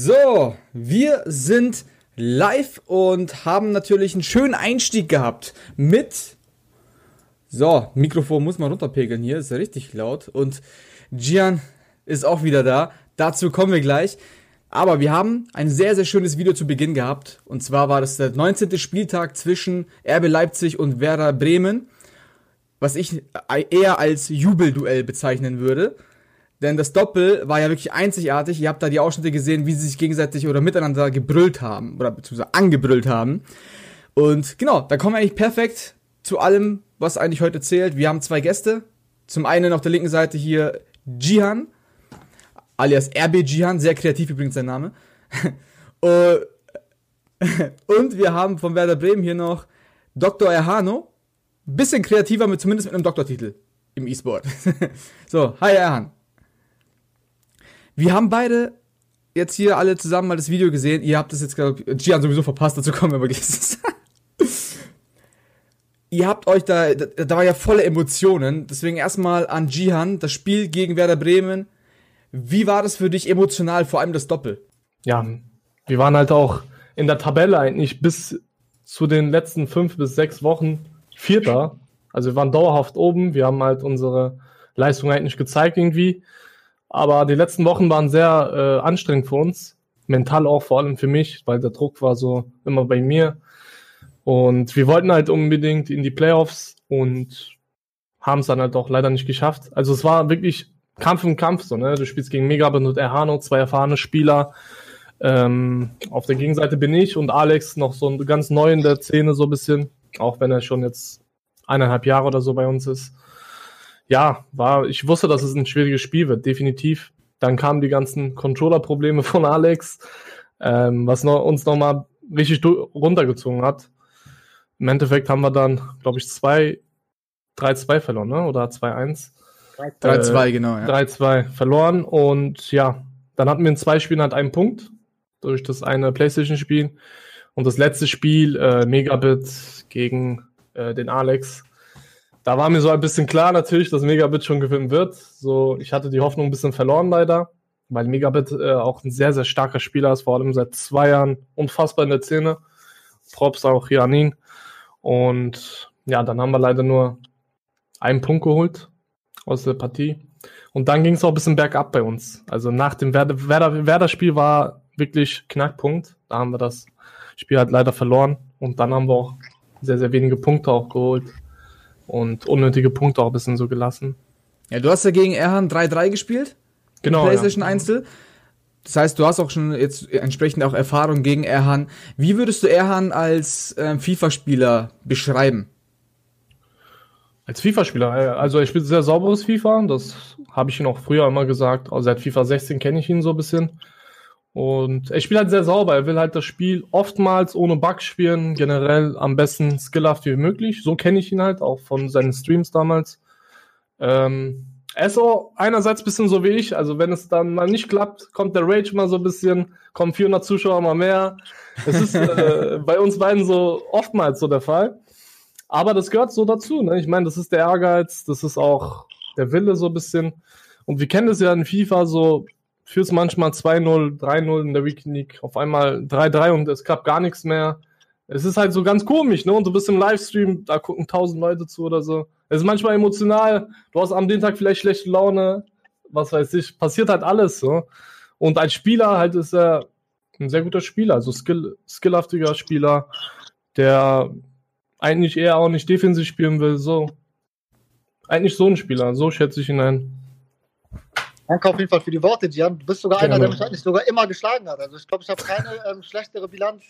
So, wir sind live und haben natürlich einen schönen Einstieg gehabt mit. So, Mikrofon muss man runterpegeln hier, ist ja richtig laut. Und Gian ist auch wieder da. Dazu kommen wir gleich. Aber wir haben ein sehr, sehr schönes Video zu Beginn gehabt. Und zwar war das der 19. Spieltag zwischen RB Leipzig und Werder Bremen. Was ich eher als Jubelduell bezeichnen würde. Denn das Doppel war ja wirklich einzigartig. Ihr habt da die Ausschnitte gesehen, wie sie sich gegenseitig oder miteinander gebrüllt haben. Oder beziehungsweise angebrüllt haben. Und genau, da kommen wir eigentlich perfekt zu allem, was eigentlich heute zählt. Wir haben zwei Gäste. Zum einen auf der linken Seite hier Jihan, alias RB Jihan, sehr kreativ übrigens sein Name. Und wir haben von Werder Bremen hier noch Dr. Erhano. Bisschen kreativer, mit zumindest mit einem Doktortitel im E-Sport. so, hi Erhan. Wir haben beide jetzt hier alle zusammen mal das Video gesehen. Ihr habt es jetzt, glaube Gian sowieso verpasst, dazu kommen wir aber gleich. Ihr habt euch da, da, da war ja volle Emotionen. Deswegen erstmal an Jihan, das Spiel gegen Werder Bremen. Wie war das für dich emotional, vor allem das Doppel? Ja, wir waren halt auch in der Tabelle eigentlich bis zu den letzten fünf bis sechs Wochen Vierter. Also wir waren dauerhaft oben. Wir haben halt unsere Leistung eigentlich gezeigt irgendwie. Aber die letzten Wochen waren sehr äh, anstrengend für uns. Mental auch vor allem für mich, weil der Druck war so immer bei mir. Und wir wollten halt unbedingt in die Playoffs und haben es dann halt auch leider nicht geschafft. Also es war wirklich Kampf im Kampf, so, ne? Du spielst gegen Megabin und Erhano, zwei erfahrene Spieler. Ähm, auf der Gegenseite bin ich und Alex noch so ganz neu in der Szene, so ein bisschen, auch wenn er schon jetzt eineinhalb Jahre oder so bei uns ist. Ja, war, ich wusste, dass es ein schwieriges Spiel wird, definitiv. Dann kamen die ganzen Controller-Probleme von Alex, ähm, was noch, uns nochmal richtig runtergezogen hat. Im Endeffekt haben wir dann, glaube ich, zwei, 3-2 verloren, ne? Oder 2-1. 3-2, äh, genau, ja. 3-2 verloren und ja, dann hatten wir in zwei Spielen halt einen Punkt durch das eine Playstation-Spiel und das letzte Spiel, äh, Megabit gegen äh, den Alex. Da war mir so ein bisschen klar natürlich, dass Megabit schon gewinnen wird. So, ich hatte die Hoffnung ein bisschen verloren leider, weil Megabit äh, auch ein sehr, sehr starker Spieler ist, vor allem seit zwei Jahren unfassbar in der Szene. Props auch hier an ihn. Und ja, dann haben wir leider nur einen Punkt geholt aus der Partie. Und dann ging es auch ein bisschen bergab bei uns. Also nach dem Werder-Spiel Werder, Werder war wirklich Knackpunkt. Da haben wir das Spiel halt leider verloren. Und dann haben wir auch sehr, sehr wenige Punkte auch geholt. Und unnötige Punkte auch ein bisschen so gelassen. Ja, du hast ja gegen Erhan 3-3 gespielt. Genau. PlayStation ja. Einzel. Das heißt, du hast auch schon jetzt entsprechend auch Erfahrung gegen Erhan. Wie würdest du Erhan als äh, FIFA-Spieler beschreiben? Als FIFA-Spieler, äh, also er spielt sehr sauberes FIFA, das habe ich ihn auch früher immer gesagt. Also seit FIFA 16 kenne ich ihn so ein bisschen. Und er spielt halt sehr sauber. Er will halt das Spiel oftmals ohne Bug spielen, generell am besten skillhaft wie möglich. So kenne ich ihn halt auch von seinen Streams damals. Ähm, er ist auch einerseits ein bisschen so wie ich. Also wenn es dann mal nicht klappt, kommt der Rage mal so ein bisschen, kommen 400 Zuschauer mal mehr. Das ist äh, bei uns beiden so oftmals so der Fall. Aber das gehört so dazu. Ne? Ich meine, das ist der Ehrgeiz, das ist auch der Wille so ein bisschen. Und wir kennen das ja in FIFA so, führst manchmal 2-0, 3-0 in der Weekend auf einmal 3-3 und es klappt gar nichts mehr. Es ist halt so ganz komisch, ne? Und du bist im Livestream, da gucken tausend Leute zu oder so. Es ist manchmal emotional. Du hast am den Tag vielleicht schlechte Laune, was weiß ich. Passiert halt alles, so. Und als Spieler halt ist er ein sehr guter Spieler, also skill, skillhaftiger Spieler, der eigentlich eher auch nicht defensiv spielen will, so. Eigentlich so ein Spieler, so schätze ich ihn ein. Danke auf jeden Fall für die Worte, Jan. Du bist sogar einer, der mich eigentlich sogar immer geschlagen hat. Also ich glaube, ich habe keine ähm, schlechtere Bilanz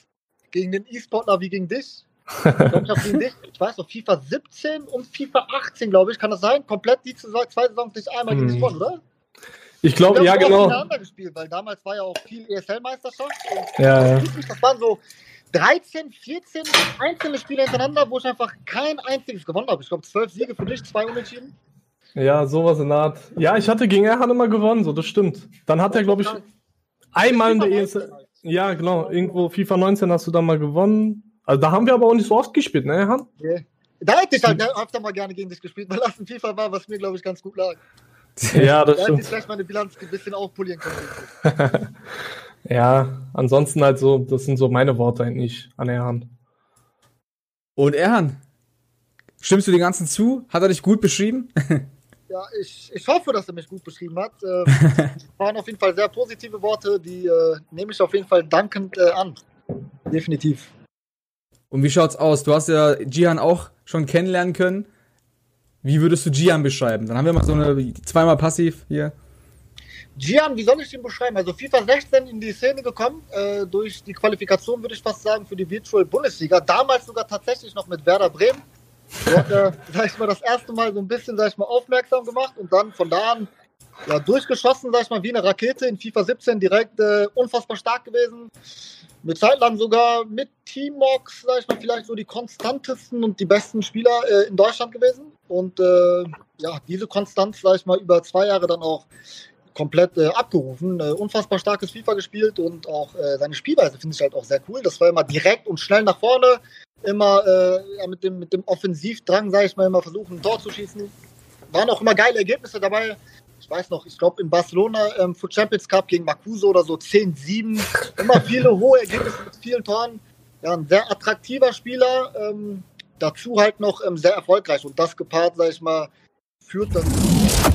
gegen den E-Sportler wie gegen dich. Ich, glaub, ich, gegen dich, ich weiß noch, FIFA 17 und FIFA 18, glaube ich, kann das sein? Komplett die zwei Saisons nicht einmal gegen dich hm. gewonnen, oder? Ich glaube, ja, genau. Gespielt, weil damals war ja auch viel ESL-Meisterschaft. Ja, ja. Das waren so 13, 14 einzelne Spiele hintereinander, wo ich einfach kein einziges gewonnen habe. Ich glaube, 12 Siege für dich, zwei Unentschieden. Ja, sowas in der Art. Ja, ich hatte gegen Erhan immer gewonnen, so, das stimmt. Dann hat er, glaube ich, einmal in der ESL. Ja, genau. Irgendwo FIFA 19 hast du da mal gewonnen. Also da haben wir aber auch nicht so oft gespielt, ne, Erhan? Yeah. Da hätte ich halt öfter mal gerne gegen dich gespielt, weil das ein FIFA war, was mir, glaube ich, ganz gut lag. Ja, das da stimmt. Da hätte ich vielleicht meine Bilanz ein bisschen aufpolieren können. Ja, ansonsten halt so, das sind so meine Worte eigentlich an Erhan. Und Erhan, stimmst du den ganzen zu? Hat er dich gut beschrieben? Ja, ich, ich hoffe, dass er mich gut beschrieben hat. Äh, waren auf jeden Fall sehr positive Worte, die äh, nehme ich auf jeden Fall dankend äh, an. Definitiv. Und wie schaut's aus? Du hast ja Gian auch schon kennenlernen können. Wie würdest du Gian beschreiben? Dann haben wir mal so eine zweimal passiv hier. Gian, wie soll ich ihn beschreiben? Also FIFA 16 in die Szene gekommen, äh, durch die Qualifikation würde ich fast sagen für die Virtual Bundesliga. Damals sogar tatsächlich noch mit Werder Bremen. Dort, äh, sag ich mal, das erste Mal so ein bisschen, sag ich mal, aufmerksam gemacht und dann von da an ja, durchgeschossen, sag ich mal, wie eine Rakete in FIFA 17 direkt äh, unfassbar stark gewesen. Eine Zeit lang sogar mit Teammox, sag ich mal, vielleicht so die konstantesten und die besten Spieler äh, in Deutschland gewesen. Und äh, ja, diese Konstanz, sag ich mal, über zwei Jahre dann auch komplett äh, abgerufen. Äh, unfassbar starkes FIFA gespielt und auch äh, seine Spielweise finde ich halt auch sehr cool. Das war immer direkt und schnell nach vorne, immer äh, mit, dem, mit dem Offensivdrang, sage ich mal, immer versuchen, ein Tor zu schießen. Waren auch immer geile Ergebnisse dabei. Ich weiß noch, ich glaube in Barcelona ähm, für Champions Cup gegen Makuso oder so 10-7. Immer viele hohe Ergebnisse mit vielen Toren. Ja, ein sehr attraktiver Spieler. Ähm, dazu halt noch ähm, sehr erfolgreich. Und das gepaart, sage ich mal, führt dann,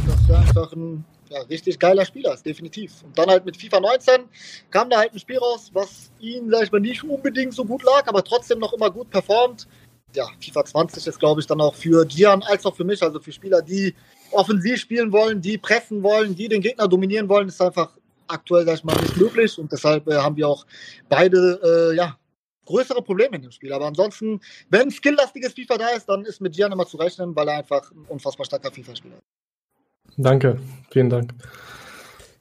dass er einfach ein ja, richtig geiler Spieler ist, definitiv. Und dann halt mit FIFA 19 kam da halt ein Spiel raus, was ihn, sag ich mal, nicht unbedingt so gut lag, aber trotzdem noch immer gut performt. Ja, FIFA 20 ist, glaube ich, dann auch für Gian als auch für mich, also für Spieler, die offensiv spielen wollen, die pressen wollen, die den Gegner dominieren wollen, ist einfach aktuell, sag ich mal, nicht möglich. Und deshalb äh, haben wir auch beide, äh, ja, größere Probleme in dem Spiel. Aber ansonsten, wenn skilllastiges FIFA da ist, dann ist mit Gian immer zu rechnen, weil er einfach ein unfassbar starker FIFA-Spieler ist. Danke, vielen Dank.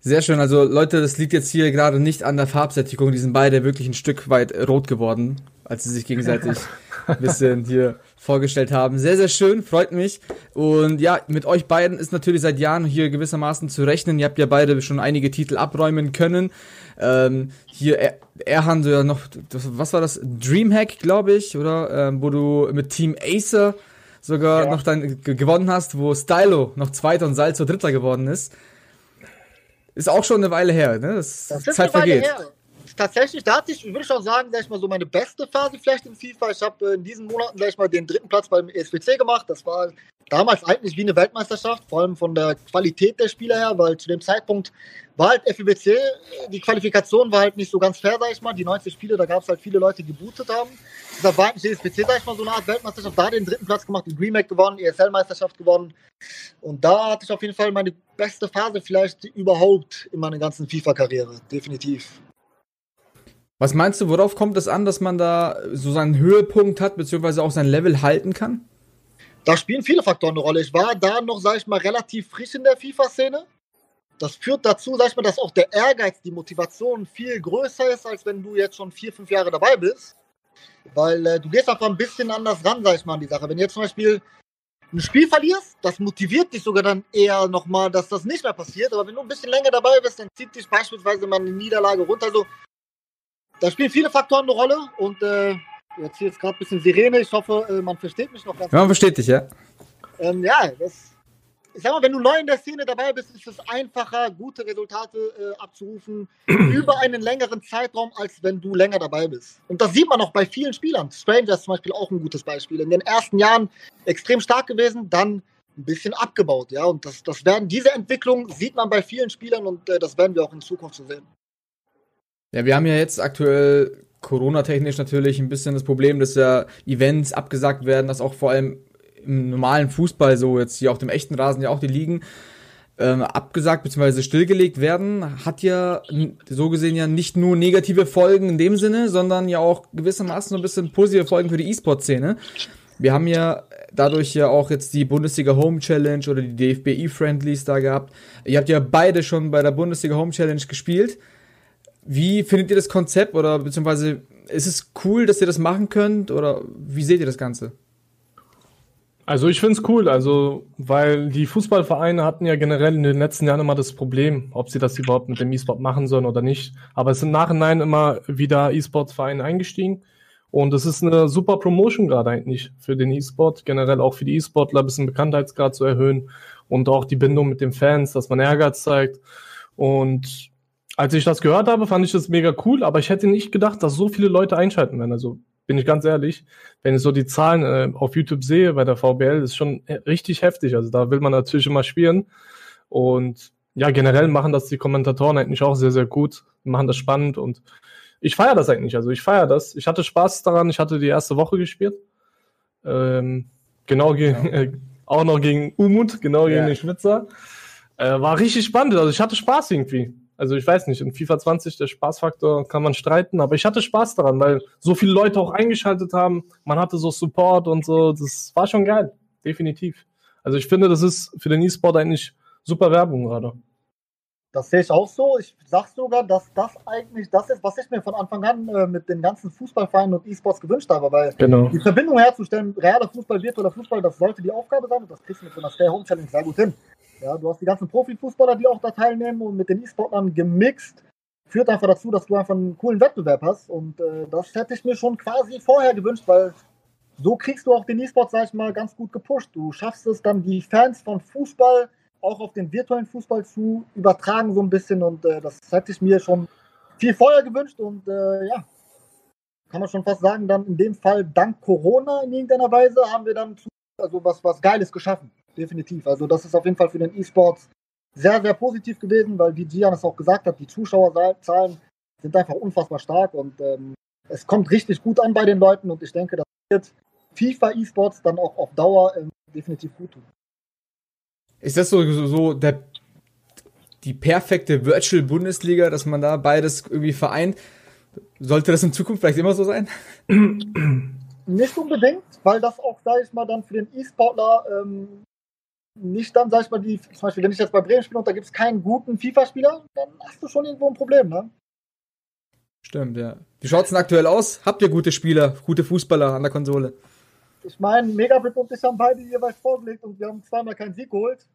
Sehr schön. Also Leute, das liegt jetzt hier gerade nicht an der Farbsättigung. Die sind beide wirklich ein Stück weit rot geworden, als sie sich gegenseitig ein bisschen hier vorgestellt haben. Sehr, sehr schön, freut mich. Und ja, mit euch beiden ist natürlich seit Jahren hier gewissermaßen zu rechnen. Ihr habt ja beide schon einige Titel abräumen können. Ähm, hier er Erhan, ja noch, was war das? Dreamhack, glaube ich, oder? Ähm, wo du mit Team Acer sogar ja. noch dann gewonnen hast, wo Stylo noch Zweiter und Salzo Dritter geworden ist. Ist auch schon eine Weile her, ne? Das, das Zeit vergeht. Her. Tatsächlich, da hatte ich, würde ich auch sagen, sag ich mal, so meine beste Phase vielleicht in FIFA. Ich habe äh, in diesen Monaten gleich mal den dritten Platz beim ESWC gemacht. Das war damals eigentlich wie eine Weltmeisterschaft, vor allem von der Qualität der Spieler her, weil zu dem Zeitpunkt war halt FEBC, die Qualifikation war halt nicht so ganz fair, sag ich mal. Die 90 Spiele, da gab es halt viele Leute, die gebootet haben. Da war halt ESPC, sag ich mal, so eine Art Weltmeisterschaft. Da den dritten Platz gemacht, den Remake gewonnen, ESL-Meisterschaft gewonnen. Und da hatte ich auf jeden Fall meine beste Phase vielleicht überhaupt in meiner ganzen FIFA-Karriere. Definitiv. Was meinst du, worauf kommt es an, dass man da so seinen Höhepunkt hat, beziehungsweise auch sein Level halten kann? Da spielen viele Faktoren eine Rolle. Ich war da noch, sag ich mal, relativ frisch in der FIFA-Szene. Das führt dazu, sag ich mal, dass auch der Ehrgeiz, die Motivation viel größer ist, als wenn du jetzt schon vier, fünf Jahre dabei bist. Weil äh, du gehst einfach ein bisschen anders ran, sag ich mal, an die Sache. Wenn du jetzt zum Beispiel ein Spiel verlierst, das motiviert dich sogar dann eher nochmal, dass das nicht mehr passiert. Aber wenn du ein bisschen länger dabei bist, dann zieht dich beispielsweise mal eine Niederlage runter. Also, da spielen viele Faktoren eine Rolle und äh, jetzt hier ist gerade ein bisschen Sirene. Ich hoffe, äh, man versteht mich noch ganz ja, Man versteht dich, ja. Ähm, ja, das ich sag mal, wenn du neu in der Szene dabei bist, ist es einfacher, gute Resultate äh, abzurufen über einen längeren Zeitraum, als wenn du länger dabei bist. Und das sieht man auch bei vielen Spielern. Stranger ist zum Beispiel auch ein gutes Beispiel. In den ersten Jahren extrem stark gewesen, dann ein bisschen abgebaut, ja. Und das, das werden, diese Entwicklung sieht man bei vielen Spielern und äh, das werden wir auch in Zukunft so sehen. Ja, wir haben ja jetzt aktuell Corona-technisch natürlich ein bisschen das Problem, dass ja Events abgesagt werden, dass auch vor allem im normalen Fußball, so jetzt hier auf dem echten Rasen ja auch die Ligen, ähm, abgesagt bzw. stillgelegt werden, hat ja so gesehen ja nicht nur negative Folgen in dem Sinne, sondern ja auch gewissermaßen so ein bisschen positive Folgen für die E-Sport-Szene. Wir haben ja dadurch ja auch jetzt die Bundesliga Home Challenge oder die DFB E-Friendlies da gehabt. Ihr habt ja beide schon bei der Bundesliga Home Challenge gespielt. Wie findet ihr das Konzept oder beziehungsweise ist es cool, dass ihr das machen könnt oder wie seht ihr das Ganze? Also ich finde es cool, also weil die Fußballvereine hatten ja generell in den letzten Jahren immer das Problem, ob sie das überhaupt mit dem E-Sport machen sollen oder nicht. Aber es sind nachhinein immer wieder E-Sports-Vereine eingestiegen. Und es ist eine super Promotion gerade eigentlich für den E-Sport, generell auch für die E-Sportler ein bisschen Bekanntheitsgrad zu erhöhen und auch die Bindung mit den Fans, dass man Ehrgeiz zeigt. Und Als ich das gehört habe, fand ich das mega cool, aber ich hätte nicht gedacht, dass so viele Leute einschalten werden. Also bin ich ganz ehrlich, wenn ich so die Zahlen äh, auf YouTube sehe bei der VBL, ist schon richtig heftig. Also da will man natürlich immer spielen. Und ja, generell machen das die Kommentatoren eigentlich auch sehr, sehr gut, machen das spannend und ich feiere das eigentlich. Also ich feiere das. Ich hatte Spaß daran. Ich hatte die erste Woche gespielt. Ähm, genau, gegen, ja. äh, auch noch gegen Umut, genau ja. gegen den Schwitzer. Äh, war richtig spannend. Also ich hatte Spaß irgendwie. Also ich weiß nicht, in FIFA 20 der Spaßfaktor kann man streiten, aber ich hatte Spaß daran, weil so viele Leute auch eingeschaltet haben. Man hatte so Support und so. Das war schon geil, definitiv. Also ich finde, das ist für den E-Sport eigentlich super Werbung gerade. Das sehe ich auch so. Ich sage sogar, dass das eigentlich das ist, was ich mir von Anfang an äh, mit den ganzen Fußballvereinen und E-Sports gewünscht habe. Weil genau. die Verbindung herzustellen, realer Fußball, virtueller Fußball, das sollte die Aufgabe sein und das kriegst du mit so einer Stay-Home-Challenge sehr gut hin. Ja, du hast die ganzen Profifußballer, die auch da teilnehmen und mit den E-Sportlern gemixt. Führt einfach dazu, dass du einfach einen coolen Wettbewerb hast. Und äh, das hätte ich mir schon quasi vorher gewünscht, weil so kriegst du auch den E-Sport, sag ich mal, ganz gut gepusht. Du schaffst es dann, die Fans von Fußball auch auf den virtuellen Fußball zu übertragen, so ein bisschen. Und äh, das hätte ich mir schon viel vorher gewünscht. Und äh, ja, kann man schon fast sagen, dann in dem Fall dank Corona in irgendeiner Weise haben wir dann also was, was Geiles geschaffen definitiv. Also das ist auf jeden Fall für den E-Sports sehr, sehr positiv gewesen, weil wie Gian es auch gesagt hat, die Zuschauerzahlen sind einfach unfassbar stark und ähm, es kommt richtig gut an bei den Leuten und ich denke, das wird FIFA E-Sports dann auch auf Dauer ähm, definitiv gut tun. Ist das so, so, so der, die perfekte Virtual Bundesliga, dass man da beides irgendwie vereint? Sollte das in Zukunft vielleicht immer so sein? Nicht unbedingt, weil das auch, sage ich mal, dann für den E-Sportler ähm, nicht dann, sag ich mal, die, zum Beispiel, wenn ich jetzt bei Bremen spiele und da gibt es keinen guten FIFA-Spieler, dann hast du schon irgendwo ein Problem, ne? Stimmt, ja. Wie schaut es denn aktuell aus? Habt ihr gute Spieler, gute Fußballer an der Konsole? Ich meine, Megabit und ich haben beide jeweils vorgelegt und wir haben zweimal keinen Sieg geholt.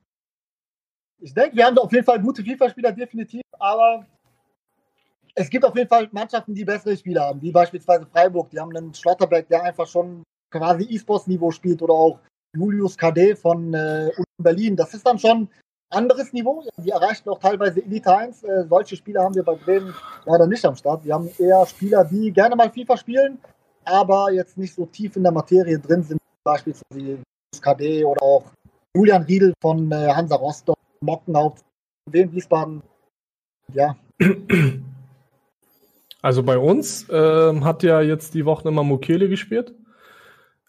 Ich denke, wir haben auf jeden Fall gute FIFA-Spieler, definitiv, aber es gibt auf jeden Fall Mannschaften, die bessere Spieler haben, wie beispielsweise Freiburg. Die haben einen Schlotterbeck, der einfach schon quasi E-Sports-Niveau spielt oder auch Julius KD von äh, Berlin. Das ist dann schon anderes Niveau. Die erreichen auch teilweise Elite 1. Äh, solche Spieler haben wir bei Bremen leider nicht am Start. Wir haben eher Spieler, die gerne mal FIFA spielen, aber jetzt nicht so tief in der Materie drin sind, beispielsweise Julius KD oder auch Julian Riedel von äh, Hansa Rostock, Mockenhaupt, Wien Wiesbaden. Ja. Also bei uns äh, hat ja jetzt die Woche immer Mukele gespielt.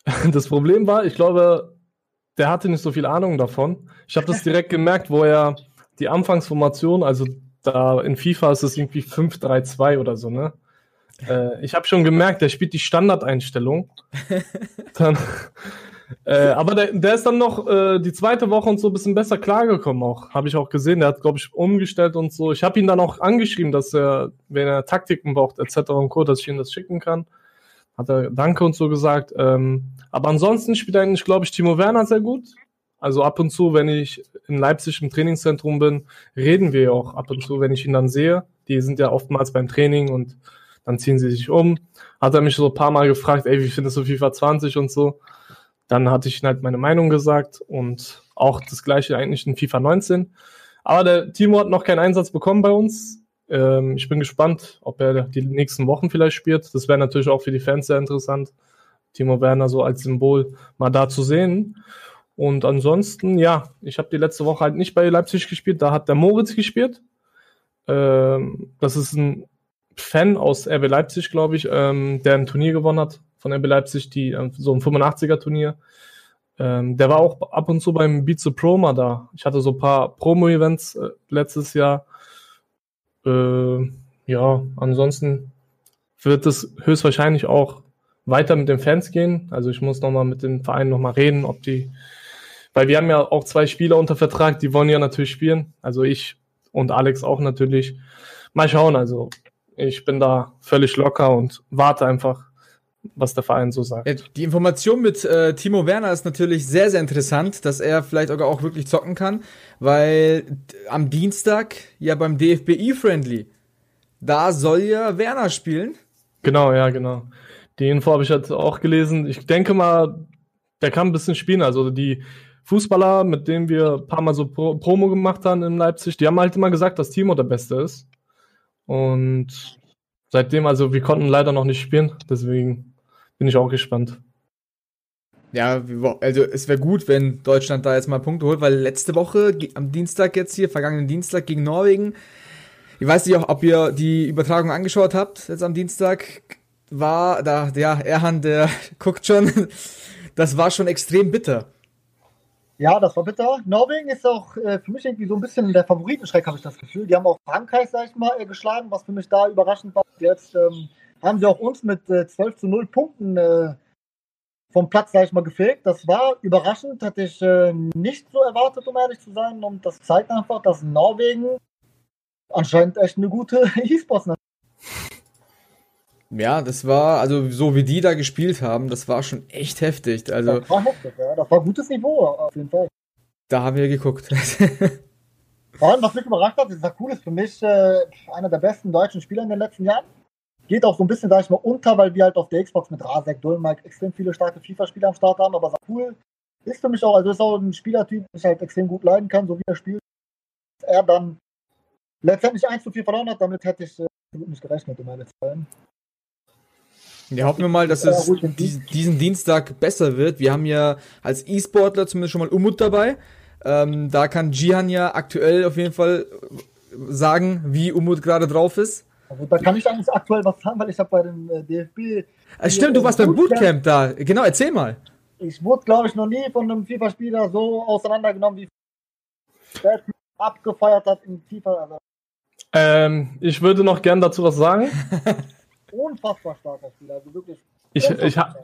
Das Problem war, ich glaube, der hatte nicht so viel Ahnung davon. Ich habe das direkt gemerkt, wo er die Anfangsformation, also da in FIFA ist es irgendwie 5-3-2 oder so, ne? Äh, ich habe schon gemerkt, der spielt die Standardeinstellung. dann, äh, aber der, der ist dann noch äh, die zweite Woche und so ein bisschen besser klargekommen auch. Habe ich auch gesehen. Der hat, glaube ich, umgestellt und so. Ich habe ihn dann auch angeschrieben, dass er, wenn er Taktiken braucht, etc. und Co., dass ich ihm das schicken kann hat er Danke und so gesagt. Ähm, aber ansonsten spielt eigentlich, glaube ich, Timo Werner sehr gut. Also ab und zu, wenn ich in Leipzig im Trainingszentrum bin, reden wir auch ab und zu, wenn ich ihn dann sehe. Die sind ja oftmals beim Training und dann ziehen sie sich um. Hat er mich so ein paar Mal gefragt, ey, wie findest du FIFA 20 und so. Dann hatte ich halt meine Meinung gesagt und auch das gleiche eigentlich in FIFA 19. Aber der Timo hat noch keinen Einsatz bekommen bei uns. Ähm, ich bin gespannt, ob er die nächsten Wochen vielleicht spielt. Das wäre natürlich auch für die Fans sehr interessant, Timo Werner so als Symbol mal da zu sehen. Und ansonsten, ja, ich habe die letzte Woche halt nicht bei Leipzig gespielt, da hat der Moritz gespielt. Ähm, das ist ein Fan aus RB Leipzig, glaube ich, ähm, der ein Turnier gewonnen hat von RB Leipzig, die, äh, so ein 85er-Turnier. Ähm, der war auch ab und zu beim Beat the Pro mal da. Ich hatte so ein paar Promo-Events äh, letztes Jahr äh, ja, ansonsten wird es höchstwahrscheinlich auch weiter mit den Fans gehen. Also ich muss nochmal mit den Vereinen nochmal reden, ob die, weil wir haben ja auch zwei Spieler unter Vertrag, die wollen ja natürlich spielen. Also ich und Alex auch natürlich. Mal schauen, also ich bin da völlig locker und warte einfach, was der Verein so sagt. Die Information mit äh, Timo Werner ist natürlich sehr, sehr interessant, dass er vielleicht sogar auch wirklich zocken kann, weil am Dienstag ja beim DFBI-Friendly, da soll ja Werner spielen. Genau, ja, genau. Die Info habe ich halt auch gelesen. Ich denke mal, der kann ein bisschen spielen. Also die Fußballer, mit denen wir ein paar Mal so Pro Promo gemacht haben in Leipzig, die haben halt immer gesagt, dass Timo der Beste ist. Und seitdem, also wir konnten leider noch nicht spielen, deswegen bin ich auch gespannt. Ja, also es wäre gut, wenn Deutschland da jetzt mal Punkte holt, weil letzte Woche am Dienstag jetzt hier, vergangenen Dienstag gegen Norwegen, ich weiß nicht auch, ob ihr die Übertragung angeschaut habt, jetzt am Dienstag, war da, ja, Erhan, der guckt schon, das war schon extrem bitter. Ja, das war bitter. Norwegen ist auch äh, für mich irgendwie so ein bisschen der Favoritenschreck, habe ich das Gefühl. Die haben auch Frankreich, sag ich mal, äh, geschlagen, was für mich da überraschend war. Jetzt ähm, haben sie auch uns mit äh, 12 zu 0 Punkten äh, vom Platz, sag ich mal, gefegt. Das war überraschend, hatte ich äh, nicht so erwartet, um ehrlich zu sein. Und das zeigt einfach, dass Norwegen anscheinend echt eine gute E-Sports ja, das war, also so wie die da gespielt haben, das war schon echt heftig. Also, das war heftig, ja. Das war gutes Niveau, auf jeden Fall. Da haben wir geguckt. Vor allem, was mich überrascht hat, ist das cool ist für mich äh, einer der besten deutschen Spieler in den letzten Jahren. Geht auch so ein bisschen, sag ich mal, unter, weil wir halt auf der Xbox mit Rasek, Dolmike extrem viele starke FIFA-Spieler am Start haben, aber cool ist für mich auch, also ist auch ein Spielertyp, den ich halt extrem gut leiden kann, so wie er spielt. Er dann letztendlich 1 zu 4 verloren hat, damit hätte ich äh, nicht gerechnet, um ehrlich zu sein. Ja, hoffen wir mal, dass es diesen Dienstag besser wird. Wir haben ja als E-Sportler zumindest schon mal Umut dabei. Ähm, da kann Jihan ja aktuell auf jeden Fall sagen, wie Umut gerade drauf ist. Also da kann ich eigentlich aktuell was sagen, weil ich habe bei dem äh, DFB. Ah, stimmt, du warst beim Bootcamp da. Genau, erzähl mal. Ich wurde, glaube ich, noch nie von einem FIFA-Spieler so auseinandergenommen, wie der abgefeiert hat in FIFA. Also ähm, ich würde noch gern dazu was sagen. unfassbar starker Spieler. Also wirklich. Ich, ich, ha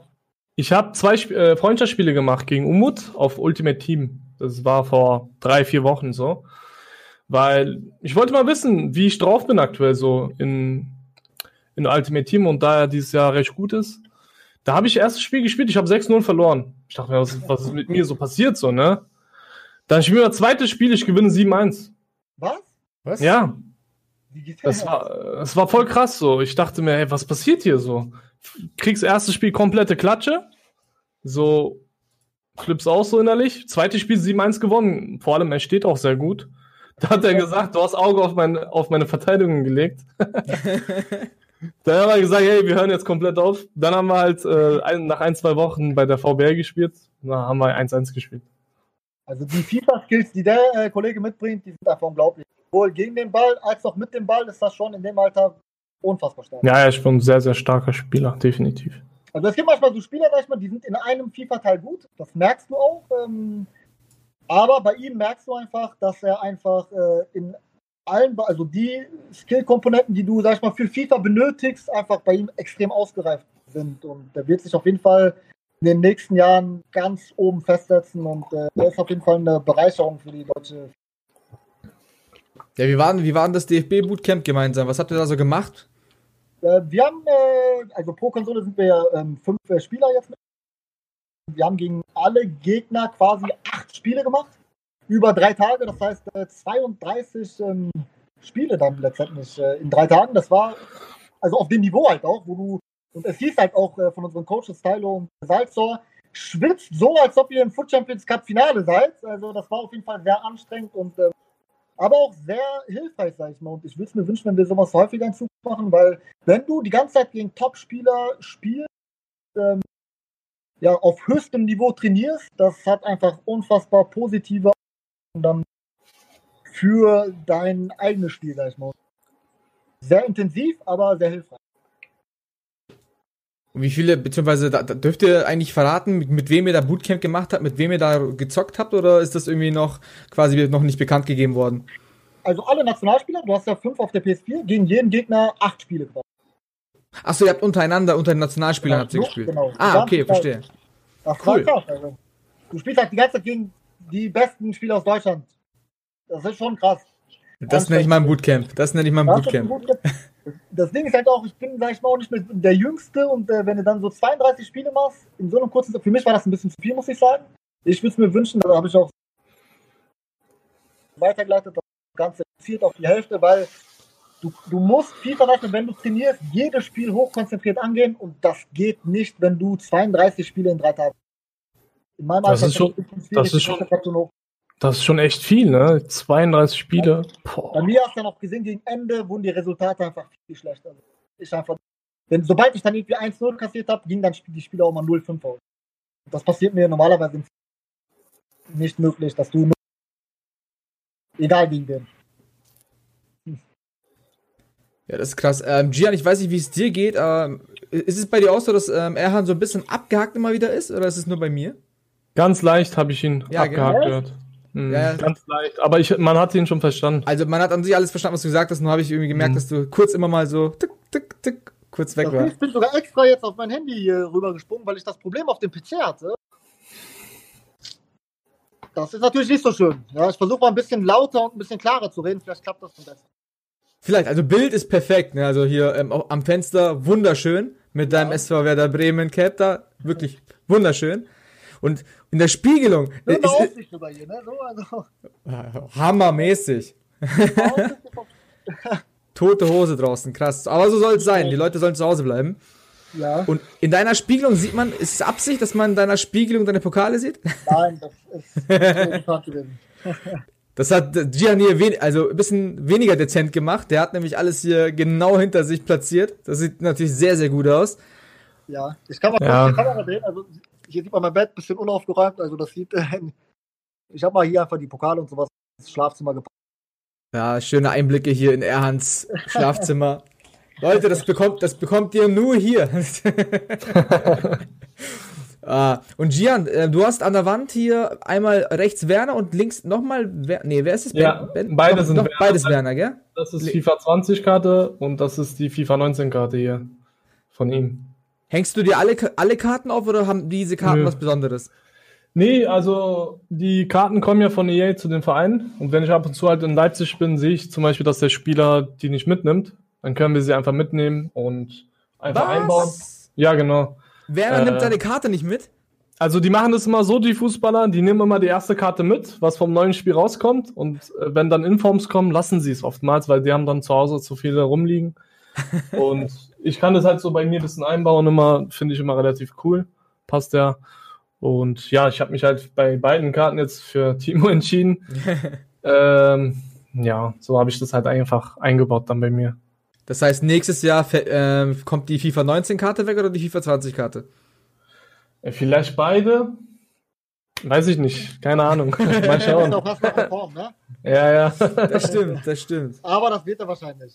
ich habe zwei Sp äh, Freundschaftsspiele gemacht gegen Umut auf Ultimate Team. Das war vor drei, vier Wochen so. Weil ich wollte mal wissen, wie ich drauf bin aktuell so in, in Ultimate Team und da er dieses Jahr recht gut ist. Da habe ich erstes Spiel gespielt, ich habe 6-0 verloren. Ich dachte mir, was, was ist mit mir so passiert so, ne? Dann spielen wir das zweite Spiel, ich gewinne 7-1. Was? Was? Ja. Das war, das war voll krass so. Ich dachte mir, ey, was passiert hier so? Kriegst erstes Spiel komplette Klatsche. So flips auch so innerlich. Zweites Spiel 7-1 gewonnen. Vor allem, er steht auch sehr gut. Da hat er gesagt, du hast Auge auf, mein, auf meine Verteidigung gelegt. Dann haben wir gesagt, hey, wir hören jetzt komplett auf. Dann haben wir halt äh, ein, nach ein, zwei Wochen bei der VBL gespielt. Dann haben wir 1-1 gespielt. Also die FIFA-Skills, die der äh, Kollege mitbringt, die sind einfach unglaublich sowohl gegen den Ball als auch mit dem Ball ist das schon in dem Alter unfassbar stark. Ja, er ist schon ein sehr, sehr starker Spieler, definitiv. Also es gibt manchmal so Spieler, sag ich mal, die sind in einem FIFA-Teil gut, das merkst du auch. Ähm, aber bei ihm merkst du einfach, dass er einfach äh, in allen, also die Skill-Komponenten, die du, sag ich mal, für FIFA benötigst, einfach bei ihm extrem ausgereift sind. Und der wird sich auf jeden Fall in den nächsten Jahren ganz oben festsetzen und äh, er ist auf jeden Fall eine Bereicherung für die deutsche ja, wie war, wie war denn das DFB-Bootcamp gemeinsam? Was habt ihr da so gemacht? Äh, wir haben, äh, also pro Konsole sind wir ähm, fünf äh, Spieler jetzt mit. Wir haben gegen alle Gegner quasi acht Spiele gemacht. Über drei Tage, das heißt 32 äh, ähm, Spiele dann letztendlich äh, in drei Tagen. Das war also auf dem Niveau halt auch, wo du, und es hieß halt auch äh, von unseren Coaches Stylo und Salzor, schwitzt so, als ob ihr im Foot Champions Cup Finale seid. Also das war auf jeden Fall sehr anstrengend und ähm, aber auch sehr hilfreich, sag ich mal. Und ich würde es mir wünschen, wenn wir sowas häufiger in Zukunft machen, weil wenn du die ganze Zeit gegen Top-Spieler spielst, ähm, ja, auf höchstem Niveau trainierst, das hat einfach unfassbar positive dann für dein eigenes Spiel, sag ich mal. Sehr intensiv, aber sehr hilfreich. Und wie viele, beziehungsweise da, da dürft ihr eigentlich verraten, mit, mit, wem ihr da Bootcamp gemacht habt, mit wem ihr da gezockt habt, oder ist das irgendwie noch quasi noch nicht bekannt gegeben worden? Also alle Nationalspieler, du hast ja fünf auf der PS4, gegen jeden Gegner acht Spiele gemacht. Achso, ihr habt untereinander, unter den Nationalspielern genau, habt ihr gespielt. Genau. Ah, okay, verstehe. Das cool. krass, also. Du spielst halt die ganze Zeit gegen die besten Spieler aus Deutschland. Das ist schon krass. Das nenne ich mal ein Bootcamp. Das nenne ich mal ein Bootcamp. Das Ding ist halt auch, ich bin, sag ich mal, auch nicht mehr der Jüngste und äh, wenn du dann so 32 Spiele machst, in so einem kurzen, für mich war das ein bisschen zu viel, muss ich sagen. Ich würde es mir wünschen, da habe ich auch weitergeleitet, das Ganze reduziert auf die Hälfte, weil du, du musst FIFA rechnen, wenn du trainierst, jedes Spiel hochkonzentriert angehen und das geht nicht, wenn du 32 Spiele in drei Tagen. In meinem das Alter ist schon, das ist schon, Das ist schon echt viel, ne? 32 Spiele. Bei mir hast du ja noch gesehen, gegen Ende wurden die Resultate einfach viel schlechter. Ich einfach, denn sobald ich dann irgendwie 1-0 kassiert habe, ging dann die Spiele auch mal 0-5 aus. Das passiert mir normalerweise nicht möglich, dass du egal gegen wen. Ja, das ist krass. Ähm, Gian, ich weiß nicht, wie es dir geht, aber ist es bei dir auch so, dass ähm, Erhan so ein bisschen abgehakt immer wieder ist, oder ist es nur bei mir? Ganz leicht habe ich ihn Ja, abgehakt genau. gehört. Mhm, Ja, ja. Ganz leicht. Aber ich, man hat ihn schon verstanden. Also man hat an sich alles verstanden, was du gesagt hast, nur habe ich irgendwie gemerkt, Mhm. dass du kurz immer mal so tick, tick, tick, kurz weg Das- war. Ich bin sogar extra jetzt auf mein Handy hier rübergesprungen, weil ich das Problem auf dem PC hatte. Das ist natürlich nicht so schön. Ja, ich versuche mal ein bisschen lauter und ein bisschen klarer zu reden. Vielleicht klappt das dann besser. Vielleicht, also Bild ist perfekt, ne? Also hier ähm, am Fenster wunderschön mit deinem Ja. SV Werder Bremen Cap da, wirklich wunderschön. Und in der Spiegelung äh, eine ist, Aussicht über hier, ne? So, also, hammermäßig. Tote Hose draußen, krass. Aber so soll es sein. Die Leute sollen zu Hause bleiben. ja, Und in deiner Spiegelung sieht man, ist es Absicht, dass man in deiner Spiegelung deine Pokale sieht? nein, das ist. Das hat Gian hier wen also ein bisschen weniger dezent gemacht. Der hat nämlich alles hier genau hinter sich platziert. Das sieht natürlich sehr, sehr gut aus. Ja, ich kann mal kurz Ja. die Kamera drehen. Also, hier sieht man mein Bett ein bisschen unaufgeräumt. Also, das sieht. Äh, ich habe mal hier einfach die Pokale und sowas ins Schlafzimmer gepackt. Ja, schöne Einblicke hier in Erhans Schlafzimmer. Leute, das bekommt, das bekommt ihr nur hier. ah, und Gian, äh, du hast an der Wand hier einmal rechts Werner und links nochmal Wer Nee, wer ist es? Ja, beide sind doch, Werner. beides Werner, gell? Das ist FIFA 20 Karte und das ist die FIFA 19 Karte hier von ihm. Hängst du dir alle, alle Karten auf oder haben diese Karten Nö. was Besonderes? Nee, also die Karten kommen ja von EA zu den Vereinen und wenn ich ab und zu halt in Leipzig bin, sehe ich zum Beispiel, dass der Spieler die nicht mitnimmt. Dann können wir sie einfach mitnehmen und einfach einbauen. Ja, genau. Werner Äh. nimmt seine Karte nicht mit? Also die machen das immer so, die Fußballer, die nehmen immer die erste Karte mit, was vom neuen Spiel rauskommt und äh, wenn dann Informs kommen, lassen sie es oftmals, weil die haben dann zu Hause zu viele rumliegen. und ich kann das halt so bei mir ein bisschen einbauen, immer finde ich immer relativ cool, passt ja. Und ja, ich habe mich halt bei beiden Karten jetzt für Timo entschieden. ähm, ja, so habe ich das halt einfach eingebaut dann bei mir. Das heißt, nächstes Jahr ähm, kommt die FIFA 19 Karte weg oder die FIFA 20 Karte? Äh, Vielleicht beide. Weiß ich nicht, keine Ahnung. Mal Ist schauen. Form, ne? Ja, ja. Das stimmt, das stimmt. Aber das wird er wahrscheinlich.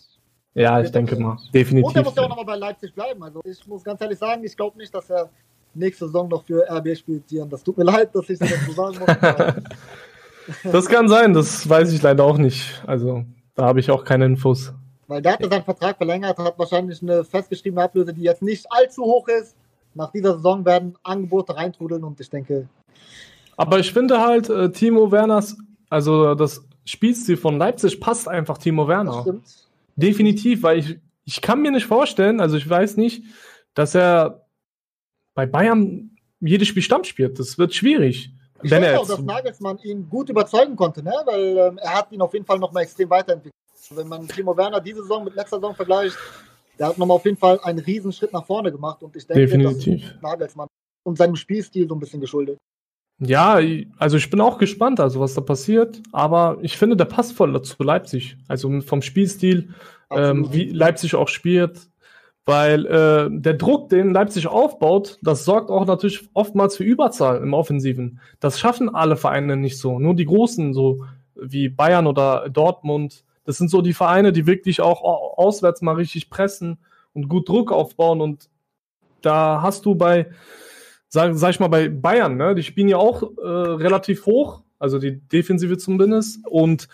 Ja, ich denke mal. Und er Definitiv. muss ja auch nochmal bei Leipzig bleiben. Also ich muss ganz ehrlich sagen, ich glaube nicht, dass er nächste Saison noch für RB spielt. Das tut mir leid, dass ich das so sagen muss. Das kann sein, das weiß ich leider auch nicht. Also, da habe ich auch keine Infos. Weil der hatte seinen Vertrag verlängert, hat wahrscheinlich eine festgeschriebene Ablöse, die jetzt nicht allzu hoch ist. Nach dieser Saison werden Angebote reintrudeln und ich denke, Aber ich finde halt, äh, Timo Werners, also das Spielstil von Leipzig passt einfach Timo das Werner. stimmt. Definitiv, weil ich, ich kann mir nicht vorstellen, also ich weiß nicht, dass er bei Bayern jedes Spiel Stamm spielt. Das wird schwierig. Ich Wenn denke auch, dass Nagelsmann ihn gut überzeugen konnte, ne? weil ähm, er hat ihn auf jeden Fall nochmal extrem weiterentwickelt. Wenn man Timo Werner diese Saison mit letzter Saison vergleicht, der hat nochmal auf jeden Fall einen riesen Schritt nach vorne gemacht und ich denke, Definitiv. das ist Nagelsmann und seinem Spielstil so ein bisschen geschuldet. Ja, also ich bin auch gespannt, also was da passiert. Aber ich finde, der passt voll zu Leipzig. Also vom Spielstil, ähm, wie Leipzig auch spielt. Weil äh, der Druck, den Leipzig aufbaut, das sorgt auch natürlich oftmals für Überzahl im Offensiven. Das schaffen alle Vereine nicht so. Nur die großen, so wie Bayern oder Dortmund, das sind so die Vereine, die wirklich auch au- auswärts mal richtig pressen und gut Druck aufbauen. Und da hast du bei, sag, sag ich mal, bei Bayern, ne, die spielen ja auch äh, relativ hoch, also die Defensive zumindest. Und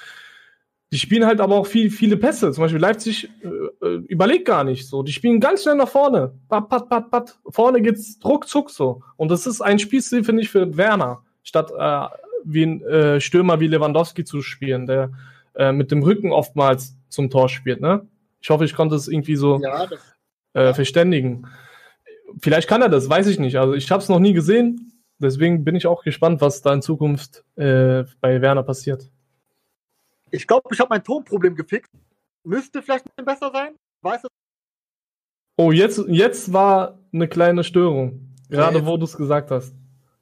die spielen halt aber auch viel, viele Pässe. Zum Beispiel Leipzig äh, äh, überlegt gar nicht so. Die spielen ganz schnell nach vorne. Pat, pat, pat, pat. Vorne geht's ruckzuck so. Und das ist ein Spielstil, finde ich, für Werner, statt äh, wie ein äh, Stürmer wie Lewandowski zu spielen, der äh, mit dem Rücken oftmals zum Tor spielt. Ne? Ich hoffe, ich konnte es irgendwie so Ja, das, äh, verständigen. Vielleicht kann er das, weiß ich nicht. Also ich habe es noch nie gesehen. Deswegen bin ich auch gespannt, was da in Zukunft äh, bei Werner passiert. ich glaube, ich habe mein Tonproblem gefixt. Müsste vielleicht ein bisschen besser sein. Weiß es. Oh, jetzt, jetzt war eine kleine Störung. Gerade jetzt- wo du es gesagt hast.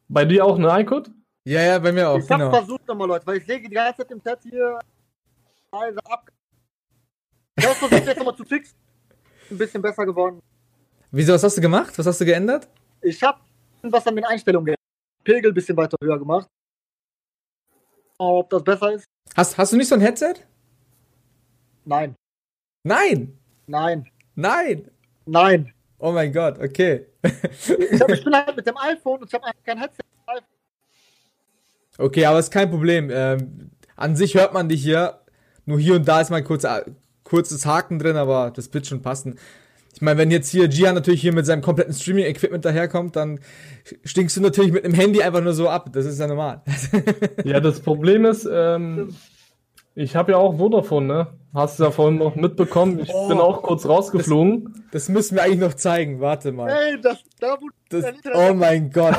Bei dir auch eine iCode? Ja, ja, bei mir auch, Ich genau. versucht nochmal, Leute, weil ich lege die ganze Zeit im Chat hier also ab. Ich hab versucht jetzt nochmal zu fixen. Ein bisschen besser geworden. Wieso, was hast du gemacht? Was hast du geändert? Ich hab was an den Einstellungen geändert. Pegel ein bisschen weiter höher gemacht. Ob das besser ist? Hast, hast du nicht so ein Headset? Nein. Nein! Nein. Nein! Nein. Oh mein Gott, okay. Ich, hab, ich bin halt mit dem iPhone und ich habe kein Headset. Okay, aber ist kein Problem. Ähm, an sich hört man dich hier. Nur hier und da ist mal ein kurzer, kurzes Haken drin, aber das wird schon passen. Ich meine, wenn jetzt hier Gian natürlich hier mit seinem kompletten Streaming-Equipment daherkommt, dann stinkst du natürlich mit einem Handy einfach nur so ab. Das ist ja normal. Ja, das Problem ist, ähm, ich habe ja auch Vodafone, ne? Hast du ja vorhin noch mitbekommen. Ich Oh. bin auch kurz rausgeflogen. Das müssen wir eigentlich noch zeigen. Warte mal. Ey, das, da wo Das, oh mein Gott.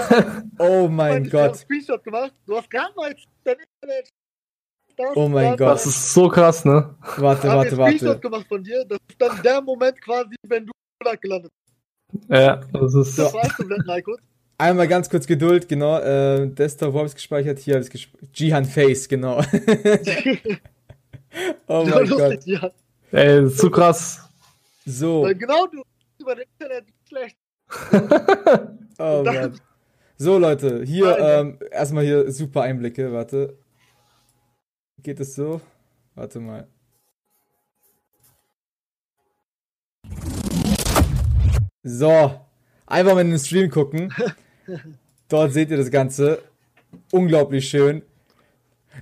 Oh mein Gott. Screenshot gemacht. Du hast gerade mal dein Internet. Das Oh mein Gott. Das ist so krass, ne? Warte, Ich hab warte, einen Screenshot warte. gemacht von dir. Das ist dann der Moment quasi, wenn du gelandet bist. Ja, das ist. Das Heiko. Einmal ganz kurz Geduld, genau. Äh, Desktop, wo hab ich's gespeichert? Hier hab ich's gespeichert. Jihan Face, genau. oh So mein Gott. lustig, ja. Ey, das ist zu krass. So. Weil genau du über das Internet schlecht. Oh Mann. So, Leute, hier ähm, erstmal hier super Einblicke, warte. Geht es so? Warte mal. So, einfach mal in den Stream gucken. Dort seht ihr das Ganze. Unglaublich schön.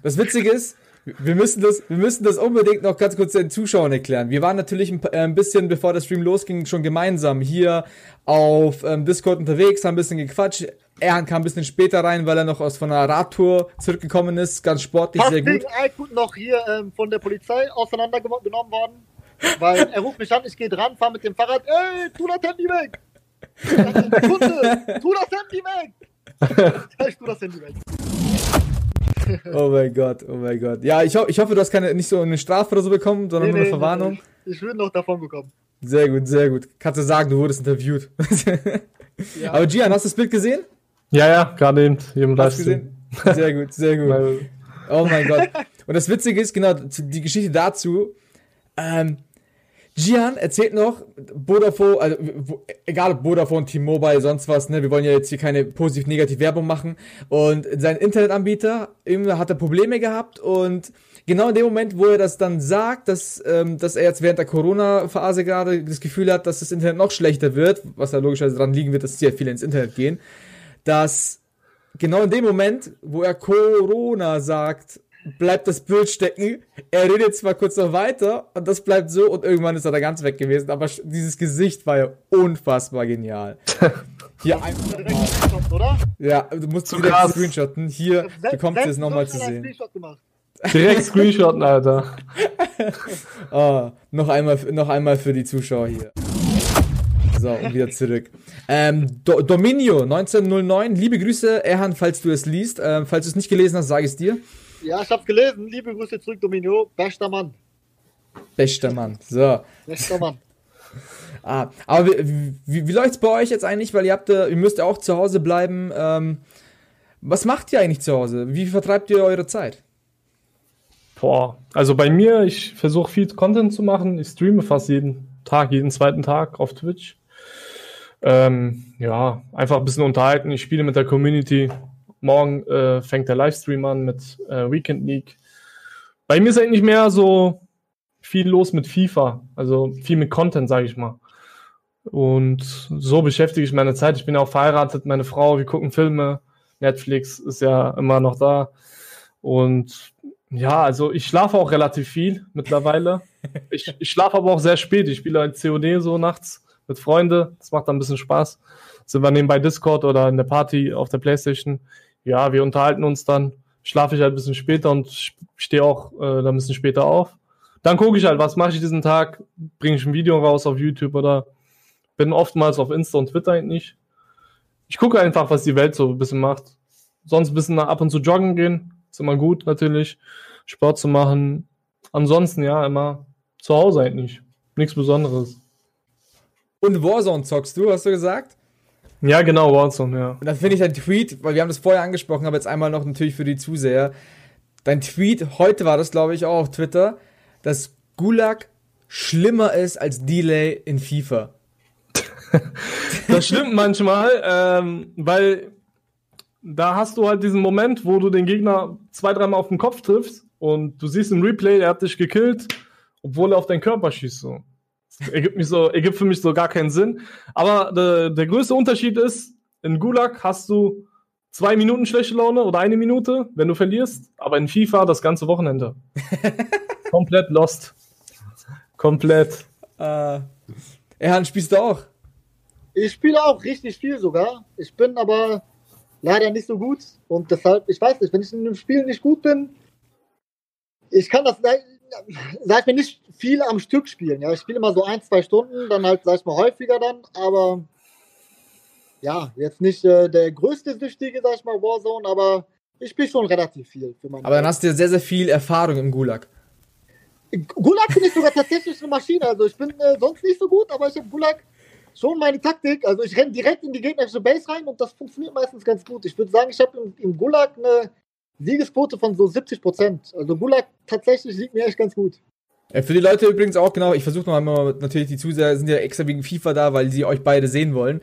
Das Witzige ist, wir müssen das, wir müssen das unbedingt noch ganz kurz den Zuschauern erklären. Wir waren natürlich ein, äh, ein bisschen, bevor der Stream losging, schon gemeinsam hier auf ähm, Discord unterwegs, haben ein bisschen gequatscht. Erhan kam ein bisschen später rein, weil er noch aus von einer Radtour zurückgekommen ist. Ganz sportlich, sehr gut. wegen Heiko noch hier ähm, von der Polizei auseinandergenommen worden. Weil er ruft mich an, ich gehe dran, fahre mit dem Fahrrad. Ey, tu das Handy weg! Kunde, tu das Handy weg! Ich tu das Handy weg. Oh mein Gott, oh mein Gott. Ja, ich, ho ich hoffe, du hast keine, nicht so eine Strafe oder so bekommen, sondern nur eine Verwarnung. nee, Ich bin noch davon gekommen. Sehr gut, sehr gut. Kannst du sagen, du wurdest interviewt. Ja. Aber Gian, hast du das Bild gesehen? Ja, ja, gerade eben im Hast gesehen? Sehr gut, sehr gut. Oh mein Gott. Und das Witzige ist, genau, die Geschichte dazu, ähm, Gian erzählt noch, Vodafone, also, egal ob Vodafone, T-Mobile, sonst was, ne, wir wollen ja jetzt hier keine positiv-negativ Werbung machen. Und sein Internetanbieter, irgendwie hat er Probleme gehabt und genau in dem Moment, wo er das dann sagt, dass, ähm, dass er jetzt während der Corona-Phase gerade das Gefühl hat, dass das Internet noch schlechter wird, was ja logischerweise daran liegen wird, dass sehr viele ins Internet gehen, dass genau in dem Moment, wo er Corona sagt, bleibt das Bild stecken. Er redet zwar kurz noch weiter und das bleibt so und irgendwann ist er da ganz weg gewesen, aber dieses Gesicht war ja unfassbar genial. Hier einfach Direkt oder? Ja, du musst Zu wieder krass. screenshotten. Hier bekommst du es nochmal zu sehen. Screenshot gemacht. Direkt Screenshotten, Alter. Ah, noch einmal, noch einmal für die Zuschauer hier. So, und wieder zurück. Ähm, Do Dominio 1909, liebe Grüße, Erhan, falls du es liest. Ähm, falls du es nicht gelesen hast, sage ich es dir. Ja, ich hab's gelesen. Liebe Grüße zurück, Domino. Bester Mann. Bester Mann. So. Bester Mann. Ah, aber wie, wie, wie läuft's bei euch jetzt eigentlich? Weil ihr habt, äh, ihr müsst ja auch zu Hause bleiben. Ähm, was macht ihr eigentlich zu Hause? Wie vertreibt ihr eure Zeit? Boah, also bei mir, ich versuche viel Content zu machen. Ich streame fast jeden Tag, jeden zweiten Tag auf Twitch. Ähm, ja, einfach ein bisschen unterhalten. Ich spiele mit der Community. Morgen äh, fängt der Livestream an mit äh, Weekend League. Bei mir ist eigentlich mehr so viel los mit FIFA, also viel mit Content, sage ich mal. Und so beschäftige ich meine Zeit. Ich bin auch verheiratet, meine Frau, wir gucken Filme. Netflix ist ja immer noch da. Und ja, also ich schlafe auch relativ viel mittlerweile. Ich, ich schlafe aber auch sehr spät. Ich spiele halt COD so nachts mit Freunden. Das macht dann ein bisschen Spaß. Sind wir nebenbei Discord oder in der Party auf der Playstation. Ja, wir unterhalten uns dann. Schlafe ich halt ein bisschen später und stehe auch äh, dann ein bisschen später auf. Dann gucke ich halt, was mache ich diesen Tag? Bringe ich ein Video raus auf YouTube oder bin oftmals auf Insta und Twitter eigentlich. Ich gucke einfach, was die Welt so ein bisschen macht. Sonst ein bisschen ab und zu joggen gehen. Ist immer gut, natürlich. Sport zu machen. Ansonsten, ja, immer zu Hause eigentlich. Nichts Besonderes. Und Warzone zockst du, hast du gesagt? Ja, genau, Warzone, ja. Und dann finde ich dein Tweet, weil wir haben das vorher angesprochen, aber jetzt einmal noch natürlich für die Zuseher. Dein Tweet, heute war das, glaube ich, auch auf Twitter, dass Gulag schlimmer ist als Delay in FIFA. das stimmt manchmal, ähm, weil da hast du halt diesen Moment, wo du den Gegner zwei, dreimal auf den Kopf triffst und du siehst im Replay, er hat dich gekillt, obwohl er auf deinen Körper schießt. So. Ergibt, mich so, ergibt für mich so gar keinen Sinn. Aber der, der größte Unterschied ist, in Gulag hast du zwei Minuten schlechte Laune oder eine Minute, wenn du verlierst, aber in FIFA das ganze Wochenende. Komplett lost. Komplett. Äh, Erhan, spielst du auch? Ich spiele auch richtig viel sogar. Ich bin aber leider nicht so gut und deshalb, ich weiß nicht, wenn ich in einem Spiel nicht gut bin, ich kann das, sag ich mir, nicht viel am Stück spielen. Ja, ich spiele immer so ein, zwei Stunden, dann halt, sag ich mal, häufiger dann, aber ja, jetzt nicht äh, der größte Süchtige, sag ich mal, Warzone, aber ich spiele schon relativ viel. Aber dann hast du ja sehr, sehr viel Erfahrung im Gulag. Gulag bin ich sogar tatsächlich eine Maschine. Also ich bin äh, sonst nicht so gut, aber ich habe Gulag schon meine Taktik. Also ich renne direkt in die gegnerische Base rein und das funktioniert meistens ganz gut. Ich würde sagen, ich habe im, im, Gulag eine Siegesquote von so 70 Prozent. Also Gulag tatsächlich liegt mir echt ganz gut. Ja, für die Leute übrigens auch, genau, ich versuche noch einmal, natürlich die Zuseher sind ja extra wegen FIFA da, weil sie euch beide sehen wollen.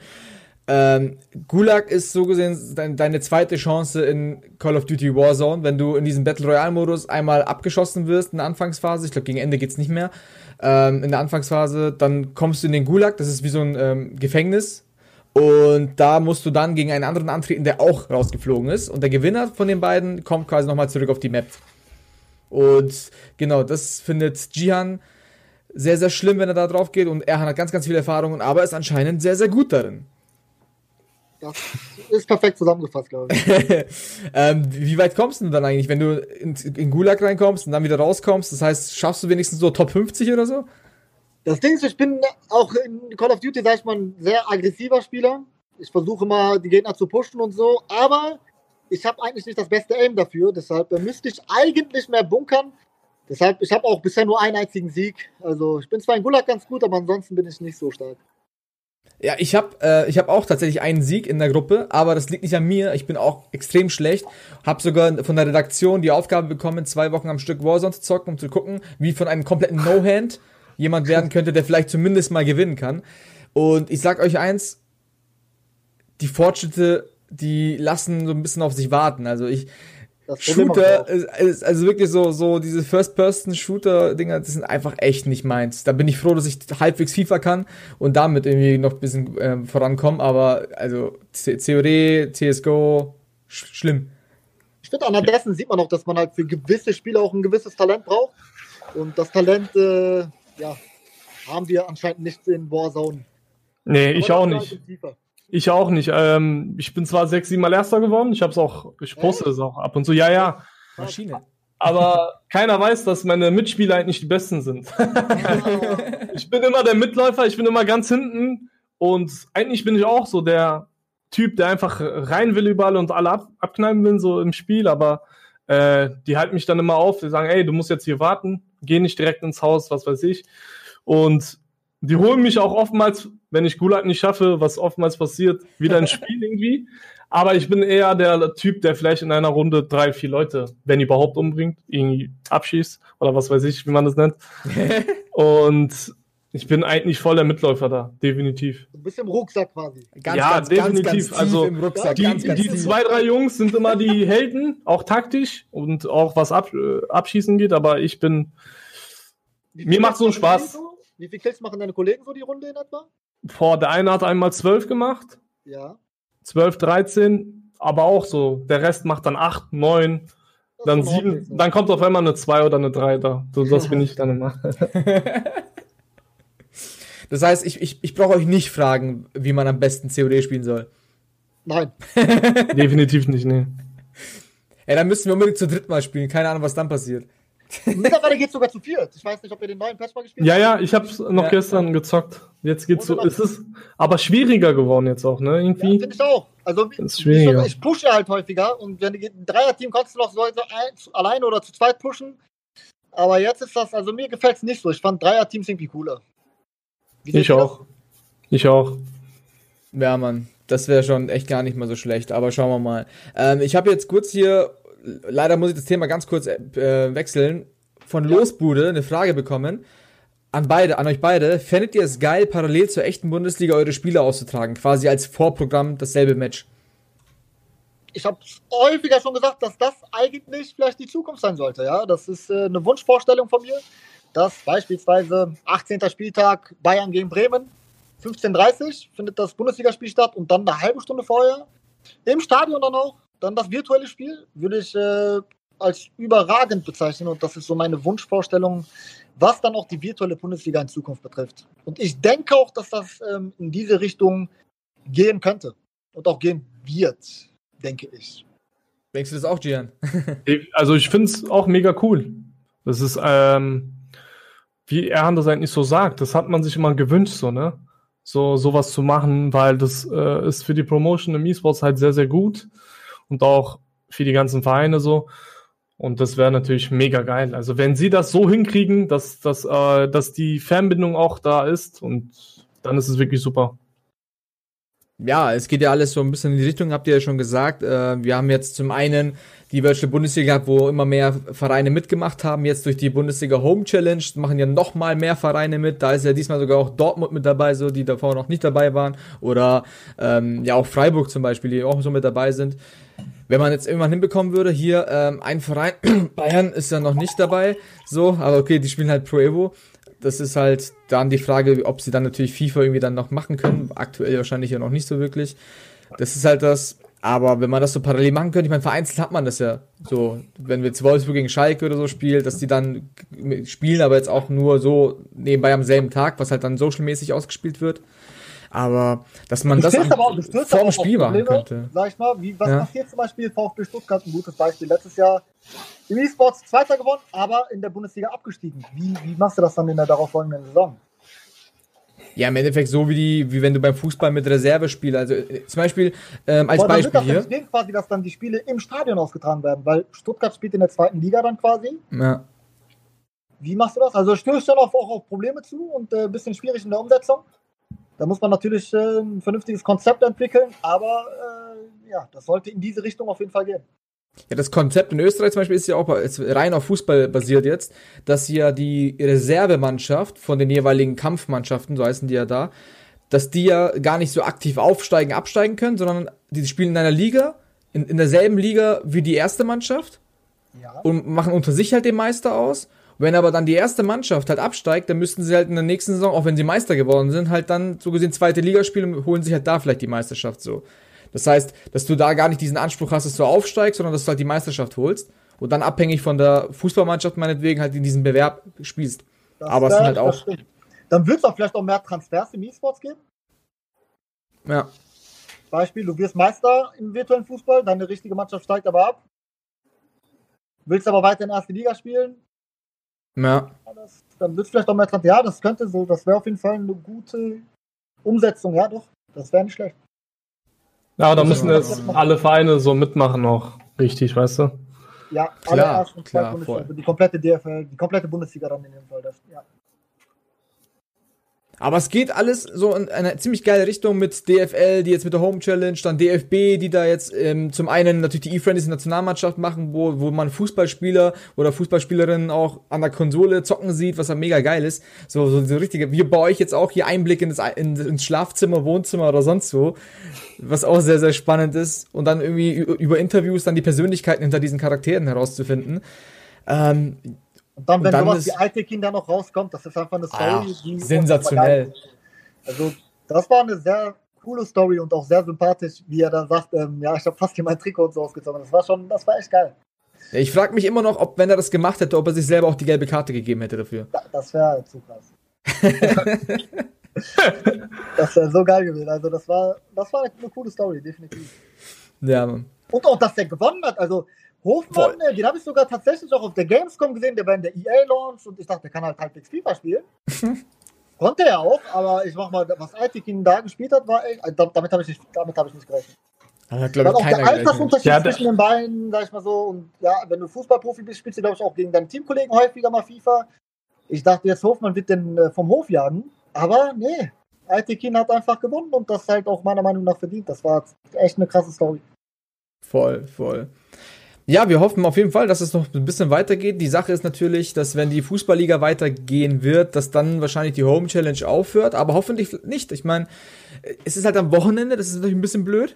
Ähm, Gulag ist so gesehen dein, deine zweite Chance in Call of Duty Warzone, wenn du in diesem Battle Royale Modus einmal abgeschossen wirst in der Anfangsphase, ich glaube gegen Ende geht's nicht mehr, ähm, in der Anfangsphase, dann kommst du in den Gulag, das ist wie so ein ähm, Gefängnis und da musst du dann gegen einen anderen antreten, der auch rausgeflogen ist und der Gewinner von den beiden kommt quasi nochmal zurück auf die Map. Und genau, das findet Jihan sehr, sehr schlimm, wenn er da drauf geht und er hat ganz, ganz viele Erfahrungen, aber ist anscheinend sehr, sehr gut darin. Das ist perfekt zusammengefasst, glaube ich. ähm, wie weit kommst du dann eigentlich, wenn du in, in, Gulag reinkommst und dann wieder rauskommst? Das heißt, schaffst du wenigstens so Top 50 oder so? Das Ding ist, ich bin auch in Call of Duty, sag ich mal, ein sehr aggressiver Spieler. Ich versuche immer, die Gegner zu pushen und so, aber ich habe eigentlich nicht das beste Aim dafür. Deshalb müsste ich eigentlich mehr bunkern. Deshalb, ich habe auch bisher nur einen einzigen Sieg. Also ich bin zwar in Gulag ganz gut, aber ansonsten bin ich nicht so stark. Ja, ich habe äh, hab auch tatsächlich einen Sieg in der Gruppe, aber das liegt nicht an mir. Ich bin auch extrem schlecht. Hab sogar von der Redaktion die Aufgabe bekommen, zwei Wochen am Stück Warzone zu zocken, um zu gucken, wie von einem kompletten No-Hand jemand werden könnte, der vielleicht zumindest mal gewinnen kann. Und ich sag euch eins, die Fortschritte, die lassen so ein bisschen auf sich warten. Also ich, Shooter ist, ist, also wirklich so so diese First-Person-Shooter-Dinger, das sind einfach echt nicht meins. Da bin ich froh, dass ich halbwegs FIFA kann und damit irgendwie noch ein bisschen äh, vorankomme, aber also COD, CSGO, sch schlimm. Ich finde, anhand dessen sieht man auch, dass man halt für gewisse Spiele auch ein gewisses Talent braucht. Und das Talent, äh, ja, haben wir anscheinend nicht in Warzone. Nee, aber ich auch nicht. Halt ich auch nicht. Ähm, ich bin zwar sechs, sieben Mal Erster geworden. Ich habe es auch, ich poste es auch ab und zu. Ja, ja. Maschine. Aber keiner weiß, dass meine Mitspieler eigentlich die Besten sind. ich bin immer der Mitläufer, ich bin immer ganz hinten. Und eigentlich bin ich auch so der Typ, der einfach rein will überall und alle ab, abknallen will, so im Spiel. Aber äh, die halten mich dann immer auf. Die sagen, ey, du musst jetzt hier warten. Geh nicht direkt ins Haus, was weiß ich. Und die holen mich auch oftmals, wenn ich Gulag nicht schaffe, was oftmals passiert, wieder ins Spiel irgendwie. Aber ich bin eher der Typ, der vielleicht in einer Runde drei, vier Leute, wenn überhaupt umbringt, irgendwie abschießt oder was weiß ich, wie man das nennt. Und ich bin eigentlich voll der Mitläufer da, definitiv. Du bist im Rucksack quasi. Ganz, ja, ganz, definitiv. Ganz, also Rucksack, die, die zwei, drei Jungs sind immer die Helden, auch taktisch und auch was ab, äh, Abschießen geht, aber ich bin. Mir macht so einen Spaß. So? Wie viele Kills machen deine Kollegen so die Runde in etwa? Boah, der eine hat einmal zwölf gemacht. Ja. 12, 13, aber auch so. Der Rest macht dann acht, neun, dann sieben. Dann kommt auf einmal eine zwei oder eine drei da. So, das bin ich dann immer. das heißt, ich, ich, ich brauche euch nicht fragen, wie man am besten COD spielen soll. Nein. Definitiv nicht, nee. Ey, dann müssen wir unbedingt zu dritt mal spielen. Keine Ahnung, was dann passiert. Mittlerweile geht es sogar zu viert. Ich weiß nicht, ob ihr den neuen Patch mal gespielt habt. Ja, ja, ich habe es noch ja. gestern gezockt. Jetzt geht's so. Es ist aber schwieriger geworden jetzt auch, ne? Irgendwie. Ja, finde ich auch. Also ist schwieriger. ich pushe halt häufiger und wenn ein Dreier-Team kannst du noch so, so alleine oder zu zweit pushen. Aber jetzt ist das, also mir gefällt es nicht so. Ich fand Dreier-Teams irgendwie cooler. Ich auch. Das? Ich auch. Ja, Mann. Das wäre schon echt gar nicht mal so schlecht, aber schauen wir mal. Ähm, ich habe jetzt kurz hier, leider muss ich das Thema ganz kurz äh, wechseln, von ja. Losbude eine Frage bekommen. An beide, an euch beide. Fändet ihr es geil, parallel zur echten Bundesliga eure Spiele auszutragen? Quasi als Vorprogramm dasselbe Match? ich habe häufiger schon gesagt, dass das eigentlich vielleicht die Zukunft sein sollte. Ja, das ist äh, eine Wunschvorstellung von mir, dass beispielsweise 18. Spieltag Bayern gegen Bremen, 15:30 Uhr findet das Bundesligaspiel statt und dann eine halbe Stunde vorher im Stadion dann auch dann das virtuelle Spiel würde ich äh, als überragend bezeichnen und das ist so meine Wunschvorstellung, was dann auch die virtuelle Bundesliga in Zukunft betrifft. Und ich denke auch, dass das ähm, in diese Richtung gehen könnte und auch gehen wird denke ich. Denkst du das auch, Gian? also ich finde es auch mega cool. Das ist, ähm, wie Erhan das eigentlich so sagt, das hat man sich immer gewünscht, so, ne? So, sowas zu machen, weil das äh, ist für die Promotion im E-Sports halt sehr, sehr gut und auch für die ganzen Vereine so. Und das wäre natürlich mega geil. Also wenn sie das so hinkriegen, dass, dass, äh, dass die Fernbindung auch da ist und dann ist es wirklich super ja, es geht ja alles so ein bisschen in die Richtung, habt ihr ja schon gesagt. Äh, wir haben jetzt zum einen die Virtual Bundesliga gehabt, wo immer mehr Vereine mitgemacht haben. Jetzt durch die Bundesliga Home Challenge machen ja noch mal mehr Vereine mit. Da ist ja diesmal sogar auch Dortmund mit dabei, so die davor noch nicht dabei waren. Oder ähm, ja auch Freiburg zum Beispiel, die auch so mit dabei sind. Wenn man jetzt irgendwann hinbekommen würde, hier ähm, ein Verein, Bayern ist ja noch nicht dabei, so, aber okay, die spielen halt Pro Evo das ist halt dann die Frage, ob sie dann natürlich FIFA irgendwie dann noch machen können. Aktuell wahrscheinlich ja noch nicht so wirklich. Das ist halt das. Aber wenn man das so parallel machen könnte, ich meine, vereinzelt hat man das ja so, wenn wir jetzt Wolfsburg gegen Schalke oder so spielen, dass die dann spielen, aber jetzt auch nur so nebenbei am selben Tag, was halt dann socialmäßig ausgespielt wird. Aber dass man das aber auch, vorm Spiel machen könnte. Sag ich mal, wie, was ja. passiert zum Beispiel VfB Stuttgart, ein gutes Beispiel. Letztes Jahr im E-Sports Zweiter gewonnen, aber in der Bundesliga abgestiegen. Wie, wie machst du das dann in der darauffolgenden Saison? Ja, im Endeffekt so wie die, wie wenn du beim Fußball mit Reserve spielst. Also äh, zum Beispiel ähm, als Beispiel das hier. Quasi, dass dann die Spiele im Stadion ausgetragen werden, weil Stuttgart spielt in der zweiten Liga dann quasi. Ja. Wie machst du das? Also stößt schon auch auf Probleme zu und ein äh, bisschen schwierig in der Umsetzung. Da muss man natürlich äh, ein vernünftiges Konzept entwickeln, aber äh, ja, das sollte in diese Richtung auf jeden Fall gehen. Ja, das Konzept in Österreich zum Beispiel ist ja auch rein auf Fußball basiert jetzt, dass ja die Reservemannschaft von den jeweiligen Kampfmannschaften, so heißen die ja da, dass die ja gar nicht so aktiv aufsteigen, absteigen können, sondern die spielen in einer Liga, in, in derselben Liga wie die erste Mannschaft ja. und machen unter sich halt den Meister aus wenn aber dann die erste Mannschaft halt absteigt, dann müssten sie halt in der nächsten Saison, auch wenn sie Meister geworden sind, halt dann so gesehen zweite Liga spielen und holen sich halt da vielleicht die Meisterschaft so. Das heißt, dass du da gar nicht diesen Anspruch hast, dass du aufsteigst, sondern dass du halt die Meisterschaft holst und dann abhängig von der Fußballmannschaft meinetwegen halt in diesem Bewerb spielst. Das aber es sind halt auch. Dann wird es auch vielleicht auch mehr Transfers im E-Sports geben. Ja. Beispiel, du wirst Meister im virtuellen Fußball, deine richtige Mannschaft steigt aber ab. Willst aber weiter in erste Liga spielen, ja. Das, dann wird vielleicht auch mehr dran. Ja, das könnte so, das wäre auf jeden Fall eine gute Umsetzung, ja doch. Das wäre nicht schlecht. Ja, da müssen jetzt alle Vereine so mitmachen noch, richtig, weißt du? Ja, alle klar, ersten zwei klar, Bundesliga, also die komplette DFL, die komplette Bundesliga dann in dem Fall. Das, ja. Aber es geht alles so in eine ziemlich geile Richtung mit DFL, die jetzt mit der Home Challenge, dann DFB, die da jetzt ähm, zum einen natürlich die E-Friendlies Nationalmannschaft machen, wo, wo man Fußballspieler oder Fußballspielerinnen auch an der Konsole zocken sieht, was ja mega geil ist. So, so, so richtige, wie bei euch jetzt auch hier Einblick in das, in, ins Schlafzimmer, Wohnzimmer oder sonst wo, was auch sehr, sehr spannend ist. Und dann irgendwie über Interviews dann die Persönlichkeiten hinter diesen Charakteren herauszufinden. Ähm, und dann, wenn und dann sowas wie alte Kinder noch rauskommt, das ist einfach eine Story, Ach, die sensationell. Also, das war eine sehr coole Story und auch sehr sympathisch, wie er dann sagt, ähm, ja, ich habe fast hier mein Trikot und so ausgezogen. Das war schon, das war echt geil. Ich frage mich immer noch, ob, wenn er das gemacht hätte, ob er sich selber auch die gelbe Karte gegeben hätte dafür. Da, das wäre zu krass. das wäre so geil gewesen. Also, das war, das war eine coole Story, definitiv. Ja, Mann. Und auch, dass er gewonnen hat. Also, Hofmann, Voll. den habe ich sogar tatsächlich auch auf der Gamescom gesehen, der war in der EA-Launch und ich dachte, der kann halt halbwegs FIFA spielen. Konnte er auch, aber ich mach mal, was Aitikin da gespielt hat, war echt, damit habe ich, nicht, hab ich nicht gerechnet. Ja, glaube ich, auch der Altersunterschied ja, zwischen den beiden, sag ich mal so, und ja, wenn du Fußballprofi bist, spielst du, glaube ich, auch gegen deinen Teamkollegen häufiger mal FIFA. Ich dachte, jetzt Hofmann wird den äh, vom Hof jagen, aber nee, Aitekin hat einfach gewonnen und das halt auch meiner Meinung nach verdient. Das war echt eine krasse Story. Voll, voll. Ja, wir hoffen auf jeden Fall, dass es noch ein bisschen weitergeht. Die Sache ist natürlich, dass wenn die Fußballliga weitergehen wird, dass dann wahrscheinlich die Home Challenge aufhört, aber hoffentlich nicht. Ich meine, es ist halt am Wochenende, das ist natürlich ein bisschen blöd.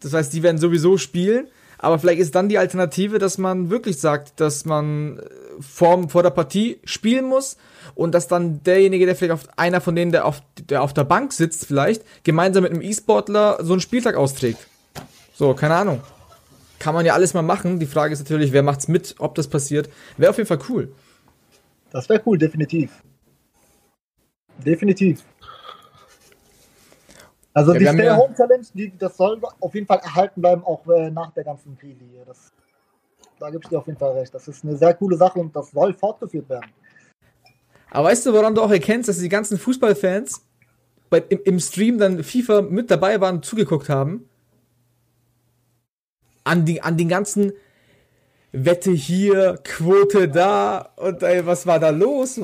Das heißt, die werden sowieso spielen, aber vielleicht ist dann die Alternative, dass man wirklich sagt, dass man vor, vor der Partie spielen muss und dass dann derjenige, der vielleicht auf einer von denen, der auf, der auf der Bank sitzt, vielleicht gemeinsam mit einem E-Sportler so einen Spieltag austrägt. So, keine Ahnung. Kann man ja alles mal machen. Die Frage ist natürlich, wer macht's mit, ob das passiert. Wäre auf jeden Fall cool. Das wäre cool, definitiv. Definitiv. Also ja, die Stay Home Challenge, die, das soll auf jeden Fall erhalten bleiben, auch äh, nach der ganzen Krise hier. Das, da gebe ich dir auf jeden Fall recht. Das ist eine sehr coole Sache und das soll fortgeführt werden. Aber weißt du, woran du auch erkennst, dass die ganzen Fußballfans bei, im, im Stream dann FIFA mit dabei waren und zugeguckt haben? An, die, an den ganzen Wette hier, Quote da und ey, was war da los?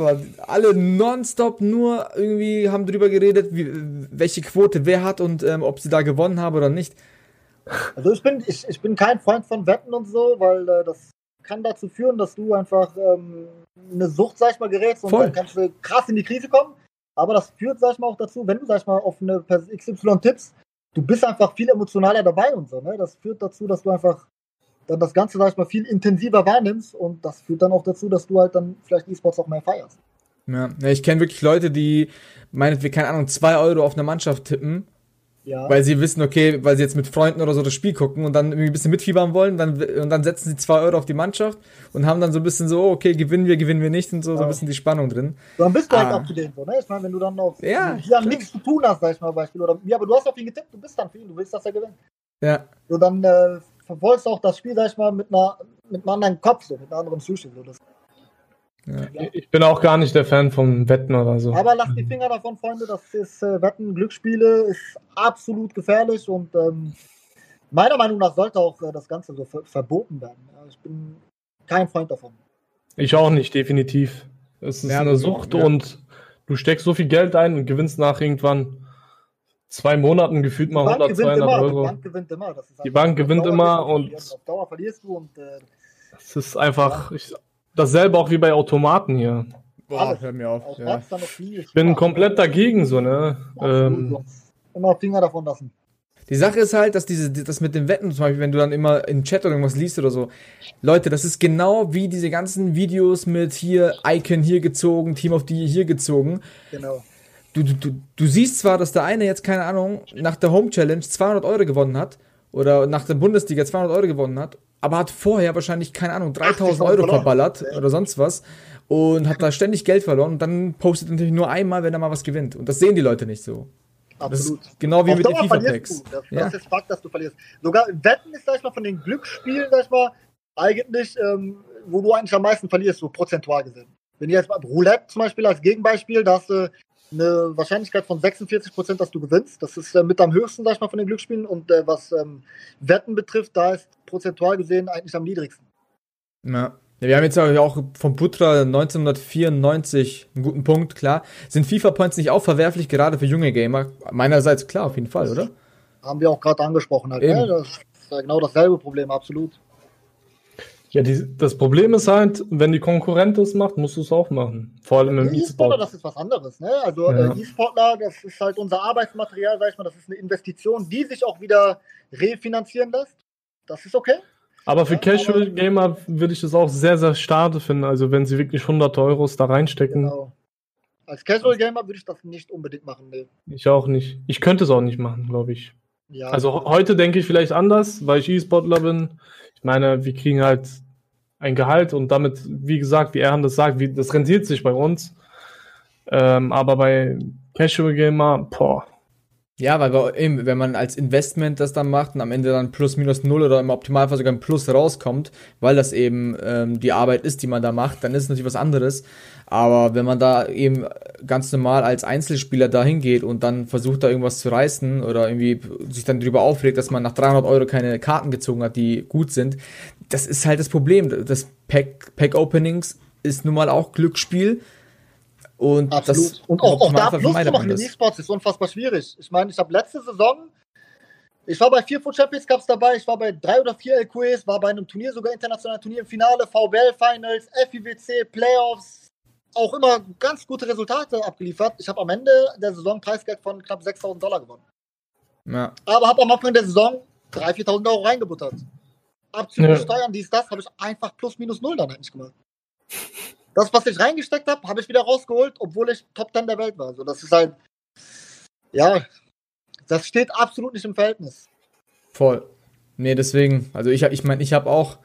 Alle nonstop nur irgendwie haben drüber geredet, wie, welche Quote wer hat und ähm, ob sie da gewonnen haben oder nicht. Also ich bin, ich, ich bin kein Freund von Wetten und so, weil äh, das kann dazu führen, dass du einfach ähm, eine Sucht, sag ich mal, gerätst und Voll. dann kannst du krass in die Krise kommen. Aber das führt, sag ich mal, auch dazu, wenn du, sag ich mal, auf eine XY tippst, du bist einfach viel emotionaler dabei und so, ne? Das führt dazu, dass du einfach dann das Ganze, sag ich mal, viel intensiver wahrnimmst und das führt dann auch dazu, dass du halt dann vielleicht E-Sports auch mehr feierst. Ja, ich kenne wirklich Leute, die meinetwegen, keine Ahnung, zwei Euro auf eine Mannschaft tippen ja. Weil sie wissen, okay, weil sie jetzt mit Freunden oder so das Spiel gucken und dann irgendwie ein bisschen mitfiebern wollen, dann, und dann setzen sie zwei Euro auf die Mannschaft und haben dann so ein bisschen so, okay, gewinnen wir, gewinnen wir nicht und so, ja. so ein bisschen die Spannung drin. Dann bist du halt ah. up to date, so, ne? Ich meine, wenn du dann auf, ja, hier nichts zu tun hast, sag ich mal, Beispiel, oder, ja, aber du hast auf ihn getippt, du bist dann für ihn, du willst, dass er gewinnt. Ja. So, dann äh, verfolgst du auch das Spiel, sag ich mal, mit einer, mit einem anderen Kopf, so, mit einer anderen so, das ja. Ich bin auch gar nicht der Fan von Wetten oder so. Aber lasst die Finger davon, Freunde. Das ist äh, Wetten, Glücksspiele ist absolut gefährlich und ähm, meiner Meinung nach sollte auch äh, das Ganze so ver verboten werden. Ja, ich bin kein Freund davon. Ich auch nicht, definitiv. Es ist ja, eine Sucht ja. und du steckst so viel Geld ein und gewinnst nach irgendwann zwei Monaten gefühlt mal 100, 200 immer, Euro. Die Bank gewinnt immer. die Bank gewinnt immer und auf Dauer verlierst du und äh, das ist einfach. Ich, dasselbe auch wie bei Automaten hier. Boah, hör mir auf. Ja. Ich bin komplett dagegen, so, ne? Ähm, immer Finger davon lassen. Die Sache ist halt, dass diese, das mit den Wetten, zum Beispiel, wenn du dann immer im Chat oder irgendwas liest oder so, Leute, das ist genau wie diese ganzen Videos mit hier Icon hier gezogen, Team of the hier gezogen. Genau. Du, du, du, siehst zwar, dass der eine jetzt, keine Ahnung, nach der Home Challenge 200 Euro gewonnen hat oder nach der Bundesliga 200 Euro gewonnen hat aber hat vorher wahrscheinlich, keine Ahnung, 3000 Euro verloren. verballert oder sonst was und hat da ständig Geld verloren und dann postet natürlich nur einmal, wenn er mal was gewinnt. Und das sehen die Leute nicht so. Absolut. genau wie Auf mit den FIFA-Packs. Das, ja. das ist Fakt, dass du verlierst. Sogar Wetten ist, sag ich mal, von den Glücksspielen, sag ich mal, eigentlich, ähm, wo du eigentlich am meisten verlierst, so prozentual gesehen. Wenn ihr jetzt mal Roulette zum Beispiel als Gegenbeispiel, da hast du eine Wahrscheinlichkeit von 46 Prozent, dass du gewinnst. Das ist äh, mit am höchsten, sag ich mal, von den Glücksspielen. Und äh, was ähm, Wetten betrifft, da ist prozentual gesehen eigentlich am niedrigsten. Ja. ja wir haben jetzt auch vom Putra 1994 einen guten Punkt, klar. Sind FIFA-Points nicht auch verwerflich, gerade für junge Gamer? Meinerseits klar, auf jeden Fall, oder? Haben wir auch gerade angesprochen. Halt, ne? Das ist genau dasselbe Problem, absolut. Ja, die, das Problem ist halt, wenn die Konkurrent das macht, musst du es auch machen. Vor allem im E-Sportler, das ist was anderes. Ne? Also ja. äh, E-Sportler, das ist halt unser Arbeitsmaterial, sag ich mal, das ist eine Investition, die sich auch wieder refinanzieren lässt. Das ist okay. Aber für ja, Casual Gamer würde ich das auch sehr, sehr schade finden. Also wenn sie wirklich 100 Euros da reinstecken. Genau. Als Casual Gamer würde ich das nicht unbedingt machen. Nee. Ich auch nicht. Ich könnte es auch nicht machen, glaube ich. Ja, also heute denke ich vielleicht anders, weil ich E-Sportler bin. Ich meine, wir kriegen halt ein Gehalt und damit, wie gesagt, wie Erhan das sagt, wie, das rentiert sich bei uns. Ähm, aber bei Casual Gamer, boah. Ja, weil eben, wenn man als Investment das dann macht und am Ende dann plus minus null oder im Optimalfall sogar ein Plus rauskommt, weil das eben ähm, die Arbeit ist, die man da macht, dann ist es natürlich was anderes. Aber wenn man da eben ganz normal als Einzelspieler da hingeht und dann versucht da irgendwas zu reißen oder irgendwie sich dann darüber aufregt, dass man nach 300 Euro keine Karten gezogen hat, die gut sind, das ist halt das Problem. Das Pack, Pack Openings ist nun mal auch Glücksspiel. Und Absolut. das und auch, auch da Plus zu machen in. E-Sports ist unfassbar schwierig. Ich meine, ich habe letzte Saison, ich war bei vier Foot Champions Cups dabei, ich war bei drei oder vier LQEs, war bei einem Turnier, sogar internationalen Turnier im Finale, VBL Finals, FIWC, Playoffs, auch immer ganz gute Resultate abgeliefert. Ich habe am Ende der Saison Preisgeld von knapp 6.000 Dollar gewonnen. Ja. Aber habe am Anfang der Saison 3.000, 4.000 Euro reingebuttert. Abzüglich Ja. Steuern, dies, das, habe ich einfach plus minus null dann eigentlich gemacht. Das, was ich reingesteckt habe, habe ich wieder rausgeholt, obwohl ich Top 10 der Welt war. Also das ist halt, ja, das steht absolut nicht im Verhältnis. Voll. Nee, deswegen, also ich, ich meine, ich habe auch,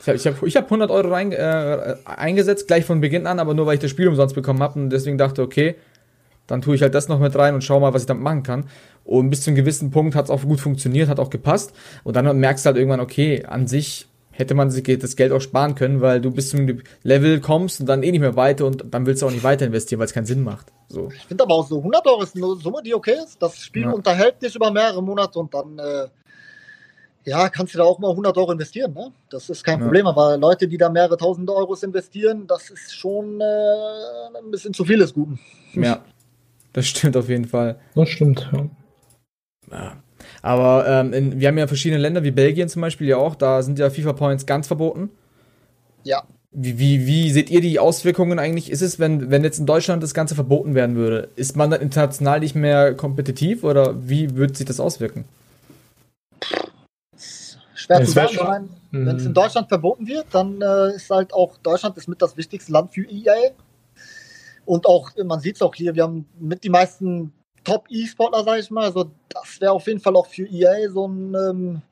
ich habe ich hab, ich hab 100 Euro rein, äh, eingesetzt, gleich von Beginn an, aber nur weil ich das Spiel umsonst bekommen habe und deswegen dachte, okay, dann tue ich halt das noch mit rein und schau mal, was ich damit machen kann. Und bis zu einem gewissen Punkt hat es auch gut funktioniert, hat auch gepasst. Und dann merkst du halt irgendwann, okay, an sich hätte man sich das Geld auch sparen können, weil du bis zum Level kommst und dann eh nicht mehr weiter und dann willst du auch nicht weiter investieren, weil es keinen Sinn macht. So. Ich finde aber auch so 100 Euro ist eine Summe, die okay ist. Das Spiel Ja. unterhält dich über mehrere Monate und dann, äh, ja, kannst du da auch mal 100 Euro investieren. Ne? Das ist kein Ja. Problem. Aber Leute, die da mehrere tausend Euros investieren, das ist schon äh, ein bisschen zu viel des Guten. Ja, das stimmt auf jeden Fall. Das stimmt, ja. Ja. Aber ähm, in, wir haben ja verschiedene Länder, wie Belgien zum Beispiel ja auch, da sind ja FIFA-Points ganz verboten. Ja. Wie, wie, wie seht ihr die Auswirkungen eigentlich? Ist es, wenn, wenn jetzt in Deutschland das Ganze verboten werden würde, ist man dann international nicht mehr kompetitiv oder wie würde sich das auswirken? Schwer zu sagen. Ich meine, Mhm. wenn es in Deutschland verboten wird, dann äh, ist halt auch Deutschland ist mit das wichtigste Land für EA. Und auch, man sieht es auch hier, wir haben mit die meisten Top-E-Sportler, sage ich mal. Also das wäre auf jeden Fall auch für EA so ein ähm,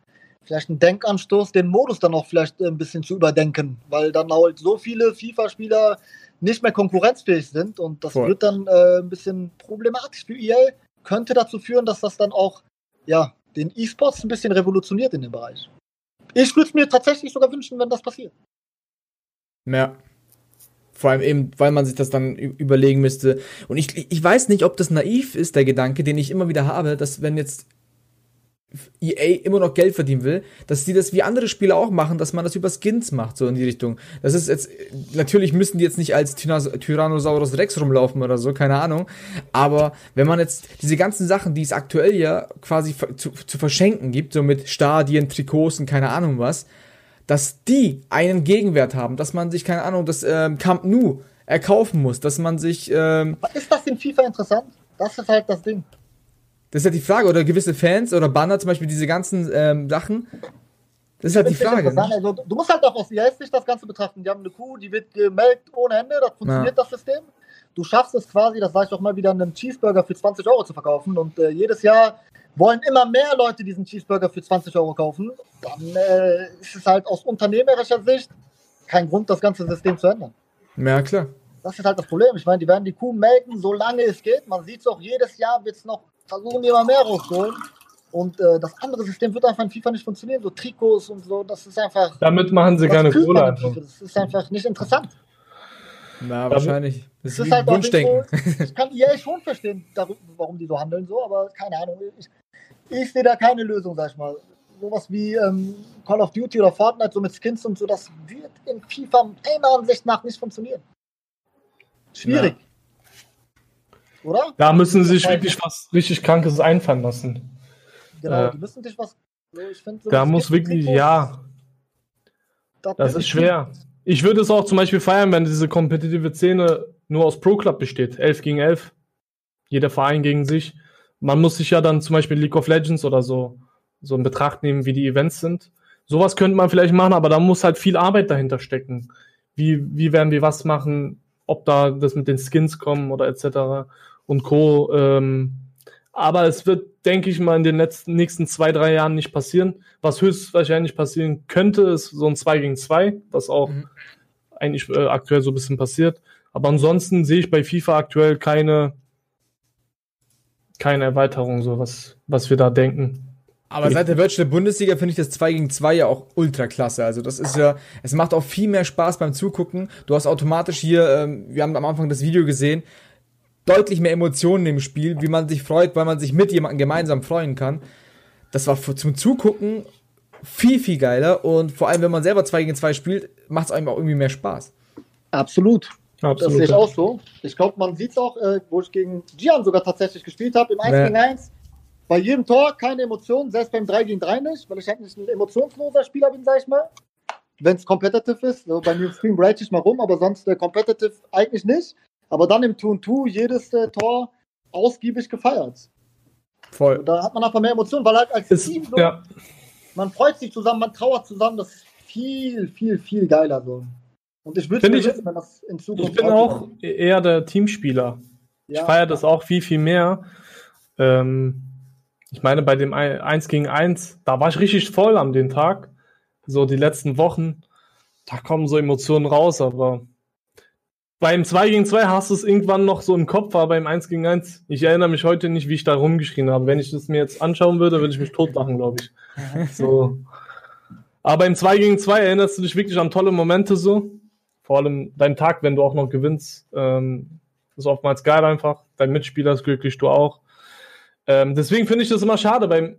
vielleicht ein Denkanstoß, den Modus dann auch vielleicht ein bisschen zu überdenken, weil dann halt so viele FIFA-Spieler nicht mehr konkurrenzfähig sind und das Voll. wird dann äh, ein bisschen problematisch für EA. Könnte dazu führen, dass das dann auch ja, den E-Sports ein bisschen revolutioniert in dem Bereich. Ich würde es mir tatsächlich sogar wünschen, wenn das passiert. Ja. Vor allem eben, weil man sich das dann überlegen müsste. Und ich, ich weiß nicht, ob das naiv ist, der Gedanke, den ich immer wieder habe, dass wenn jetzt EA immer noch Geld verdienen will, dass die das wie andere Spiele auch machen, dass man das über Skins macht, so in die Richtung. Das ist jetzt, natürlich müssen die jetzt nicht als Tyrannos- Tyrannosaurus Rex rumlaufen oder so, keine Ahnung. Aber wenn man jetzt diese ganzen Sachen, die es aktuell ja quasi zu, zu verschenken gibt, so mit Stadien, Trikots und keine Ahnung was, dass die einen Gegenwert haben, dass man sich, keine Ahnung, das ähm, Camp Nou erkaufen muss, dass man sich, ähm, ist das in FIFA interessant? Das ist halt das Ding. das ist ja die Frage, oder gewisse Fans oder Banner, zum Beispiel diese ganzen ähm, Sachen, das ist halt die Frage. Ne? Also, du musst halt auch aus EA-Sicht das Ganze betrachten. Die haben eine Kuh, die wird gemelkt ohne Ende, das funktioniert das System. Du schaffst es quasi, das sage ich auch mal wieder, einen Cheeseburger für 20 Euro zu verkaufen und äh, jedes Jahr wollen immer mehr Leute diesen Cheeseburger für 20 Euro kaufen. Dann äh, ist es halt aus unternehmerischer Sicht kein Grund, das ganze System zu ändern. Ja, klar. Das ist halt das Problem. Ich meine, die werden die Kuh melken, solange es geht. Man sieht es auch jedes Jahr, wird es noch versuchen, die immer mehr rauszuholen. Und äh, das andere System wird einfach in FIFA nicht funktionieren. So Trikots und so, das ist einfach. Damit machen sie das keine Kohle einfach. Das ist einfach nicht interessant. Ja, wahrscheinlich. Das Es ist ist wie halt Wunschdenken. irgendwo, ich kann EA schon verstehen, darüber, warum die so handeln, so, aber keine Ahnung. Ich, ich sehe da keine Lösung, sag ich mal. Sowas wie ähm, Call of Duty oder Fortnite, so mit Skins und so, das wird in FIFA meiner Ansicht nach nicht funktionieren. Schwierig. Oder? Da müssen sie sich Das wirklich was richtig Krankes einfallen lassen. Genau, Äh, die müssen sich was. Find, so Da muss wirklich, Trikots, ja, das bin ist schwer. Ich würde es auch zum Beispiel feiern, wenn diese kompetitive Szene nur aus Pro Club besteht. 11 gegen 11. Jeder Verein gegen sich. Man muss sich ja dann zum Beispiel League of Legends oder so, so in Betracht nehmen, wie die Events sind. Sowas könnte man vielleicht machen, aber da muss halt viel Arbeit dahinter stecken. Wie, wie werden wir was machen, ob da das mit den Skins kommen oder etc. und Co. Ähm, aber es wird, denke ich mal, in den letzten, nächsten zwei, drei Jahren nicht passieren. Was höchstwahrscheinlich passieren könnte, ist so ein 2 gegen 2, was auch Mhm. eigentlich äh, aktuell so ein bisschen passiert. Aber ansonsten sehe ich bei FIFA aktuell keine, keine Erweiterung, so was, was wir da denken. Aber seit der Virtual Bundesliga finde ich das 2 gegen 2 ja auch ultra klasse. Also das ist ja, es macht auch viel mehr Spaß beim Zugucken. Du hast automatisch hier, ähm, wir haben am Anfang das Video gesehen, deutlich mehr Emotionen im Spiel, wie man sich freut, weil man sich mit jemandem gemeinsam freuen kann. Das war zum Zugucken viel, viel geiler und vor allem, wenn man selber 2 gegen 2 spielt, macht es einem auch irgendwie mehr Spaß. Absolut. Absolut. Das sehe ich auch so. Ich glaube, man sieht es auch, äh, wo ich gegen Gian sogar tatsächlich gespielt habe, im 1 ja. gegen 1. Bei jedem Tor keine Emotionen, selbst beim 3 gegen 3 nicht, weil ich halt nicht ein emotionsloser Spieler bin, sag ich mal. Wenn es competitive ist. So, bei mir im Stream rate ich mal rum, aber sonst äh, competitive eigentlich nicht. Aber dann im 2-2 jedes äh, Tor ausgiebig gefeiert. Voll. Und da hat man einfach mehr Emotionen, weil halt als ist, Team so, ja. man freut sich zusammen, man trauert zusammen, das ist viel, viel, viel geiler so. Und ich würde mir wissen, wenn das in Zukunft. Ich bin auch eher der Teamspieler. Ja. Ich feiere das auch viel, viel mehr. Ähm, ich meine, bei dem 1 gegen 1, da war ich richtig voll an dem Tag. So die letzten Wochen, da kommen so Emotionen raus, aber beim 2 gegen 2 hast du es irgendwann noch so im Kopf, aber beim 1 gegen 1, ich erinnere mich heute nicht, wie ich da rumgeschrien habe. Wenn ich das mir jetzt anschauen würde, würde ich mich totlachen, glaube ich. So. Aber im 2 gegen 2 erinnerst du dich wirklich an tolle Momente so. Vor allem dein Tag, wenn du auch noch gewinnst, ähm, ist oftmals geil einfach. Dein Mitspieler ist glücklich, du auch. Ähm, deswegen finde ich das immer schade, beim,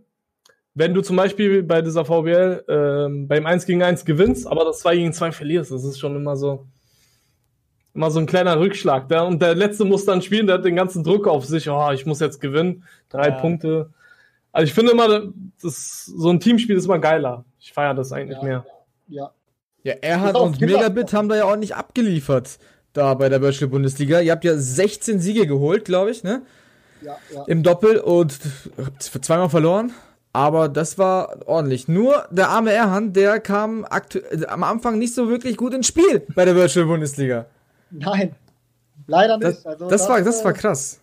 wenn du zum Beispiel bei dieser VBL ähm, beim 1 gegen 1 gewinnst, aber das 2 gegen 2 verlierst. Das ist schon immer so immer so ein kleiner Rückschlag. Der, und der letzte muss dann spielen, der hat den ganzen Druck auf sich. Oh, ich muss jetzt gewinnen. Drei ja. Punkte. Also ich finde immer, das, so ein Teamspiel ist immer geiler. Ich feiere das eigentlich ja, mehr. Ja. Ja, Erhard und Megabit haben da ja auch nicht abgeliefert. Da bei der Virtual Bundesliga. Ihr habt ja 16 Siege geholt, glaube ich, ne? Ja, ja. Im Doppel und zweimal verloren. Aber das war ordentlich. Nur der arme Erhan, der kam am Anfang nicht so wirklich gut ins Spiel bei der Virtual Bundesliga. Nein, leider nicht. Das, also, das, das war, das war äh, krass.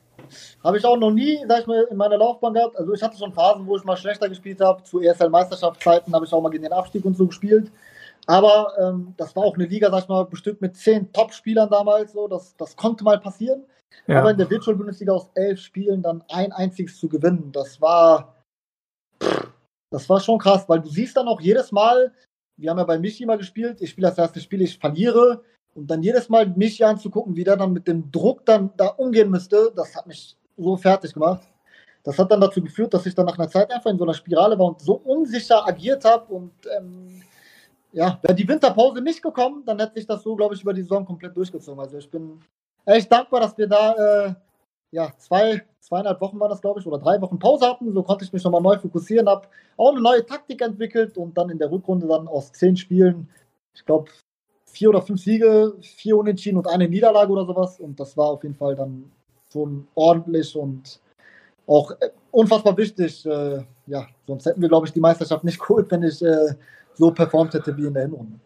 Habe ich auch noch nie, sag ich mal, in meiner Laufbahn gehabt. Also ich hatte schon Phasen, wo ich mal schlechter gespielt habe. Zu ESL-Meisterschaftszeiten habe ich auch mal gegen den Abstieg und so gespielt. Aber ähm, das war auch eine Liga, sag ich mal, bestimmt mit zehn Top-Spielern damals. So, das, das konnte mal passieren. Ja. Aber in der Virtual Bundesliga aus elf Spielen dann ein einziges zu gewinnen, das war, das war schon krass, weil du siehst dann auch jedes Mal, wir haben ja bei Michi mal gespielt, ich spiele das erste Spiel, ich verliere, und dann jedes Mal mich anzugucken, wie der dann mit dem Druck dann da umgehen müsste, das hat mich so fertig gemacht. Das hat dann dazu geführt, dass ich dann nach einer Zeit einfach in so einer Spirale war und so unsicher agiert habe. Und ähm, ja, wäre die Winterpause nicht gekommen, dann hätte sich das so, glaube ich, über die Saison komplett durchgezogen. Also ich bin echt dankbar, dass wir da äh, ja, zwei, zweieinhalb Wochen war das, glaube ich, oder drei Wochen Pause hatten. So konnte ich mich nochmal neu fokussieren, habe auch eine neue Taktik entwickelt und dann in der Rückrunde dann aus zehn Spielen, ich glaube, vier oder fünf Siege, vier Unentschieden und eine Niederlage oder sowas. Und das war auf jeden Fall dann schon ordentlich und auch äh, unfassbar wichtig. Äh, ja, sonst hätten wir, glaube ich, die Meisterschaft nicht geholt, wenn ich äh, so performt hätte wie in der Hinrunde.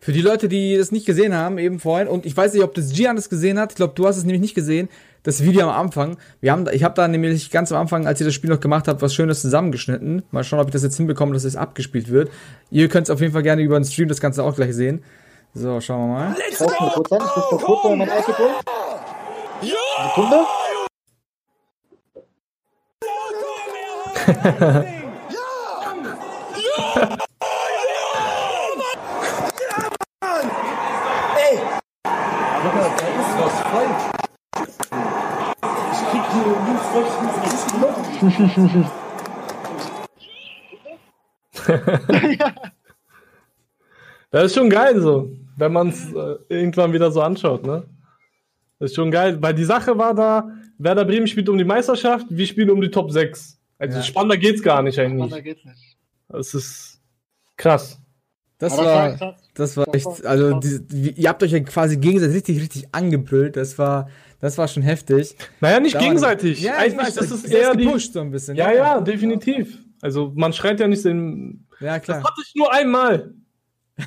Für die Leute, die das nicht gesehen haben, eben vorhin, und ich weiß nicht, ob das Gian das gesehen hat, ich glaube, du hast es nämlich nicht gesehen, das Video am Anfang. Wir haben, ich habe da nämlich ganz am Anfang, als ihr das Spiel noch gemacht habt, was Schönes zusammengeschnitten. Mal schauen, ob ich das jetzt hinbekomme, dass es abgespielt wird. Ihr könnt es auf jeden Fall gerne über den Stream das Ganze auch gleich sehen. So, schauen wir mal. Let's go! Kurz an, das ist schon geil so, wenn man es äh, irgendwann wieder so anschaut, ne? Das ist schon geil, weil die Sache war da, Werder Bremen spielt um die Meisterschaft, wir spielen um die Top 6. Also ja. spannender geht's gar nicht eigentlich. Spannender geht's nicht. Das ist krass. Das, war, das war echt, also die, ihr habt euch ja quasi gegenseitig richtig, richtig angebrüllt. Das war, das war schon heftig. Naja, nicht da gegenseitig. Ja, Eigentlich, weiß, das ist eher gepusht die, so ein bisschen. Ja, ja, ja, definitiv. Also man schreit ja nicht den. Ja, klar. Das hatte ich nur einmal.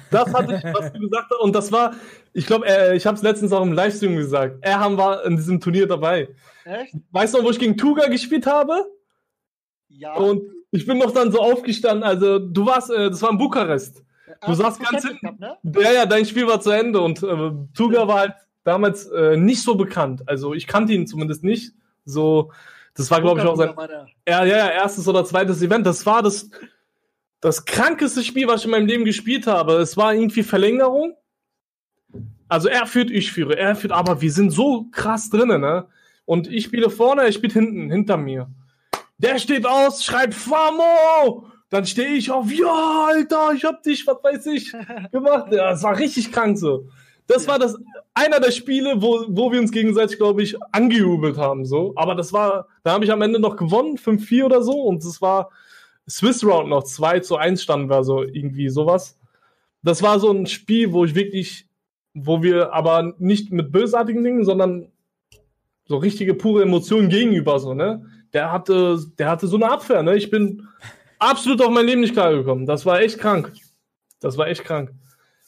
Das hatte ich, was du gesagt hast. Und das war, ich glaube, äh, ich habe es letztens auch im Livestream gesagt. Erham war in diesem Turnier dabei. Echt? Weißt du, wo ich gegen Tuga gespielt habe? Ja. Und ich bin noch dann so aufgestanden. Also du warst, äh, das war in Bukarest. Du ah, saßt ganz hinten. Ne? Ja, ja, dein Spiel war zu Ende und äh, Tuga war halt damals äh, nicht so bekannt. Also ich kannte ihn zumindest nicht. So, das war, glaube ich, auch sein ja, ja, ja, erstes oder zweites Event. Das war das, das krankeste Spiel, was ich in meinem Leben gespielt habe. Es war irgendwie Verlängerung. Also er führt, ich führe, er führt, aber wir sind so krass drinnen, ne? Und ich spiele vorne, er spielt hinten, hinter mir. Der steht aus, schreit Famo! Dann stehe ich auf, ja, Alter, ich hab dich, was weiß ich, gemacht. Ja, es war richtig krank so. Das ja. war das einer der Spiele, wo, wo wir uns gegenseitig, glaube ich, angejubelt haben. So. Aber das war, da habe ich am Ende noch gewonnen, 5-4 oder so. Und es war Swiss Round noch 2 zu 1 standen war so irgendwie sowas. Das war so ein Spiel, wo ich wirklich, wo wir aber nicht mit bösartigen Dingen, sondern so richtige pure Emotionen gegenüber, so, ne? Der hatte, der hatte so eine Abwehr, ne? Ich bin absolut auf mein Leben nicht klargekommen. Das war echt krank. Das war echt krank.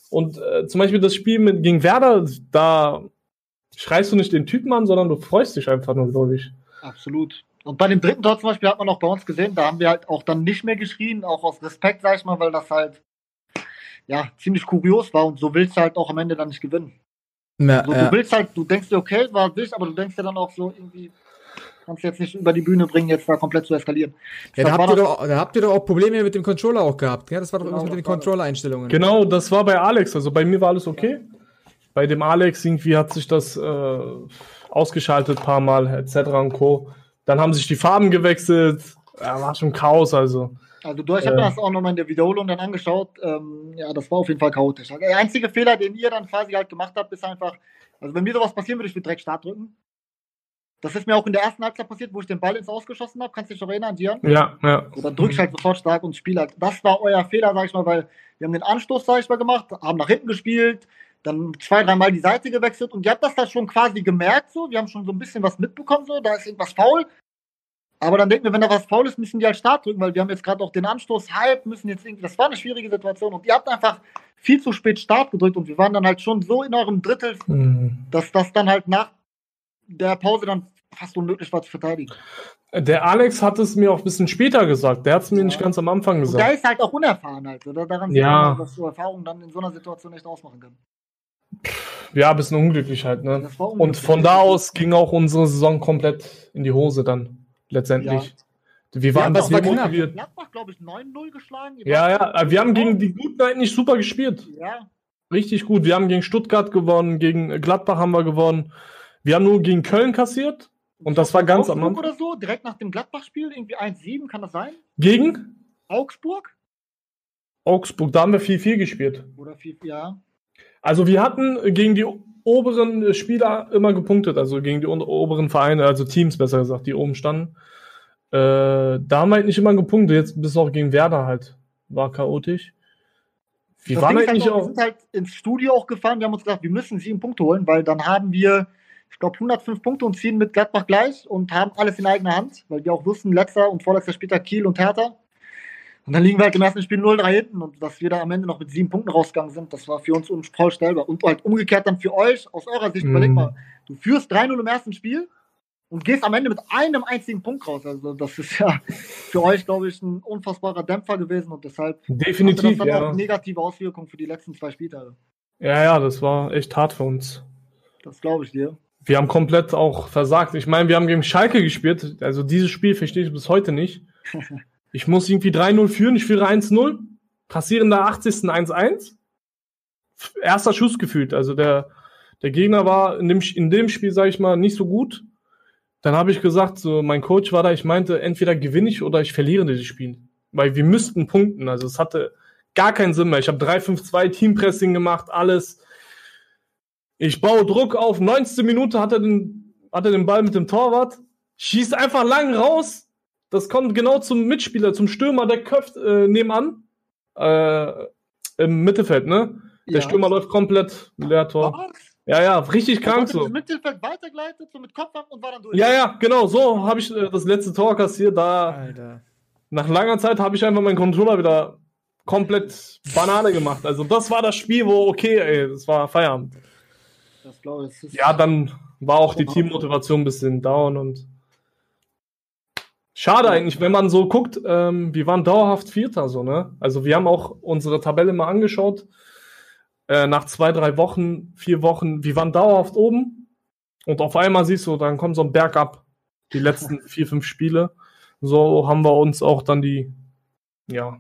Und äh, zum Beispiel das Spiel mit, gegen Werder, da schreist du nicht den Typen an, sondern du freust dich einfach nur, glaube ich. Absolut. Und bei dem dritten Tor zum Beispiel hat man auch bei uns gesehen, da haben wir halt auch dann nicht mehr geschrien, auch aus Respekt, sag ich mal, weil das halt ja ziemlich kurios war und so willst du halt auch am Ende dann nicht gewinnen. Ja, also, ja. Du willst halt, du denkst dir, okay, war wichtig, aber du denkst dir dann auch so irgendwie, kannst jetzt nicht über die Bühne bringen, jetzt da komplett zu eskalieren. Ja, da, habt ihr doch, da habt ihr doch auch Probleme mit dem Controller auch gehabt. Ja, das war doch genau, irgendwas mit den Controller-Einstellungen. Genau, das war bei Alex. Also bei mir war alles okay. Bei dem Alex irgendwie hat sich das äh, ausgeschaltet ein paar Mal, etc. und Co. Dann haben sich die Farben gewechselt. Ja, war schon Chaos, also. Also du, ich habe äh, mir das auch nochmal in der Wiederholung dann angeschaut. Ähm, ja, das war auf jeden Fall chaotisch. Der einzige Fehler, den ihr dann quasi halt gemacht habt, ist einfach, also wenn mir sowas passieren würde, ich würde direkt Start drücken. Das ist mir auch in der ersten Halbzeit passiert, wo ich den Ball ins Ausgeschossen habe. Kannst du dich noch erinnern, Gian? Ja, ja. So, dann drücke ich halt sofort stark und spiele halt. Das war euer Fehler, sag ich mal, weil wir haben den Anstoß, sag ich mal, gemacht, haben nach hinten gespielt, dann zwei, dreimal die Seite gewechselt und ihr habt das da schon quasi gemerkt, so. Wir haben schon so ein bisschen was mitbekommen, so. Da ist irgendwas faul. Aber dann denken wir, wenn da was faul ist, müssen die halt Start drücken, weil wir haben jetzt gerade auch den Anstoß halb, müssen jetzt irgendwie, das war eine schwierige Situation und ihr habt einfach viel zu spät Start gedrückt und wir waren dann halt schon so in eurem Drittel, mhm. dass das dann halt nach der Pause dann fast unmöglich war zu verteidigen. Der Alex hat es mir auch ein bisschen später gesagt. Der hat es mir ja. nicht ganz am Anfang gesagt. Und der ist halt auch unerfahren halt. Oder? Daran ja. sieht man, dass so Erfahrung dann in so einer Situation nicht ausmachen kann. Ja, ein bisschen unglücklich halt. Ne? Unglücklich. Und von da aus ging auch unsere Saison komplett in die Hose dann letztendlich. Ja. Wir waren ja, das war motiviert. Gladbach, glaube ich, 9-0 geschlagen. Ja, ja, wir haben gegen die Guten eigentlich super gespielt. Ja. Richtig gut. Wir haben gegen Stuttgart gewonnen, gegen Gladbach haben wir gewonnen. Wir haben nur gegen Köln kassiert. Und das war ganz am Anfang. oder so, direkt nach dem Gladbach-Spiel, irgendwie 1-7, kann das sein? Gegen? Augsburg? Augsburg, da haben wir 4-4 gespielt. Oder 4 ja. Also wir hatten gegen die oberen Spieler immer gepunktet, also gegen die oberen Vereine, also Teams besser gesagt, die oben standen. Äh, da haben wir halt nicht immer gepunktet, jetzt bis auch gegen Werder halt. War chaotisch. Wir waren halt, halt nicht auch, Wir sind halt ins Studio auch gefahren, wir haben uns gedacht, wir müssen sieben Punkte holen, weil dann haben wir ich glaube, 105 Punkte und ziehen mit Gladbach gleich und haben alles in eigener Hand, weil wir auch wussten, letzter und vorletzter später Kiel und Hertha. Und dann liegen wir halt im ersten Spiel 0-3 hinten und dass wir da am Ende noch mit sieben Punkten rausgegangen sind, das war für uns unvorstellbar. Und halt umgekehrt dann für euch, aus eurer Sicht, mhm. überleg mal, du führst 3-0 im ersten Spiel und gehst am Ende mit einem einzigen Punkt raus. Also das ist ja für euch, glaube ich, ein unfassbarer Dämpfer gewesen und deshalb definitiv das dann ja. auch negative Auswirkungen für die letzten zwei Spieltage. Ja, ja, das war echt hart für uns. Das glaube ich dir. Wir haben komplett auch versagt. Ich meine, wir haben gegen Schalke gespielt. Also dieses Spiel verstehe ich bis heute nicht. Ich muss irgendwie 3-0 führen, ich führe 1-0, kassiere in der 80. 1-1. Erster Schuss gefühlt. Also der, der Gegner war in dem, in dem Spiel, sage ich mal, nicht so gut. Dann habe ich gesagt, so mein Coach war da, ich meinte, entweder gewinne ich oder ich verliere dieses Spiel. Weil wir müssten punkten. Also es hatte gar keinen Sinn mehr. Ich habe 3-5-2 Teampressing gemacht, alles. Ich baue Druck auf. 19. Minute hat er den, hat er den Ball mit dem Torwart. Schießt einfach lang raus. Das kommt genau zum Mitspieler, zum Stürmer, der köpft äh, nebenan. Äh, Im Mittelfeld, ne? Der ja. Stürmer läuft komplett leer Tor. Was? Ja, ja, richtig krank so. Mittelfeld weitergeleitet, so mit Kopf und war dann durch. Ja, ja, genau, so habe ich äh, das letzte Tor kassiert. Da Alter. nach langer Zeit habe ich einfach meinen Controller wieder komplett Banane gemacht. Also das war das Spiel, wo okay, ey, das war Feierabend. Das glaube ich. Ja, dann war auch die Teammotivation ein bisschen down und schade eigentlich, wenn man so guckt, ähm, wir waren dauerhaft Vierter, so, ne? Also wir haben auch unsere Tabelle mal angeschaut. Äh, nach zwei, drei Wochen, vier Wochen, wir waren dauerhaft oben und auf einmal siehst du, dann kommt so ein Berg ab. Die letzten vier, fünf Spiele. So haben wir uns auch dann die, ja,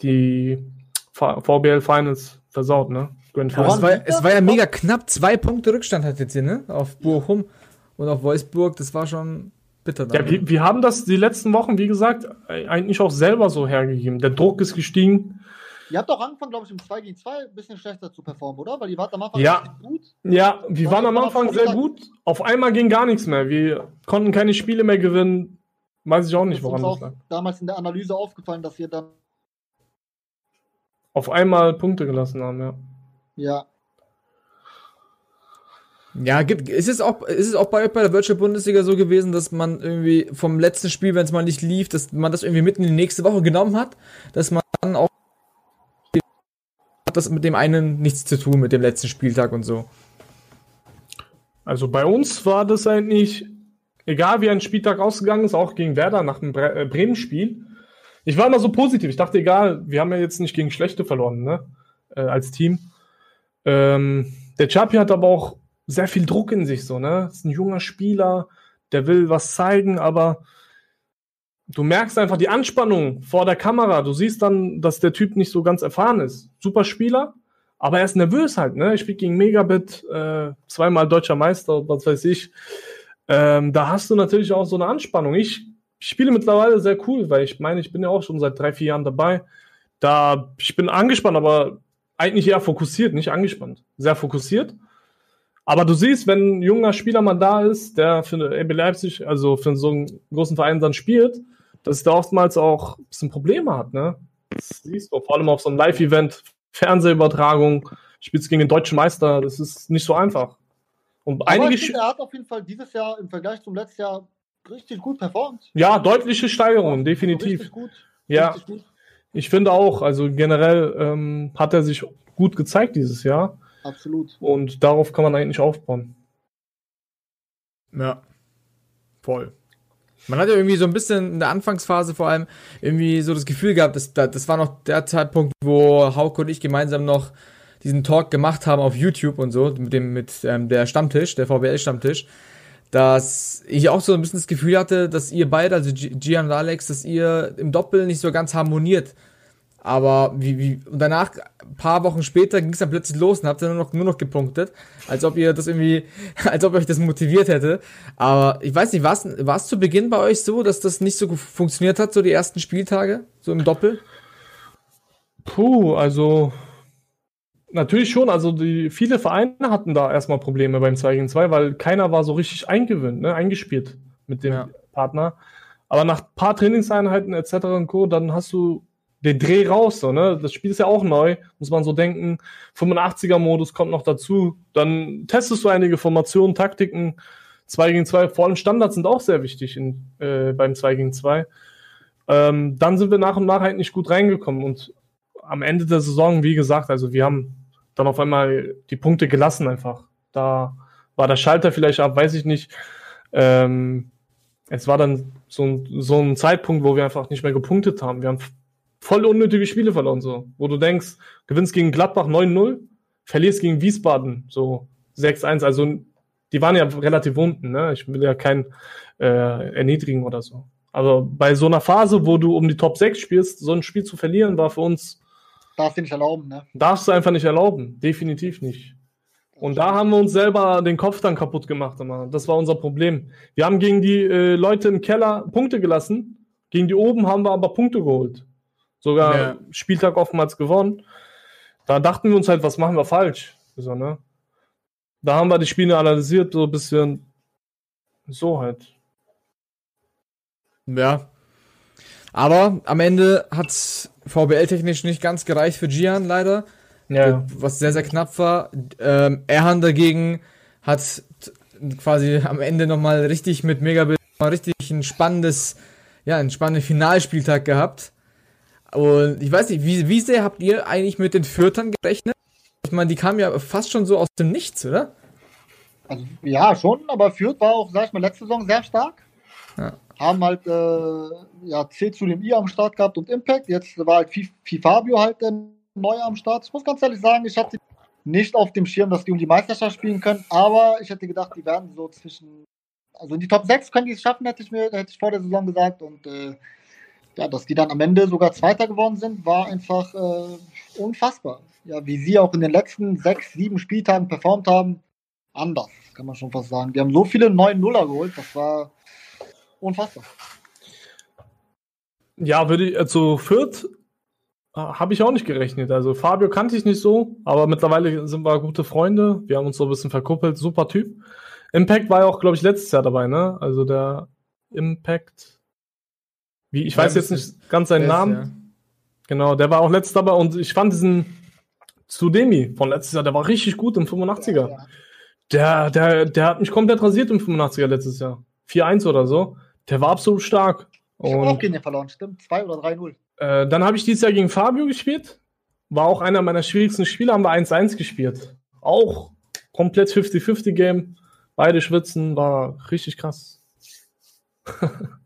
die VBL Finals versaut, ne? Grand Final. Es war, es war ja mega knapp. Zwei Punkte Rückstand hat jetzt hier, ne? Auf Bochum und auf Wolfsburg. Das war schon bitter. Ja, wir, wir haben das die letzten Wochen, wie gesagt, eigentlich auch selber so hergegeben. Der Druck ist gestiegen. Ihr habt auch angefangen, glaube ich, im 2 gegen 2 ein bisschen schlechter zu performen, oder? Weil ihr wart am Anfang ja. gut. Ja, wir waren am Anfang sehr gut. Auf einmal ging gar nichts mehr. Wir konnten keine Spiele mehr gewinnen. Weiß ich auch nicht, woran das lag. damals in der Analyse aufgefallen, dass wir dann auf einmal Punkte gelassen haben, ja. Ja. Ja, gibt, ist es auch, ist es auch bei, bei der Virtual Bundesliga so gewesen, dass man irgendwie vom letzten Spiel, wenn es mal nicht lief, dass man das irgendwie mitten in die nächste Woche genommen hat, dass man dann auch hat das mit dem einen nichts zu tun, mit dem letzten Spieltag und so. Also bei uns war das eigentlich, egal wie ein Spieltag ausgegangen ist, auch gegen Werder nach dem Bre äh, Bremen-Spiel. Ich war immer so positiv. Ich dachte, egal, wir haben ja jetzt nicht gegen Schlechte verloren, ne? Äh, als Team. Ähm, der Chapi hat aber auch sehr viel Druck in sich, so, ne? Ist ein junger Spieler, der will was zeigen, aber du merkst einfach die Anspannung vor der Kamera. Du siehst dann, dass der Typ nicht so ganz erfahren ist. Super Spieler, aber er ist nervös halt, ne? Ich spiele gegen Megabit, äh, zweimal deutscher Meister, was weiß ich. Ähm, da hast du natürlich auch so eine Anspannung. Ich spiele mittlerweile sehr cool, weil ich meine, ich bin ja auch schon seit drei, vier Jahren dabei. Da, ich bin angespannt, aber eigentlich eher fokussiert, nicht angespannt. Sehr fokussiert. Aber du siehst, wenn ein junger Spieler mal da ist, der für RB Leipzig, also für so einen großen Verein dann spielt, dass der oftmals auch ein bisschen Probleme hat, ne? Das siehst du, vor allem auf so einem Live-Event, Fernsehübertragung, spielst gegen den deutschen Meister, das ist nicht so einfach. Und Aber einige ich finde, er hat auf jeden Fall dieses Jahr im Vergleich zum letzten Jahr richtig gut performt. Ja, deutliche Steigerung, definitiv. Richtig gut. Ja, richtig gut. Ich finde auch, also generell ähm, hat er sich gut gezeigt dieses Jahr. Absolut. Und darauf kann man eigentlich aufbauen. Ja, voll. Man hat ja irgendwie so ein bisschen in der Anfangsphase vor allem irgendwie so das Gefühl gehabt, dass, das war noch der Zeitpunkt, wo Hauke und ich gemeinsam noch diesen Talk gemacht haben auf YouTube und so, mit dem, mit ähm, der Stammtisch, der VBL-Stammtisch, dass ich auch so ein bisschen das Gefühl hatte, dass ihr beide, also Gian und Alex, dass ihr im Doppel nicht so ganz harmoniert. Aber wie, wie, und danach, ein paar Wochen später, ging es dann plötzlich los und habt ihr nur noch, nur noch gepunktet. Als ob ihr das irgendwie, als ob euch das motiviert hätte. Aber ich weiß nicht, war es zu Beginn bei euch so, dass das nicht so funktioniert hat, so die ersten Spieltage, so im Doppel? Puh, also natürlich schon. Also die, viele Vereine hatten da erstmal Probleme beim 2 gegen 2, weil keiner war so richtig eingewöhnt, ne, eingespielt mit dem ja. Partner. Aber nach ein paar Trainingseinheiten etc. und Co., dann hast du den Dreh raus, so, ne? Das Spiel ist ja auch neu, muss man so denken. 85er-Modus kommt noch dazu. Dann testest du einige Formationen, Taktiken. 2 gegen 2, vor allem Standards sind auch sehr wichtig in, äh, beim 2 gegen 2. Ähm, dann sind wir nach und nach halt nicht gut reingekommen und am Ende der Saison, wie gesagt, also wir haben dann auf einmal die Punkte gelassen einfach. Da war der Schalter vielleicht ab, weiß ich nicht. Ähm, es war dann so ein, so ein Zeitpunkt, wo wir einfach nicht mehr gepunktet haben. Wir haben voll unnötige Spiele verloren, so. Wo du denkst, gewinnst gegen Gladbach 9-0, verlierst gegen Wiesbaden so 6-1. Also, die waren ja relativ unten, ne? Ich will ja kein äh, erniedrigen oder so. Aber bei so einer Phase, wo du um die Top 6 spielst, so ein Spiel zu verlieren, war für uns. Darfst du nicht erlauben, ne? Darfst du einfach nicht erlauben. Definitiv nicht. Und da haben wir uns selber den Kopf dann kaputt gemacht. Immer. Das war unser Problem. Wir haben gegen die äh, Leute im Keller Punkte gelassen. Gegen die oben haben wir aber Punkte geholt sogar ja. Spieltag oftmals gewonnen. Da dachten wir uns halt, was machen wir falsch? So, ne? Da haben wir die Spiele analysiert, so ein bisschen so halt. Ja. Aber am Ende hat VBL-technisch nicht ganz gereicht für Gian, leider. Ja. Was sehr, sehr knapp war. Ähm, Erhan dagegen hat quasi am Ende nochmal richtig mit Megabit mal richtig ein spannendes, ja, einen spannenden Finalspieltag gehabt. Und ich weiß nicht, wie, wie sehr habt ihr eigentlich mit den Fürtern gerechnet? Ich meine, die kamen ja fast schon so aus dem Nichts, oder? Also, ja, schon, aber Fürth war auch, sag ich mal, letzte Saison sehr stark. Ja. Haben halt äh, ja, C zu dem I am Start gehabt und Impact. Jetzt war halt Fabio halt äh, neu am Start. Ich muss ganz ehrlich sagen, ich hatte nicht auf dem Schirm, dass die um die Meisterschaft spielen können, aber ich hätte gedacht, die werden so zwischen, also in die Top 6 können die es schaffen, hätte ich mir, hätte ich vor der Saison gesagt. Und äh, ja, dass die dann am Ende sogar Zweiter geworden sind, war einfach äh, unfassbar. Ja, wie sie auch in den letzten sechs, sieben Spieltagen performt haben, anders, kann man schon fast sagen. Die haben so viele neuen Nuller geholt, das war unfassbar. Ja, würde ich, also Fürth habe ich auch nicht gerechnet. Also Fabio kannte ich nicht so, aber mittlerweile sind wir gute Freunde. Wir haben uns so ein bisschen verkuppelt. Super Typ. Impact war ja auch, glaube ich, letztes Jahr dabei, ne? Also der Impact. Wie, ich ja, weiß jetzt nicht ganz seinen Namen. Ja. Genau, der war auch letztes dabei und ich fand diesen Sudemi von letztes Jahr, der war richtig gut im 85er. Ja, der, der, der hat mich komplett rasiert im 85er letztes Jahr. 4-1 oder so. Der war absolut stark. Ich habe auch gegen den verloren, stimmt. 2 oder 3-0. Äh, dann habe ich dieses Jahr gegen Fabio gespielt. War auch einer meiner schwierigsten Spiele, haben wir 1-1 gespielt. Auch komplett 50-50 Game. Beide schwitzen, war richtig krass.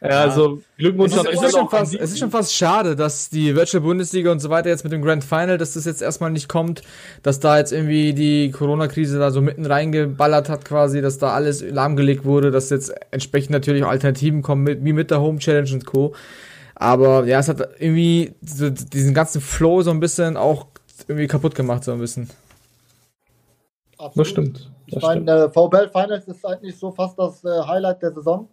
Ja, also Glückwunsch es ist, es, ist schon fast, es ist schon fast schade, dass die Virtual Bundesliga und so weiter jetzt mit dem Grand Final, dass das jetzt erstmal nicht kommt, dass da jetzt irgendwie die Corona-Krise da so mitten reingeballert hat quasi, dass da alles lahmgelegt wurde, dass jetzt entsprechend natürlich auch Alternativen kommen, wie mit der Home Challenge und Co. Aber ja, es hat irgendwie so diesen ganzen Flow so ein bisschen auch irgendwie kaputt gemacht, so ein bisschen. Absolut. Das stimmt. Das ich meine, äh, VBL Finals ist eigentlich so fast das äh, Highlight der Saison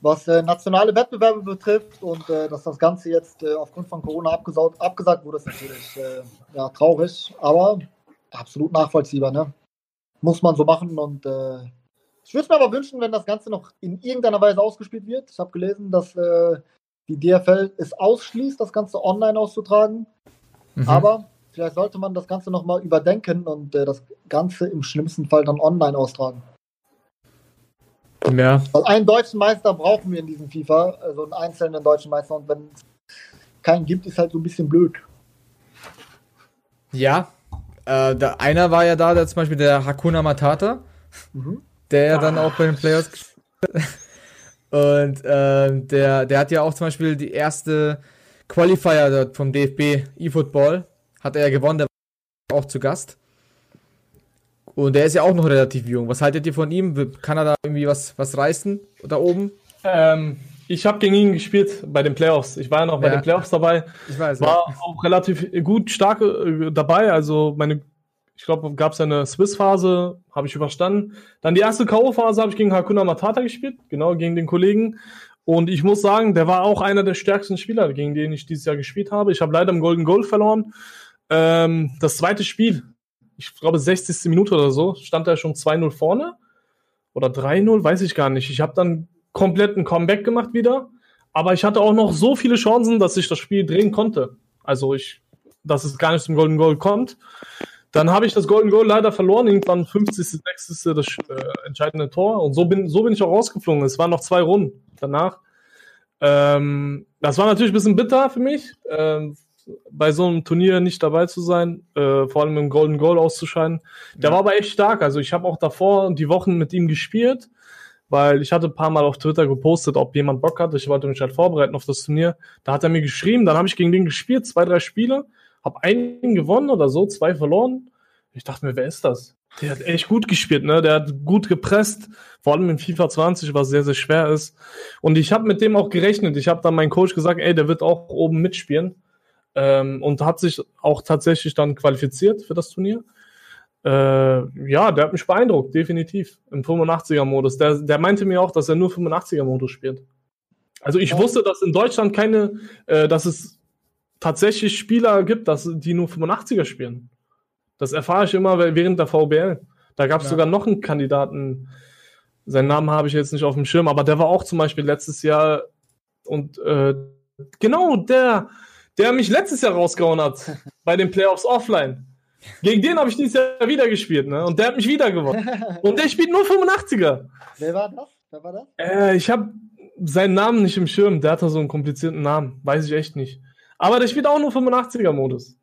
was äh, nationale Wettbewerbe betrifft und äh, dass das Ganze jetzt äh, aufgrund von Corona abgesagt, abgesagt wurde, ist natürlich äh, ja, traurig, aber absolut nachvollziehbar. Ne? Muss man so machen und äh, ich würde mir aber wünschen, wenn das Ganze noch in irgendeiner Weise ausgespielt wird. Ich habe gelesen, dass äh, die DFL es ausschließt, das Ganze online auszutragen, mhm. aber vielleicht sollte man das Ganze nochmal überdenken und das Ganze im schlimmsten Fall dann online austragen. Ja. Also einen deutschen Meister brauchen wir in diesem FIFA, also einen einzelnen deutschen Meister. Und wenn es keinen gibt, ist halt so ein bisschen blöd. Ja, äh, der, einer war ja da, der zum Beispiel der Hakuna Matata, mhm. der ja dann auch bei den Playoffs gespielt hat. Und äh, der, der hat ja auch zum Beispiel die erste Qualifier vom DFB eFootball, hat er ja gewonnen, der war auch zu Gast. Und der ist ja auch noch relativ jung. Was haltet ihr von ihm? Kann er da irgendwie was, was reißen da oben? Ähm, ich habe gegen ihn gespielt bei den Playoffs. Ich war ja noch bei ja. den Playoffs dabei. Ich weiß. War ja. auch relativ gut, stark äh, dabei. Also meine, ich glaube, gab es eine Swiss-Phase, habe ich überstanden. Dann die erste K.O.-Phase habe ich gegen Hakuna Matata gespielt, genau gegen den Kollegen. Und ich muss sagen, der war auch einer der stärksten Spieler, gegen den ich dieses Jahr gespielt habe. Ich habe leider im Golden Goal verloren. Ähm, das zweite Spiel ich glaube, 60. Minute oder so, stand er schon 2-0 vorne. Oder 3-0, weiß ich gar nicht. Ich habe dann komplett ein Comeback gemacht wieder. Aber ich hatte auch noch so viele Chancen, dass ich das Spiel drehen konnte. Also ich, dass es gar nicht zum Golden Goal kommt. Dann habe ich das Golden Goal leider verloren, irgendwann 50., 60. das äh, entscheidende Tor. Und so bin, so bin ich auch rausgeflogen. Es waren noch zwei Runden danach. Ähm, das war natürlich ein bisschen bitter für mich. Ähm, bei so einem Turnier nicht dabei zu sein, äh, vor allem im Golden Goal auszuscheiden. Der ja. war aber echt stark. Also ich habe auch davor die Wochen mit ihm gespielt, weil ich hatte ein paar Mal auf Twitter gepostet, ob jemand Bock hat. Ich wollte mich halt vorbereiten auf das Turnier. Da hat er mir geschrieben, dann habe ich gegen den gespielt, zwei, drei Spiele, habe einen gewonnen oder so, zwei verloren. Ich dachte mir, wer ist das? Der hat echt gut gespielt, ne? Der hat gut gepresst, vor allem in FIFA 20, was sehr, sehr schwer ist. Und ich habe mit dem auch gerechnet. Ich habe dann meinem Coach gesagt, ey, der wird auch oben mitspielen ähm, und hat sich auch tatsächlich dann qualifiziert für das Turnier. Äh, ja, der hat mich beeindruckt, definitiv, im 85er-Modus. Der, der meinte mir auch, dass er nur 85er-Modus spielt. Also ich ja. wusste, dass in Deutschland keine, äh, dass es tatsächlich Spieler gibt, dass, die nur 85er spielen. Das erfahre ich immer während der VBL. Da gab es ja. sogar noch einen Kandidaten, seinen Namen habe ich jetzt nicht auf dem Schirm, aber der war auch zum Beispiel letztes Jahr und äh, genau der, der mich letztes Jahr rausgehauen hat bei den Playoffs offline. Gegen den habe ich dieses Jahr wieder gespielt, ne? Und der hat mich wieder gewonnen. Und der spielt nur 85er. Wer war das? Wer war das? Äh, ich habe seinen Namen nicht im Schirm. Der hat da so einen komplizierten Namen. Weiß ich echt nicht. Aber der spielt auch nur 85er-Modus.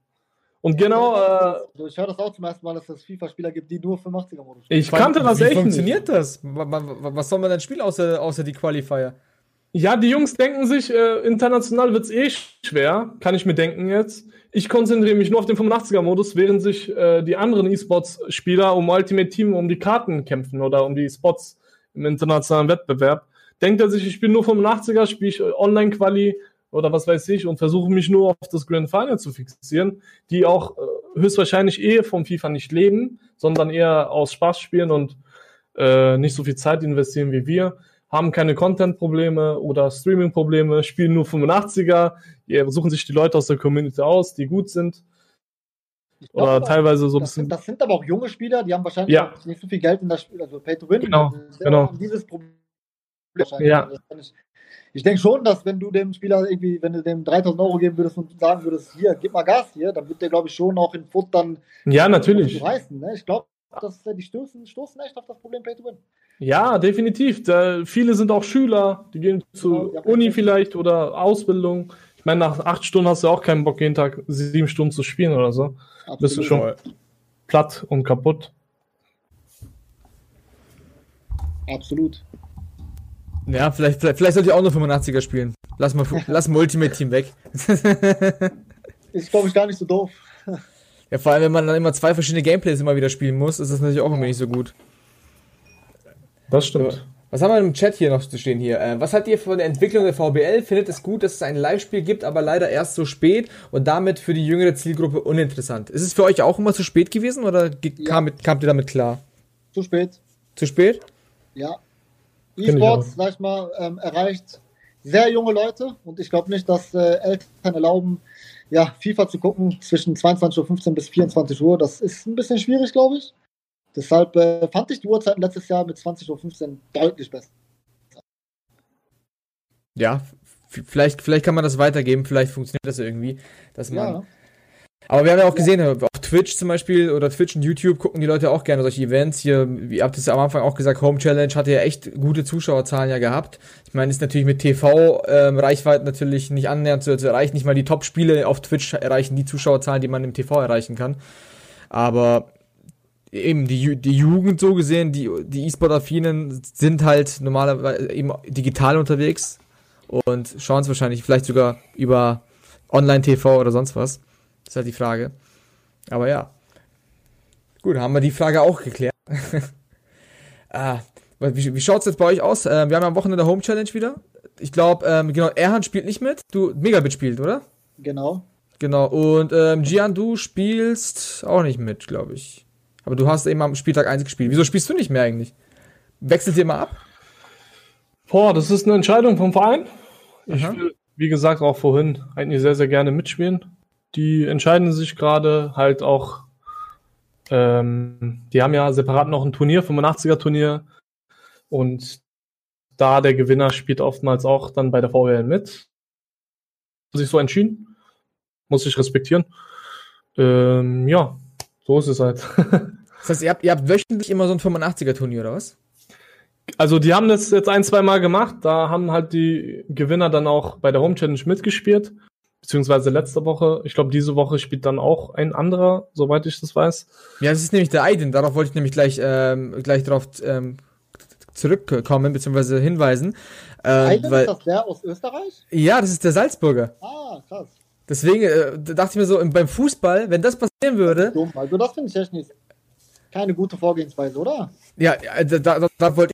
Und genau. Äh, ich höre das auch zum ersten Mal, dass es FIFA-Spieler gibt, die nur 85er-Modus spielen. Ich kannte das Wie echt. Wie funktioniert nicht. das? Was soll man denn spielen außer, außer die Qualifier? Ja, die Jungs denken sich, äh, international wird's eh schwer, kann ich mir denken jetzt. Ich konzentriere mich nur auf den 85er-Modus, während sich äh, die anderen E-Sports-Spieler um Ultimate Team um die Karten kämpfen oder um die Spots im internationalen Wettbewerb. Denkt er sich, ich spiele nur 85er, spiele ich Online-Quali oder was weiß ich und versuche mich nur auf das Grand Final zu fixieren, die auch äh, höchstwahrscheinlich eh vom FIFA nicht leben, sondern eher aus Spaß spielen und äh, nicht so viel Zeit investieren wie wir haben keine Content-Probleme oder Streaming-Probleme, spielen nur 85er, suchen sich die Leute aus der Community aus, die gut sind. Glaub, oder teilweise so ein bisschen. sind, das sind aber auch junge Spieler, die haben wahrscheinlich Ja. nicht so viel Geld in das Spiel, also Pay to Win. Genau, Also, genau. Dieses Problem. Ja. Kann Ich, ich denke schon, dass wenn du dem Spieler irgendwie, wenn du dem 3000 Euro geben würdest und sagen würdest, hier, gib mal Gas hier, dann wird der, glaube ich, schon auch in Foot dann Ja, natürlich. reißen. Ne? Ich glaube, dass äh, die stoßen, stoßen echt auf das Problem Pay to Win. Ja, definitiv. Da, viele sind auch Schüler, die gehen zur ja. Uni vielleicht oder Ausbildung. Ich meine, nach acht Stunden hast du auch keinen Bock, jeden Tag sieben Stunden zu spielen oder so. Bist du Absolut. schon platt und kaputt. Absolut. Ja, vielleicht, vielleicht, vielleicht sollte ich auch nur 85er spielen. Lass mal, lass mal Ultimate Team weg. Ist, glaube ich, gar nicht so doof. Ja, vor allem, wenn man dann immer zwei verschiedene Gameplays immer wieder spielen muss, ist das natürlich auch irgendwie nicht so gut. Das stimmt. Was haben wir im Chat hier noch zu stehen hier? Äh, was haltet ihr von der Entwicklung der VBL? Findet es gut, dass es ein Live-Spiel gibt, aber leider erst so spät und damit für die jüngere Zielgruppe uninteressant? Ist es für euch auch immer zu spät gewesen oder ge- Ja. kam, kamt ihr damit klar? Zu spät. Zu spät? Ja. E-Sports, sag ich mal, ähm, erreicht sehr junge Leute und ich glaube nicht, dass äh, Eltern erlauben, ja, FIFA zu gucken zwischen 22.15 Uhr bis 24 Uhr. Das ist ein bisschen schwierig, glaube ich. Deshalb äh, fand ich die Uhrzeiten letztes Jahr mit 20.15 Uhr deutlich besser. Ja, vielleicht, vielleicht kann man das weitergeben, vielleicht funktioniert das irgendwie, dass man. Ja, Aber wir haben ja auch gesehen, auf Twitch zum Beispiel oder Twitch und YouTube gucken die Leute auch gerne solche Events. Hier, wie ihr habt es ja am Anfang auch gesagt, Home Challenge hatte ja echt gute Zuschauerzahlen ja gehabt. Ich meine, ist natürlich mit TV-Reichweite natürlich nicht annähernd zu, zu erreichen. Nicht mal die Top-Spiele auf Twitch erreichen die Zuschauerzahlen, die man im TV erreichen kann. Aber eben die, die Jugend so gesehen, die, die E-Sport-Affinen sind halt normalerweise eben digital unterwegs und schauen es wahrscheinlich vielleicht sogar über Online-TV oder sonst was. Das ist halt die Frage. Aber ja. Gut, haben wir die Frage auch geklärt. ah, wie, wie schaut's jetzt bei euch aus? Ähm, wir haben am Wochenende Home Challenge wieder. Ich glaube, ähm, genau, Erhan spielt nicht mit. Du, Megabit spielt, oder? genau. Genau. Und ähm, Gian, du spielst auch nicht mit, glaube ich. Aber du hast eben am Spieltag 1 gespielt. Wieso spielst du nicht mehr eigentlich? Wechselt ihr mal ab? Boah, das ist eine Entscheidung vom Verein. Ich Aha. will, wie gesagt, auch vorhin eigentlich sehr, sehr gerne mitspielen. Die entscheiden sich gerade halt auch, ähm, die haben ja separat noch ein Turnier, 85er-Turnier. Und da der Gewinner spielt oftmals auch dann bei der VWL mit. Hat sich so entschieden. Muss ich respektieren. Ähm, ja, so ist es halt. Das heißt, ihr habt, ihr habt wöchentlich immer so ein 85er-Turnier, oder was? Also die haben das jetzt ein, zwei Mal gemacht. Da haben halt die Gewinner dann auch bei der Home Challenge mitgespielt. Beziehungsweise letzte Woche. Ich glaube, diese Woche spielt dann auch ein anderer, soweit ich das weiß. Ja, das ist nämlich der Aiden. Darauf wollte ich nämlich gleich, ähm, gleich darauf ähm, zurückkommen, beziehungsweise hinweisen. Ähm, Eigentlich weil, ist das der aus Österreich? ja, das ist der Salzburger. Ah, krass. Deswegen äh, dachte ich mir so, im- beim Fußball, wenn das passieren würde, Dumm. Also das finde ich echt nicht. Keine gute Vorgehensweise, oder? ja, ja, da, da, da wollte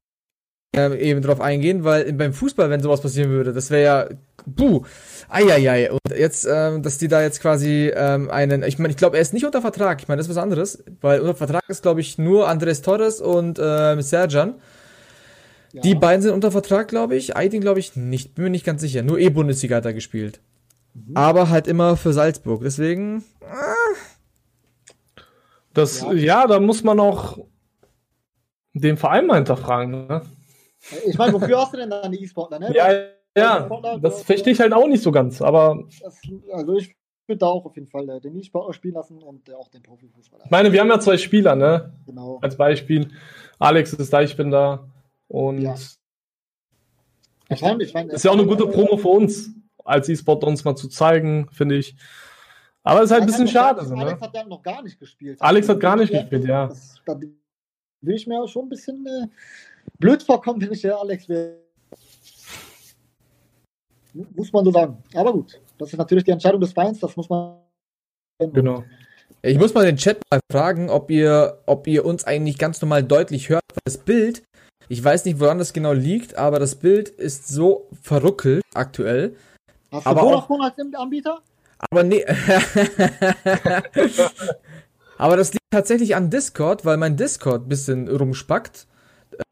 ich äh, eben drauf eingehen, weil beim Fußball, wenn sowas passieren würde, das wäre ja, buh, eieiei. Und jetzt, ähm, dass die da jetzt quasi ähm, einen, ich meine, ich glaube, er ist nicht unter Vertrag, ich meine, das ist was anderes, weil unter Vertrag ist, glaube ich, nur Andres Torres und ähm, Serjan. Ja. Die beiden sind unter Vertrag, glaube ich. Aydin, glaube ich, nicht. Bin mir nicht ganz sicher. Nur E-Bundesliga hat er gespielt. Aber halt immer für Salzburg. Deswegen, Das, Ja. ja, da muss man auch den Verein mal hinterfragen. Ne? Ich meine, wofür hast du denn dann die E-Sportler, ne? Ja, ja, das verstehe ich halt auch nicht so ganz. Aber Das, also ich würde da auch auf jeden Fall äh, den E-Sportler spielen lassen und äh, auch den Profifußballer. ich meine, wir haben ja zwei Spieler, ne? Genau. Als Beispiel. Alex ist da, ich bin da. Und Ja. Ich meine, ich meine, ist ja auch eine gute Promo für uns, als E-Sport uns mal zu zeigen, finde ich. Aber es ist halt ein bisschen schade. So, Alex ne? hat ja noch gar nicht gespielt. Alex hat gar nicht gespielt, ja. Das, da will ich mir schon ein bisschen äh, blöd vorkommen, wenn ich der Alex wäre. Muss man so sagen. Aber gut, das ist natürlich die Entscheidung des Vereins, das muss man. Genau. ich muss mal den Chat mal fragen, ob ihr, ob ihr uns eigentlich ganz normal deutlich hört. Das Bild, ich weiß nicht, woran das genau liegt, aber das Bild ist so verruckelt aktuell. Hast du Aber auch- Vodafone als Anbieter? Aber nee. Aber das liegt tatsächlich an Discord, weil mein Discord ein bisschen rumspackt.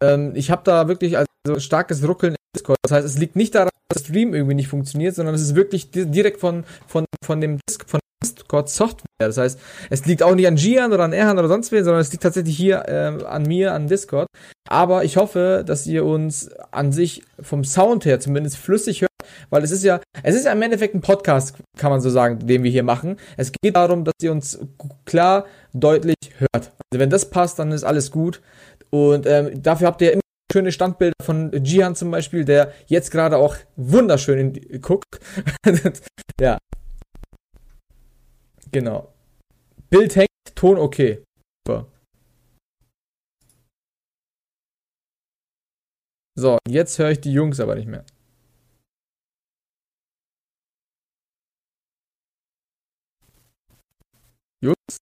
Ähm, ich habe da wirklich, also so starkes Ruckeln im Discord. Das heißt, es liegt nicht daran, dass der Stream irgendwie nicht funktioniert, sondern es ist wirklich direkt von, von, von dem Disc, von Discord Software. Das heißt, es liegt auch nicht an Gian oder an Erhan oder sonst wen, sondern es liegt tatsächlich hier äh, an mir, an Discord. Aber ich hoffe, dass ihr uns an sich vom Sound her zumindest flüssig hört, weil es ist ja, es ist ja im Endeffekt ein Podcast, kann man so sagen, den wir hier machen. Es geht darum, dass ihr uns klar, deutlich hört. Also wenn das passt, dann ist alles gut. Und ähm, dafür habt ihr immer schöne Standbilder von Jihan zum Beispiel, der jetzt gerade auch wunderschön in, guckt. ja. Genau. Bild hängt, Ton okay. Super. So, jetzt höre ich die Jungs aber nicht mehr. Jungs?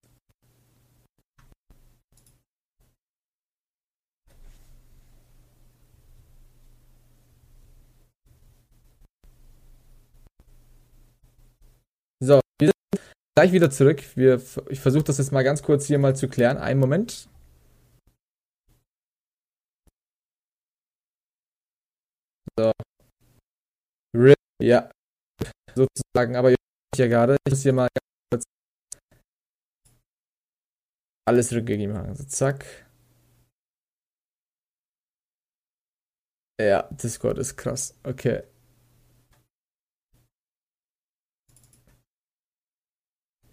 So, wir sind gleich wieder zurück. Wir, ich versuche das jetzt mal ganz kurz hier mal zu klären. Einen Moment. So. Ja, sozusagen, aber ihr ja gerade. Ich muss hier mal ganz kurz alles rückgegeben haben. Also zack. Ja, Discord ist krass. Okay.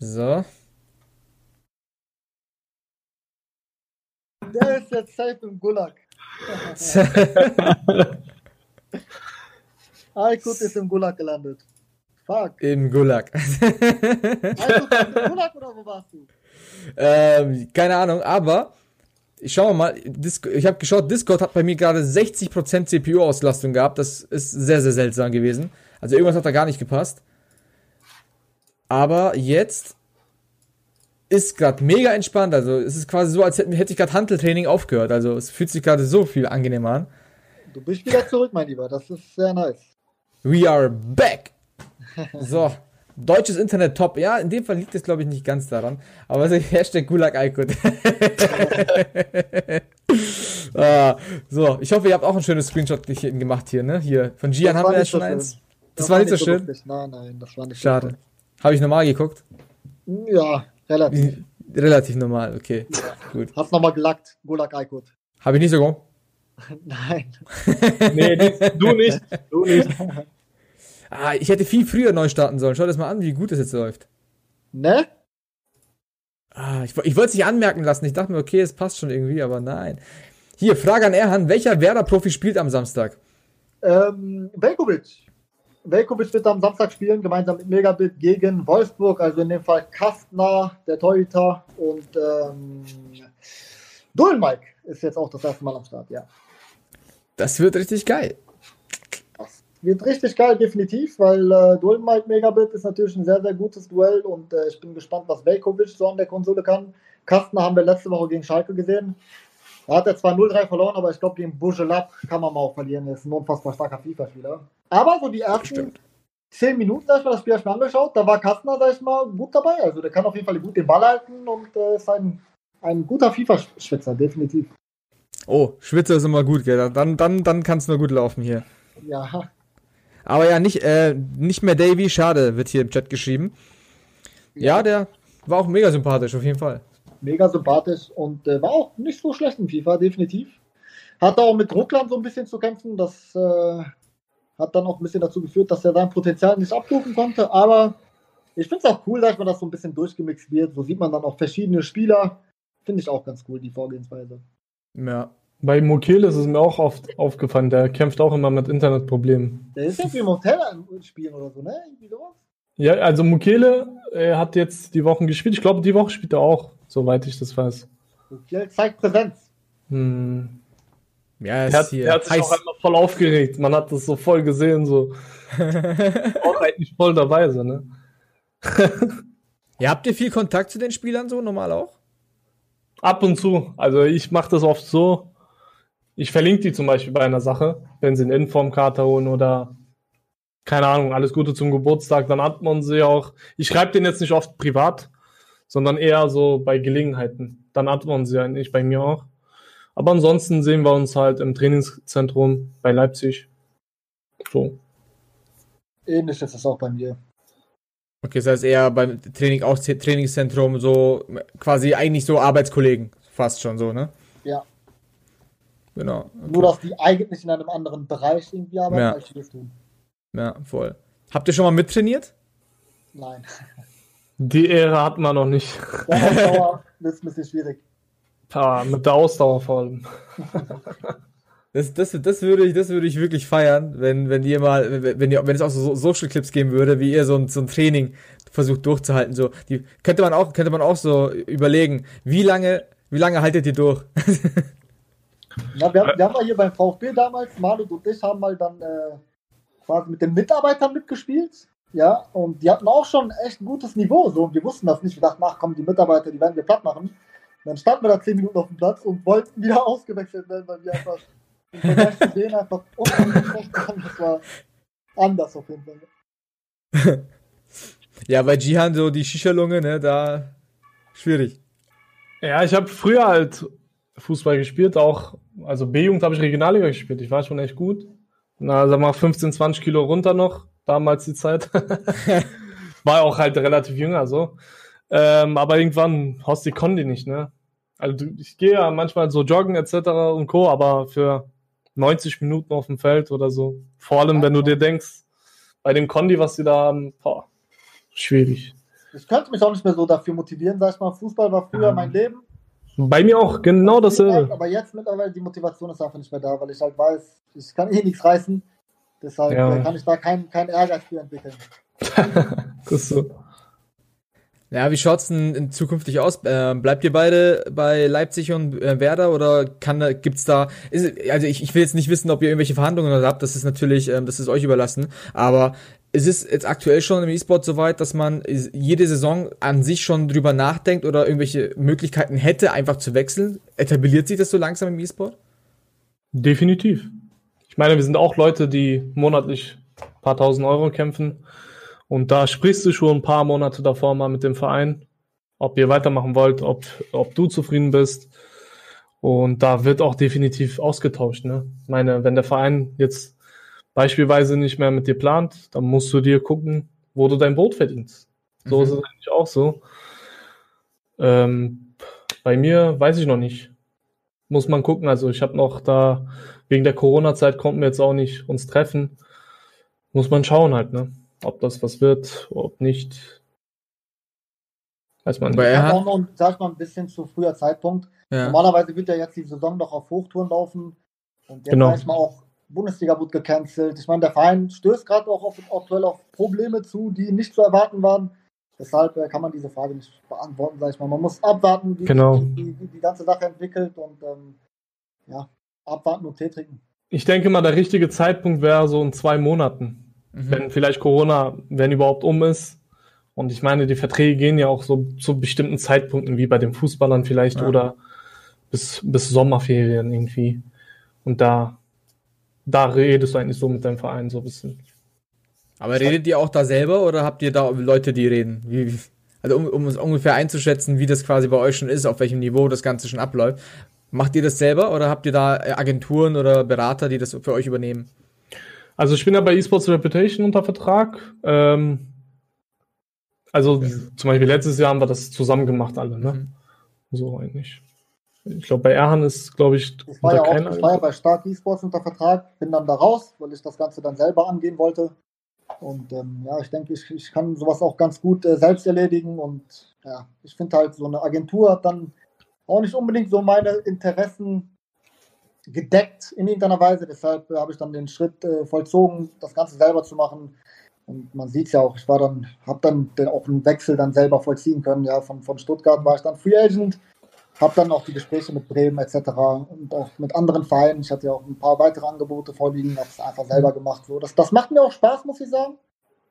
So. Der ist jetzt safe im Gulag. Aykut ist im Gulag gelandet. Fuck. Im Gulag. Aykut im Gulag oder wo warst du? Ähm, keine Ahnung, aber ich schau mal, ich habe geschaut, Discord hat bei mir gerade 60% CPU-Auslastung gehabt. Das ist sehr, sehr seltsam gewesen. Also irgendwas hat da gar nicht gepasst. Aber jetzt ist gerade mega entspannt. Also es ist quasi so, als hätte, hätte ich gerade Handeltraining aufgehört. Also es fühlt sich gerade so viel angenehmer an. Du bist wieder zurück, mein Lieber. Das ist sehr nice. We are back. So, deutsches Internet top. Ja, in dem Fall liegt es, glaube ich, nicht ganz daran. Aber also, Hashtag Gulag Icon. ah, so, ich hoffe, ihr habt auch ein schönes Screenshot gemacht hier, ne? Hier, von Gian haben wir ja schon eins. Das, das, war nicht so schön. Lustig. Nein, nein, das war nicht Schade. So Habe ich normal geguckt? Ja, relativ. Relativ normal, okay. Ja. Gut. Hast nochmal gelackt, Gulag Icon. Habe ich nicht so gemacht? Nein. nee, nicht, du nicht. Du nicht. Ah, ich hätte viel früher neu starten sollen. Schau das mal an, wie gut es jetzt läuft. Ne? Ah, ich, ich wollte es nicht anmerken lassen. Ich dachte mir, okay, es passt schon irgendwie, aber nein. Hier, Frage an Erhan. Welcher Werder-Profi spielt am Samstag? Ähm, Velkovic. Velkovic wird am Samstag spielen, gemeinsam mit Megabit gegen Wolfsburg. Also in dem Fall Kastner, der Torhüter und ähm, Dullenmike ist jetzt auch das erste Mal am Start, ja. Das wird richtig geil. Das wird richtig geil, definitiv, weil äh, Duel Mike Megabit ist natürlich ein sehr, sehr gutes Duell und äh, ich bin gespannt, was Velkovic so an der Konsole kann. Kastner haben wir letzte Woche gegen Schalke gesehen. Da hat er zwar 0-3 verloren, aber ich glaube, gegen Bujelab kann man mal auch verlieren. Er ist ein unfassbar starker FIFA-Spieler. Aber so die ersten Stimmt. 10 Minuten, sag ich mal, das Spiel habe ich mir angeschaut, da war Kastner, sag ich mal, gut dabei. Also der kann auf jeden Fall gut den Ball halten und äh, ist ein, ein guter FIFA-Schwitzer, definitiv. Oh, Schwitzer ist immer gut, gell? Dann, dann, dann kann es nur gut laufen hier. Ja. Aber ja, nicht, äh, nicht mehr Davy, schade, wird hier im Chat geschrieben. Ja, ja der war auch mega sympathisch, auf jeden Fall. Mega sympathisch und äh, war auch nicht so schlecht in FIFA, definitiv. Hat auch mit Ruckland so ein bisschen zu kämpfen. Das äh, hat dann auch ein bisschen dazu geführt, dass er sein Potenzial nicht abrufen konnte. Aber ich finde es auch cool, dass man das so ein bisschen durchgemixt wird. So sieht man dann auch verschiedene Spieler. Finde ich auch ganz cool, die Vorgehensweise. Ja. Bei Mokele ist es mir auch oft aufgefallen, der kämpft auch immer mit Internetproblemen. Der ist irgendwie im Hotel spielen oder so, ne? Irgendwie sowas? Ja, also Mokele er hat jetzt die Wochen gespielt. Ich glaube, die Woche spielt er auch, soweit ich das weiß. Mokele zeigt Präsenz. Hm. Ja, er hat, er hat sich auch einmal voll aufgeregt. Man hat das so voll gesehen, so. auch eigentlich voll dabei, so, ne? ja, habt ihr viel Kontakt zu den Spielern so, normal auch? Ab und zu. Also ich mache das oft so. Ich verlinke die zum Beispiel bei einer Sache, wenn sie eine Informkarte holen oder keine Ahnung, alles Gute zum Geburtstag, dann hat man sie auch. Ich schreibe den jetzt nicht oft privat, sondern eher so bei Gelegenheiten. Dann man sie ja nicht bei mir auch. Aber ansonsten sehen wir uns halt im Trainingszentrum bei Leipzig. So. Ähnlich ist es auch bei mir. Okay, das heißt eher beim Training, auch Trainingszentrum, so quasi eigentlich so Arbeitskollegen, fast schon so, ne? Ja. Genau. Okay. Nur, dass die eigentlich in einem anderen Bereich irgendwie arbeiten, ja. als wir tun. Ja, voll. Habt ihr schon mal mittrainiert? Nein. Die Ehre hat man noch nicht. Der Ausdauer ist ein bisschen schwierig. Ja, mit der Ausdauer vor allem. Das, das, das, würde ich, das würde ich wirklich feiern, wenn, wenn ihr mal, wenn ihr, wenn es auch so Social Clips geben würde, wie ihr so ein, so ein Training versucht durchzuhalten. So, die könnte man auch, könnte man auch so überlegen, wie lange, wie lange haltet ihr durch? Ja, wir, wir haben mal hier beim VfB damals, Manu und ich haben mal dann äh, quasi mit den Mitarbeitern mitgespielt. Ja, und die hatten auch schon echt ein gutes Niveau. So, und wir wussten das nicht. Wir dachten, ach komm, die Mitarbeiter, die werden wir platt machen. Und dann standen wir da zehn Minuten auf dem Platz und wollten wieder ausgewechselt werden, weil wir einfach im Vergleich zu denen einfach haben. Das war anders auf jeden Fall. Ja, bei Jihan so die Shisha-Lunge, ne, da schwierig. Ja, ich habe früher halt Fußball gespielt, auch, also B-Jugend habe ich Regionalliga gespielt. Ich war schon echt gut. Na, sag mal 15, 20 Kilo runter noch, damals die Zeit. war auch halt relativ jünger so. Ähm, aber irgendwann hast du die Kondi nicht, ne? Also ich gehe ja manchmal so joggen etc. und Co., aber für 90 Minuten auf dem Feld oder so. Vor allem, wenn du dir denkst, bei dem Kondi, was sie da haben, boah, schwierig. Ich könnte mich auch nicht mehr so dafür motivieren, sag ich mal. Fußball war früher ja. mein Leben. Bei mir auch, genau dasselbe. Aber jetzt mittlerweile die Motivation ist einfach nicht mehr da, weil ich halt weiß, ich kann eh nichts reißen. Deshalb ja. Äh, kann ich da keinen kein Ehrgeiz für entwickeln. das ist so. Ja, wie schaut's denn zukünftig aus? Äh, bleibt ihr beide bei Leipzig und äh, Werder oder kann da gibt's da ist, also ich, ich will jetzt nicht wissen, ob ihr irgendwelche Verhandlungen habt, das ist natürlich ähm, das ist euch überlassen, aber ist es jetzt aktuell schon im E-Sport so weit, dass man jede Saison an sich schon drüber nachdenkt oder irgendwelche Möglichkeiten hätte, einfach zu wechseln? Etabliert sich das so langsam im E-Sport? Definitiv. Ich meine, wir sind auch Leute, die monatlich ein paar tausend Euro kämpfen und da sprichst du schon ein paar Monate davor mal mit dem Verein, ob ihr weitermachen wollt, ob, ob du zufrieden bist. Und da wird auch definitiv ausgetauscht. Ne? Ich meine, wenn der Verein jetzt beispielsweise nicht mehr mit dir plant, dann musst du dir gucken, wo du dein Boot verdienst. So mhm. ist es eigentlich auch so. Ähm, bei mir weiß ich noch nicht. Muss man gucken. Also ich habe noch da, wegen der Corona-Zeit konnten wir jetzt auch nicht uns treffen. Muss man schauen halt, ne? Ob das was wird, ob nicht. Weiß man nicht. Ja, auch noch, sag ich mal, ein bisschen zu früher Zeitpunkt. Ja. Normalerweise wird ja jetzt die Saison noch auf Hochtouren laufen. Und jetzt genau. manchmal auch Bundesliga wird gecancelt. Ich meine, der Verein stößt gerade auch auf, aktuell auf Probleme zu, die nicht zu erwarten waren. Deshalb äh, kann man diese Frage nicht beantworten, sag ich mal. Man muss abwarten, wie genau. die, die, die, ganze Sache entwickelt und ähm, ja, abwarten und Tee trinken. Ich denke mal, der richtige Zeitpunkt wäre so in zwei Monaten mhm. wenn vielleicht Corona, wenn überhaupt um ist. Und ich meine, die Verträge gehen ja auch so zu bestimmten Zeitpunkten, wie bei den Fußballern vielleicht, ja. oder bis, bis Sommerferien irgendwie. Und da, da redest du eigentlich so mit deinem Verein so ein bisschen. Aber redet ihr auch da selber oder habt ihr da Leute, die reden? Wie, also um, um es ungefähr einzuschätzen, wie das quasi bei euch schon ist, auf welchem Niveau das Ganze schon abläuft. Macht ihr das selber oder habt ihr da Agenturen oder Berater, die das für euch übernehmen? Also ich bin ja bei eSports Reputation unter Vertrag. Ähm, also ja. zum Beispiel letztes Jahr haben wir das zusammen gemacht alle, ne? Mhm. So eigentlich. Ich glaube, bei Erhan ist, glaube ich, ich war, ja auch, ich war ja bei Stark eSports unter Vertrag, bin dann da raus, weil ich das Ganze dann selber angehen wollte. Und ähm, ja, ich denke, ich, ich kann sowas auch ganz gut äh, selbst erledigen. Und ja, ich finde halt, so eine Agentur hat dann auch nicht unbedingt so meine Interessen gedeckt in irgendeiner Weise. Deshalb äh, habe ich dann den Schritt äh, vollzogen, das Ganze selber zu machen. Und man sieht es ja auch, ich war dann, habe dann den, auch einen Wechsel dann selber vollziehen können. Ja, von, von Stuttgart war ich dann Free Agent, habe dann auch die Gespräche mit Bremen etc. und auch mit anderen Vereinen. Ich hatte ja auch ein paar weitere Angebote vorliegen, habe es einfach selber gemacht. So, das, das macht mir auch Spaß, muss ich sagen.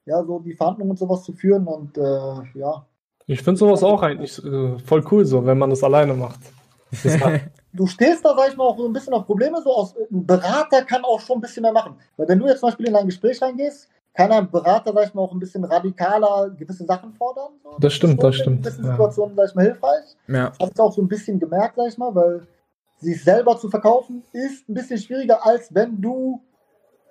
Ja, so die Verhandlungen und sowas zu führen und äh, ja. Ich finde sowas auch eigentlich äh, voll cool, so, wenn man das alleine macht. Das du stehst da, sag ich mal, auch so ein bisschen auf Probleme. So aus, ein Berater kann auch schon ein bisschen mehr machen. Weil wenn du jetzt zum Beispiel in ein Gespräch reingehst, kann ein Berater, sag ich mal, auch ein bisschen radikaler gewisse Sachen fordern. So. Das stimmt, das, das stimmt. In gewissen Situationen, ja. sag ich mal, hilfreich. Ja. Habe ich auch so ein bisschen gemerkt, sag ich mal, weil sich selber zu verkaufen, ist ein bisschen schwieriger, als wenn du,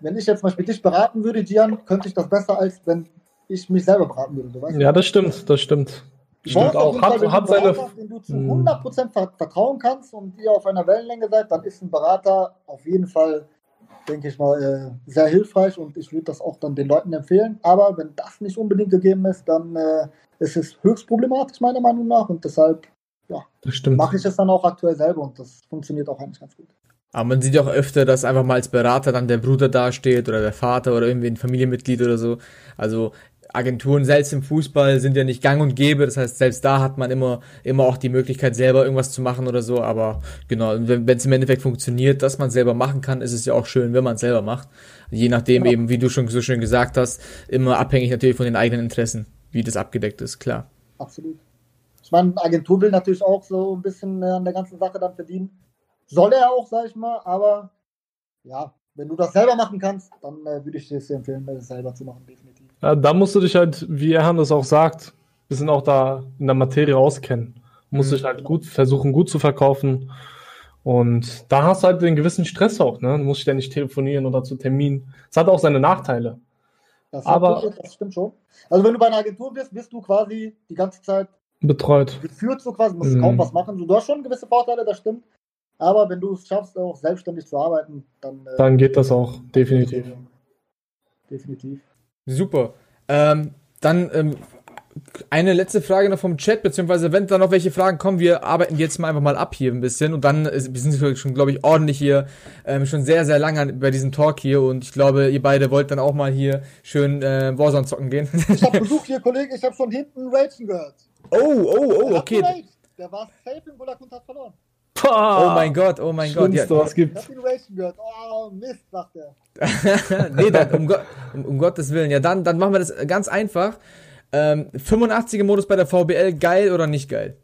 wenn ich jetzt zum Beispiel dich beraten würde, Gian, könnte ich das besser, als wenn ich mich selber beraten würde. Weißt ja, das stimmt, das stimmt. Stimmt auch. Hat, hat seine. Berater, den du zu 100% hm. vertrauen kannst und ihr auf einer Wellenlänge seid, dann ist ein Berater auf jeden Fall, denke ich mal, äh, sehr hilfreich und ich würde das auch dann den Leuten empfehlen. Aber wenn das nicht unbedingt gegeben ist, dann äh, ist es höchst problematisch, meiner Meinung nach. Und deshalb ja, mache ich es dann auch aktuell selber und das funktioniert auch eigentlich ganz gut. Aber man sieht ja auch öfter, dass einfach mal als Berater dann der Bruder dasteht oder der Vater oder irgendwie ein Familienmitglied oder so. Also Agenturen selbst im Fußball sind ja nicht gang und gäbe. Das heißt, selbst da hat man immer, immer auch die Möglichkeit, selber irgendwas zu machen oder so. Aber genau, wenn es im Endeffekt funktioniert, dass man selber machen kann, ist es ja auch schön, wenn man es selber macht. Je nachdem ja. eben, wie du schon so schön gesagt hast, immer abhängig natürlich von den eigenen Interessen, wie das abgedeckt ist, klar. Absolut. Ich meine, Agentur will natürlich auch so ein bisschen an der ganzen Sache dann verdienen. Soll er auch, sag ich mal, aber ja, wenn du das selber machen kannst, dann äh, würde ich dir empfehlen, das selber zu machen, definitiv. Ja, da musst du dich halt, wie Erhan das auch sagt, bisschen auch da in der Materie auskennen. Musst mhm. dich halt gut versuchen, gut zu verkaufen. Und da hast du halt den gewissen Stress auch, ne? Du musst ständig telefonieren oder zu Terminen. Es hat auch seine Nachteile. Das aber das stimmt schon. Also wenn du bei einer Agentur bist, bist du quasi die ganze Zeit betreut. Geführt so quasi, musst mhm. kaum was machen. Du hast schon gewisse Vorteile, das stimmt. Aber wenn du es schaffst, auch selbstständig zu arbeiten, dann. Äh, dann geht das auch, definitiv. Definitiv. Super. Ähm, dann ähm, eine letzte Frage noch vom Chat, beziehungsweise wenn da noch welche Fragen kommen, wir arbeiten jetzt mal einfach mal ab hier ein bisschen und dann äh, wir sind schon, glaube ich, ordentlich hier, ähm, schon sehr, sehr lange bei diesem Talk hier und ich glaube, ihr beide wollt dann auch mal hier schön äh, Warzone zocken gehen. Ich habe Besuch hier, Kollege, ich habe von hinten Ragen gehört. Oh, oh, oh, okay. Der war safe im Bullak und hat verloren. Oh mein Gott, oh mein Gott. Ja. was gibt's? Ich hab ihn gehört. Oh, Mist, sagt er. nee, dann, um, um, um, Gottes Willen. Ja, dann, dann machen wir das ganz einfach. Ähm, 85er Modus bei der VBL, geil oder nicht geil?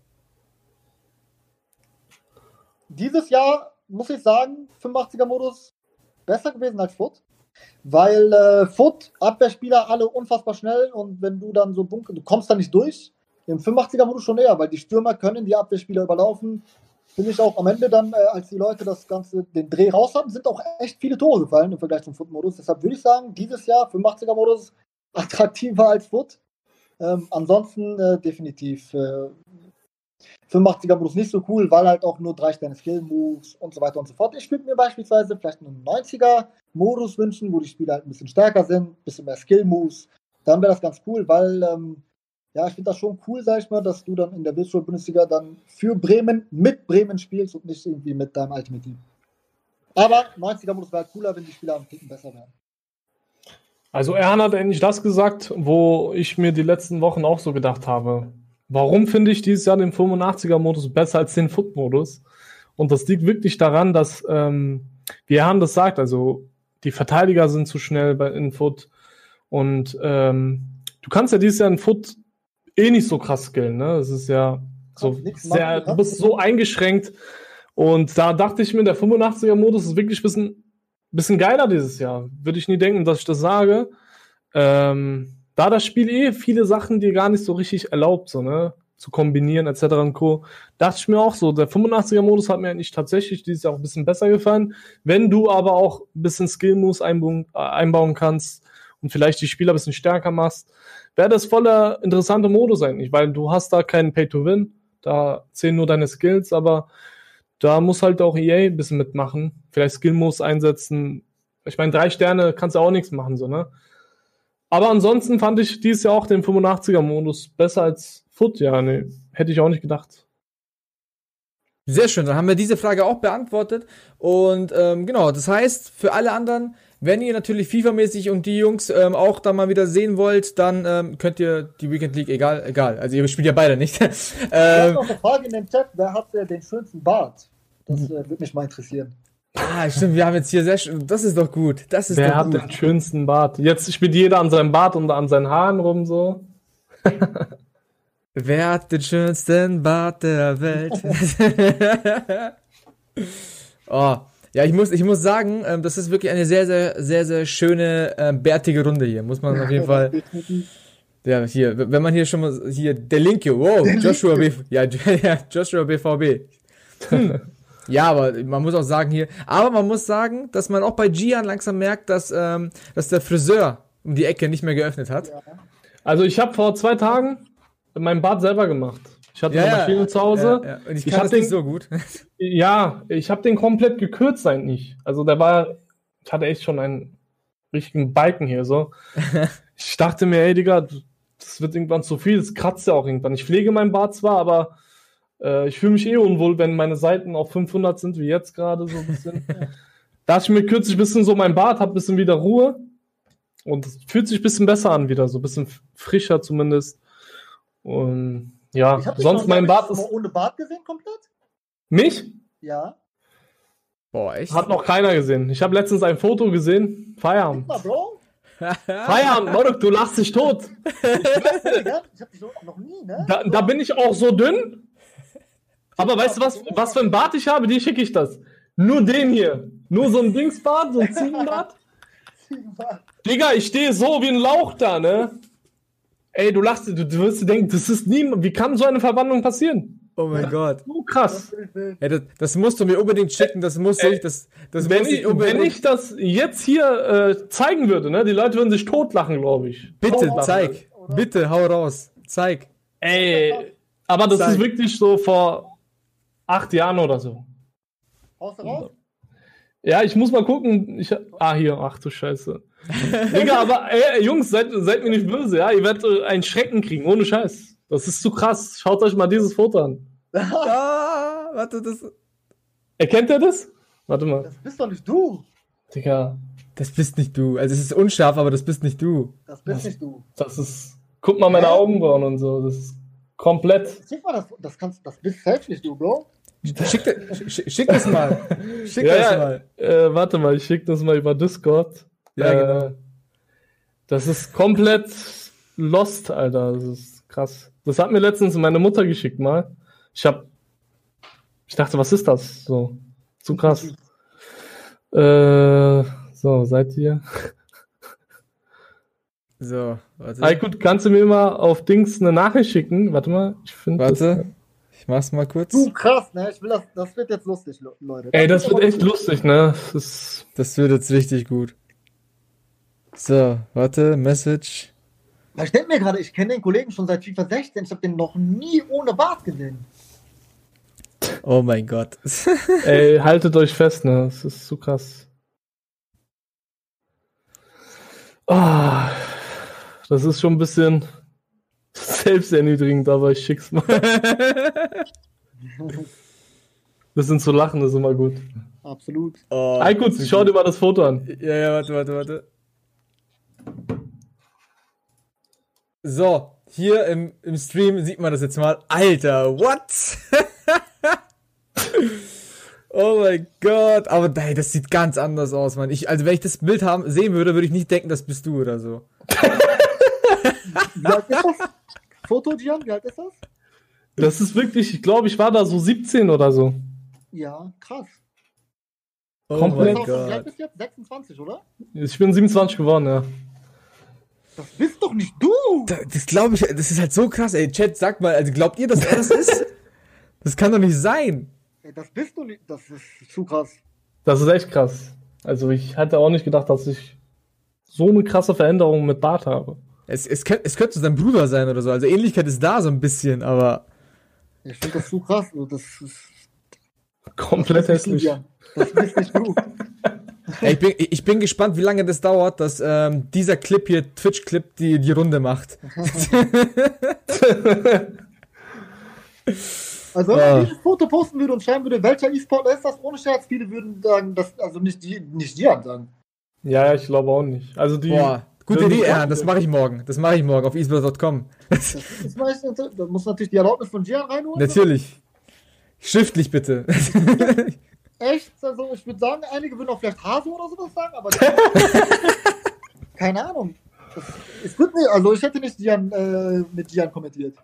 Dieses Jahr muss ich sagen, 85er Modus besser gewesen als Foot. Weil äh, Foot, Abwehrspieler alle unfassbar schnell und wenn du dann so bunker, du kommst da nicht durch. Im 85er Modus schon eher, weil die Stürmer können die Abwehrspieler überlaufen finde ich auch am Ende dann, äh, als die Leute das Ganze, den Dreh raus haben, sind auch echt viele Tore gefallen im Vergleich zum Foot-Modus. Deshalb würde ich sagen, dieses Jahr 85er-Modus attraktiver als Foot. Ähm, ansonsten äh, definitiv äh, 85er-Modus nicht so cool, weil halt auch nur drei Sterne Skill-Moves und so weiter und so fort. Ich würde mir beispielsweise vielleicht einen 90er-Modus wünschen, wo die Spieler halt ein bisschen stärker sind, ein bisschen mehr Skill-Moves. Dann wäre das ganz cool, weil ähm, ja, ich finde das schon cool, sag ich mal, dass du dann in der Virtual Bundesliga dann für Bremen mit Bremen spielst und nicht irgendwie mit deinem Ultimate Team. Aber 90er Modus wäre halt cooler, wenn die Spieler am Ticken besser wären. Also Erhan hat endlich das gesagt, wo ich mir die letzten Wochen auch so gedacht habe. Warum finde ich dieses Jahr den 85er Modus besser als den Foot Modus? Und das liegt wirklich daran, dass, ähm, wie Erhan das sagt, also die Verteidiger sind zu schnell bei, Foot und ähm, du kannst ja dieses Jahr in Foot eh nicht so krass skillen, ne? Es ist ja so sehr, du bist so eingeschränkt. Und da dachte ich mir, der 85er-Modus ist wirklich ein bisschen, bisschen geiler dieses Jahr. Würde ich nie denken, dass ich das sage. Ähm, da das Spiel eh viele Sachen dir gar nicht so richtig erlaubt, so, ne? Zu kombinieren, etc. und Co. Dachte ich mir auch so, der 85er-Modus hat mir eigentlich tatsächlich dieses Jahr auch ein bisschen besser gefallen. Wenn du aber auch ein bisschen Skill-Moves einbauen, äh, einbauen kannst und vielleicht die Spieler ein bisschen stärker machst, wäre das voller interessanter Modus eigentlich, weil du hast da keinen Pay-to-Win, da zählen nur deine Skills, aber da muss halt auch EA ein bisschen mitmachen, vielleicht Skill-Moves einsetzen. Ich meine, drei Sterne kannst du auch nichts machen, so, ne? Aber ansonsten fand ich dieses Jahr auch den 85er-Modus besser als Foot, ja, ne, hätte ich auch nicht gedacht. Sehr schön, dann haben wir diese Frage auch beantwortet. Und ähm, genau, das heißt, für alle anderen, wenn ihr natürlich FIFA-mäßig und die Jungs ähm, auch da mal wieder sehen wollt, dann ähm, könnt ihr die Weekend League, egal, egal. Also ihr spielt ja beide nicht. ähm, ich habe noch eine Frage in den Chat, wer hat äh, den schönsten Bart? Das äh, würde mich mal interessieren. Ah, stimmt, wir haben jetzt hier sehr schön. Das ist doch gut. Das ist Wer doch hat den schönsten Bart? Jetzt spielt jeder an seinem Bart und an seinen Haaren rum so. Wer hat den schönsten Bart der Welt? oh. Ja, ich muss, ich muss sagen, ähm, das ist wirklich eine sehr, sehr, sehr, sehr schöne, äh, bärtige Runde hier. Muss man auf jeden Fall. Ja, hier, wenn man hier schon mal, hier, der Linke, wow, Joshua B, ja, ja, Joshua BVB. Hm. Ja, aber man muss auch sagen hier, aber man muss sagen, dass man auch bei Gian langsam merkt, dass, ähm, dass der Friseur um die Ecke nicht mehr geöffnet hat. Ja. Also ich habe vor zwei Tagen mein Bad selber gemacht. Ich hatte eine Maschine zu Hause. Ja, ja. Und ich Ich das nicht den- so gut. Ja, ich habe den komplett gekürzt eigentlich. Also der war, ich hatte echt schon einen richtigen Balken hier so. Ich dachte mir, ey Digga, das wird irgendwann zu viel, das kratzt ja auch irgendwann. Ich pflege mein Bart zwar, aber äh, ich fühle mich eh unwohl, wenn meine Seiten auf 500 sind, wie jetzt gerade so ein bisschen. da ich mir kürzlich ein bisschen so mein Bart, hab ein bisschen wieder Ruhe und es fühlt sich ein bisschen besser an wieder, so ein bisschen frischer zumindest. Und ja, Ich hab dich sonst mein Bart ist... ohne Bart gesehen komplett? Mich? Ja. Boah, echt? Hat noch keiner gesehen. Ich habe letztens ein Foto gesehen. Feierabend. Guck mal, Bro. Feierabend, Morok, du lachst dich tot. Ich hab dich so noch nie, ne? Da, da bin ich auch so dünn. Aber weißt du was, was für ein Bart ich habe? Dir schicke ich das. Nur den hier. Nur so ein Dingsbart, so ein Ziegenbart. Digga, ich stehe so wie ein Lauch da, ne? Ey, du lachst, du, du wirst dir denken, das ist nie, wie kann so eine Verwandlung passieren? Oh mein Gott. So krass. Ey, das, das musst du mir unbedingt schicken, das muss Ey, ich, das, das Wenn muss ich, wenn ich das jetzt hier äh, zeigen würde, ne, die Leute würden sich totlachen, glaube ich. Bitte, Hau raus, zeig. oder? Bitte, hau raus. Zeig. Ey, aber das Zeig. ist wirklich so vor acht Jahren oder so. Haust du raus? Ja, ich muss mal gucken. Ich, ah, hier, ach du Scheiße. Digga, aber ey, Jungs, seid, seid mir nicht böse, ja? Ihr werdet äh, einen Schrecken kriegen, ohne Scheiß. Das ist zu krass. Schaut euch mal dieses Foto an. Ah, warte, das, Erkennt ihr das? Warte mal. Das bist doch nicht du. Digga, das bist nicht du. Also es ist unscharf, aber das bist nicht du. Das bist nicht du. das ist. Guck mal meine? Augenbrauen und so. Das ist komplett. Schick mal das, das kannst, das bist selbst nicht du, Bro. Schick, das- sch- schick das mal. Schick Ja, das mal. Äh, warte mal, ich schicke das mal über Discord. Ja, äh, genau. Das ist komplett lost, Alter. Das ist krass. Das hat mir letztens meine Mutter geschickt mal. Ich hab. Ich dachte, was ist das? So. Zu krass. Äh, so, seid ihr? So, warte. Aykut, kannst du mir mal auf Dings eine Nachricht schicken? Warte mal, ich finde. Warte. Ich mach's mal kurz. Du, krass, ne? Ich will das, das wird jetzt lustig, Le- Leute. Ey, das ist wird echt lustig, ne? Das ist. Das wird jetzt richtig gut. So, warte, Message. Ich denke mir gerade, ich kenne den Kollegen schon seit FIFA 16. Ich habe den noch nie ohne Bart gesehen. Oh mein Gott. Ey, haltet euch fest, ne? Das ist zu krass. Ah, das ist schon ein bisschen selbsterniedrigend, aber ich schick's mal. bisschen zu lachen ist immer gut. Absolut. Oh, Aykut, zu schau gut. dir mal das Foto an. Ja, ja, warte, warte, warte. So, hier im, im Stream sieht man das jetzt mal. Alter, what? oh mein Gott. Aber hey, das sieht ganz anders aus, Mann. Ich, also wenn ich das Bild haben, sehen würde, würde ich nicht denken, das bist du oder so. Wie alt ist das? Foto, Gian, wie alt ist das? Das ist wirklich, ich glaube, ich war da so 17 oder so. Ja, krass. Oh Komplett. mein Gott. bist du jetzt? 26, oder? Ich bin 27 geworden, ja. Das bist doch nicht du! Da- Das glaube ich, das ist halt so krass, ey. Chat, sagt mal, also glaubt ihr, dass er das ist? Das kann doch nicht sein. Ey, das bist du nicht. Das ist zu krass. Das ist echt krass. Also ich hatte auch nicht gedacht, dass ich so eine krasse Veränderung mit Bart habe. Es, es, könnte, es könnte sein Bruder sein oder so. Also Ähnlichkeit ist da so ein bisschen, aber. Ich finde das zu krass. Also Das ist. Komplett hässlich. Das bist nicht du. Ey, ich, bin, ich bin gespannt, wie lange das dauert, dass ähm, dieser Clip hier, Twitch-Clip, die, die Runde macht. Also wenn Ja. man dieses Foto posten würde und schreiben würde, welcher E-Sportler ist das, ohne Scherz, viele würden sagen, dass, also nicht die, nicht Gian sagen. Ja, ich glaube auch nicht. Also die. Boah, gute Idee, Aaron, das mache ich morgen. Das mache ich morgen auf esports.com. Das ist meistens, da muss natürlich die Erlaubnis von Gian reinholen. Natürlich. Schriftlich bitte. Echt? Also ich würde sagen, einige würden auch vielleicht Hase oder sowas sagen, aber keine Ahnung. Das, es wird nicht, also ich hätte nicht Gian, äh, mit Gian kommentiert.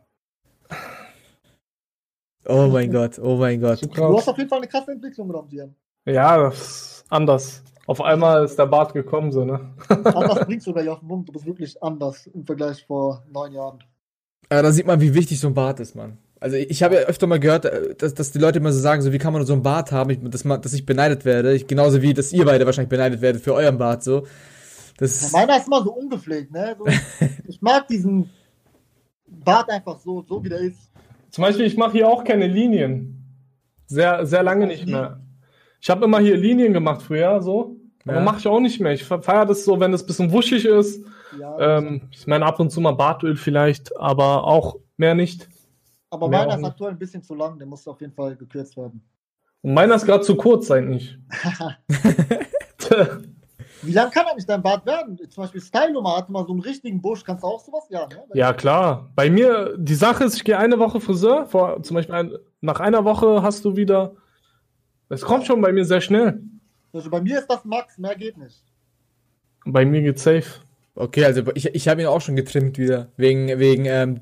oh mein Gott, oh mein Gott. Du hast auf jeden Fall eine krasse Entwicklung genommen, Gian. Ja, das ist anders. Auf einmal ist der Bart gekommen, so, ne? Anders bringst du gleich auf den Mund. Du bist wirklich anders im Vergleich vor neun Jahren. Aber da sieht man, wie wichtig so ein Bart ist, Mann. Also ich habe ja öfter mal gehört, äh, dass, dass die Leute immer so sagen, so wie kann man so einen Bart haben, ich, dass, man, dass ich beneidet werde. Ich, genauso wie, dass ihr beide wahrscheinlich beneidet werdet für euren Bart. So. Das ja, meiner ist immer so ungepflegt, ne? So, ich mag diesen Bart einfach so, so wie der ist. Zum Beispiel, ich mache hier auch keine Linien. Sehr, sehr lange nicht mehr. Ich habe immer hier Linien gemacht früher, so. Aber ja. mache ich auch nicht mehr. Ich feiere das so, wenn es ein bisschen wuschig ist. Ja, ähm, ich meine, ab und zu mal Bartöl vielleicht, aber auch mehr nicht. Aber meiner ist aktuell ein bisschen zu lang, der muss auf jeden Fall gekürzt werden. Und meiner ist gerade zu kurz eigentlich. Wie lang kann eigentlich dein Bart werden? Zum Beispiel Styloma hat mal so einen richtigen Busch. Kannst du auch sowas? Ja, ne? ja klar. Bei mir, die Sache ist, ich gehe eine Woche Friseur. Vor, zum Beispiel ein, nach einer Woche hast du wieder. Es kommt schon bei mir sehr schnell. Also bei mir ist das Max, mehr geht nicht. Bei mir geht safe. Okay, also ich, ich habe ihn auch schon getrimmt wieder. Wegen, wegen ähm,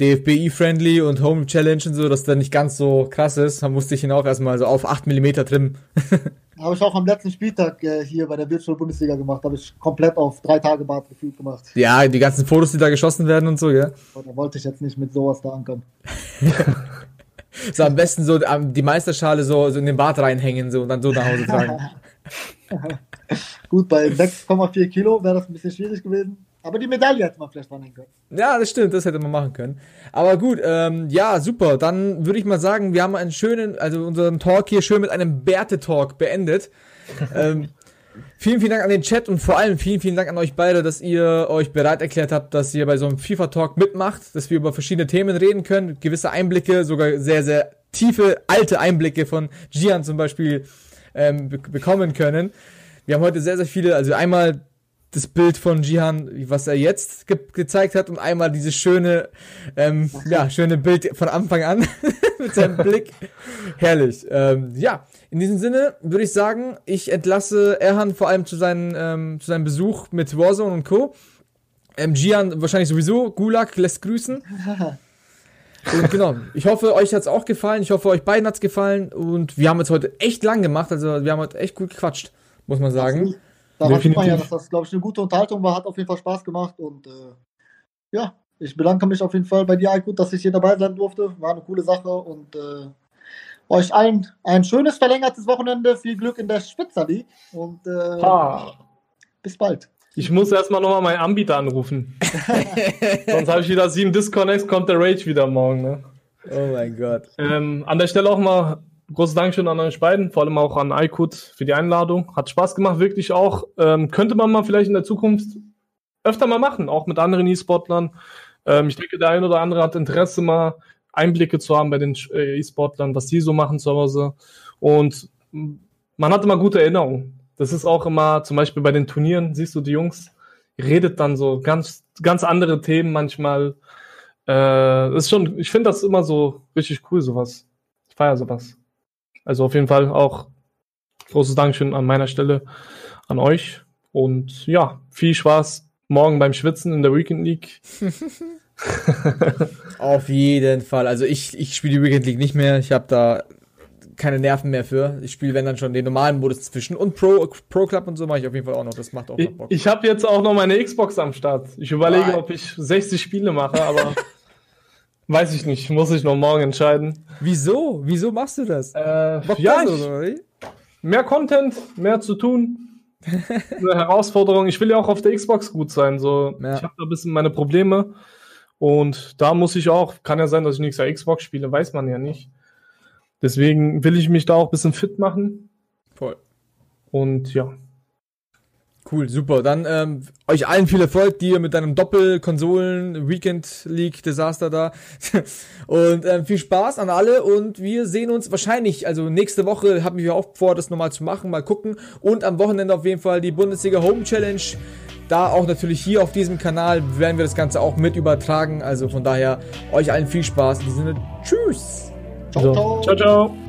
DFBI-friendly und Home Challenge und so, dass der nicht ganz so krass ist. Da musste ich ihn auch erstmal so auf 8 mm trimmen. Habe ich auch am letzten Spieltag äh, hier bei der Virtual Bundesliga gemacht. Habe ich komplett auf drei Tage Bad gefühlt gemacht. Ja, die ganzen Fotos, die da geschossen werden und so, ja. Da wollte ich jetzt nicht mit sowas da ankommen. so am besten so die Meisterschale so, so in den Bart reinhängen so und dann so nach Hause tragen. Gut, bei 6,4 Kilo wäre das ein bisschen schwierig gewesen. Aber die Medaille hätte man vielleicht dranhängen können. Ja, das stimmt, das hätte man machen können. Aber gut, ähm, ja, super. Dann würde ich mal sagen, wir haben einen schönen, also unseren Talk hier schön mit einem Bärte-Talk beendet. ähm, vielen, vielen Dank an den Chat und vor allem vielen, vielen Dank an euch beide, dass ihr euch bereit erklärt habt, dass ihr bei so einem FIFA-Talk mitmacht, dass wir über verschiedene Themen reden können, gewisse Einblicke, sogar sehr, sehr tiefe, alte Einblicke von Gian zum Beispiel ähm, bekommen können. Wir haben heute sehr, sehr viele, also einmal das Bild von Jihan, was er jetzt ge gezeigt hat, und einmal dieses schöne, ähm, ja, schöne Bild von Anfang an mit seinem Blick. Herrlich. Ähm, ja, in diesem Sinne würde ich sagen, ich entlasse Erhan vor allem zu, seinen, ähm, zu seinem Besuch mit Warzone und Co. Ähm, Gian wahrscheinlich sowieso. Gulag lässt grüßen. Und genau, ich hoffe, euch hat es auch gefallen. Ich hoffe, euch beiden hat es gefallen. Und wir haben es heute echt lang gemacht. Also wir haben heute echt gut gequatscht muss man sagen. Daran sieht man ja, dass das, glaube ich, eine gute Unterhaltung war, hat auf jeden Fall Spaß gemacht und äh, ja, ich bedanke mich auf jeden Fall bei dir, Aykut, dass ich hier dabei sein durfte. War eine coole Sache und äh, euch allen ein schönes verlängertes Wochenende, viel Glück in der Spitzer League und äh, bis bald. Ich muss erstmal nochmal meinen Anbieter anrufen. Sonst habe ich wieder sieben Disconnects, kommt der Rage wieder morgen. Ne? Oh mein Gott. Ähm, an der Stelle auch mal großes Dankeschön an euch beiden, vor allem auch an Aykut für die Einladung. Hat Spaß gemacht, wirklich auch. Ähm, könnte man mal vielleicht in der Zukunft öfter mal machen, auch mit anderen E-Sportlern. Ähm, ich denke, der ein oder andere hat Interesse, mal Einblicke zu haben bei den äh, E-Sportlern, was die so machen zu Hause. Und man hat immer gute Erinnerungen. Das ist auch immer, zum Beispiel bei den Turnieren, siehst du, die Jungs redet dann so ganz, ganz andere Themen manchmal. Äh, ist schon, ich finde das immer so richtig cool, sowas. Ich feiere sowas. Also auf jeden Fall auch großes Dankeschön an meiner Stelle an euch. Und ja, viel Spaß morgen beim Schwitzen in der Weekend League. auf jeden Fall. Also ich, ich spiele die Weekend League nicht mehr. Ich habe da keine Nerven mehr für. Ich spiele, wenn dann schon den normalen Modus zwischen und Pro, Pro Club und so mache ich auf jeden Fall auch noch. Das macht auch noch Bock. Ich, ich habe jetzt auch noch meine Xbox am Start. Ich überlege, Nein. ob ich 60 Spiele mache, aber Weiß ich nicht, muss ich noch morgen entscheiden. Wieso? Wieso machst du das? Äh, ja, das, ich, mehr Content, mehr zu tun. Eine Herausforderung. Ich will ja auch auf der Xbox gut sein. So, ja. ich habe da ein bisschen meine Probleme. Und da muss ich auch, kann ja sein, dass ich nichts auf Xbox spiele, weiß man ja nicht. Deswegen will ich mich da auch ein bisschen fit machen. Voll. Und ja. Cool, super. Dann ähm, euch allen viel Erfolg, dir mit deinem Doppel-Konsolen Weekend League Desaster da. und ähm, viel Spaß an alle und wir sehen uns wahrscheinlich, also nächste Woche haben wir auch vor, das nochmal zu machen, mal gucken. Und am Wochenende auf jeden Fall die Bundesliga Home Challenge. Da auch natürlich hier auf diesem Kanal werden wir das Ganze auch mit übertragen. Also von daher euch allen viel Spaß. In diesem Sinne, tschüss. Ciao, ciao. ciao, ciao.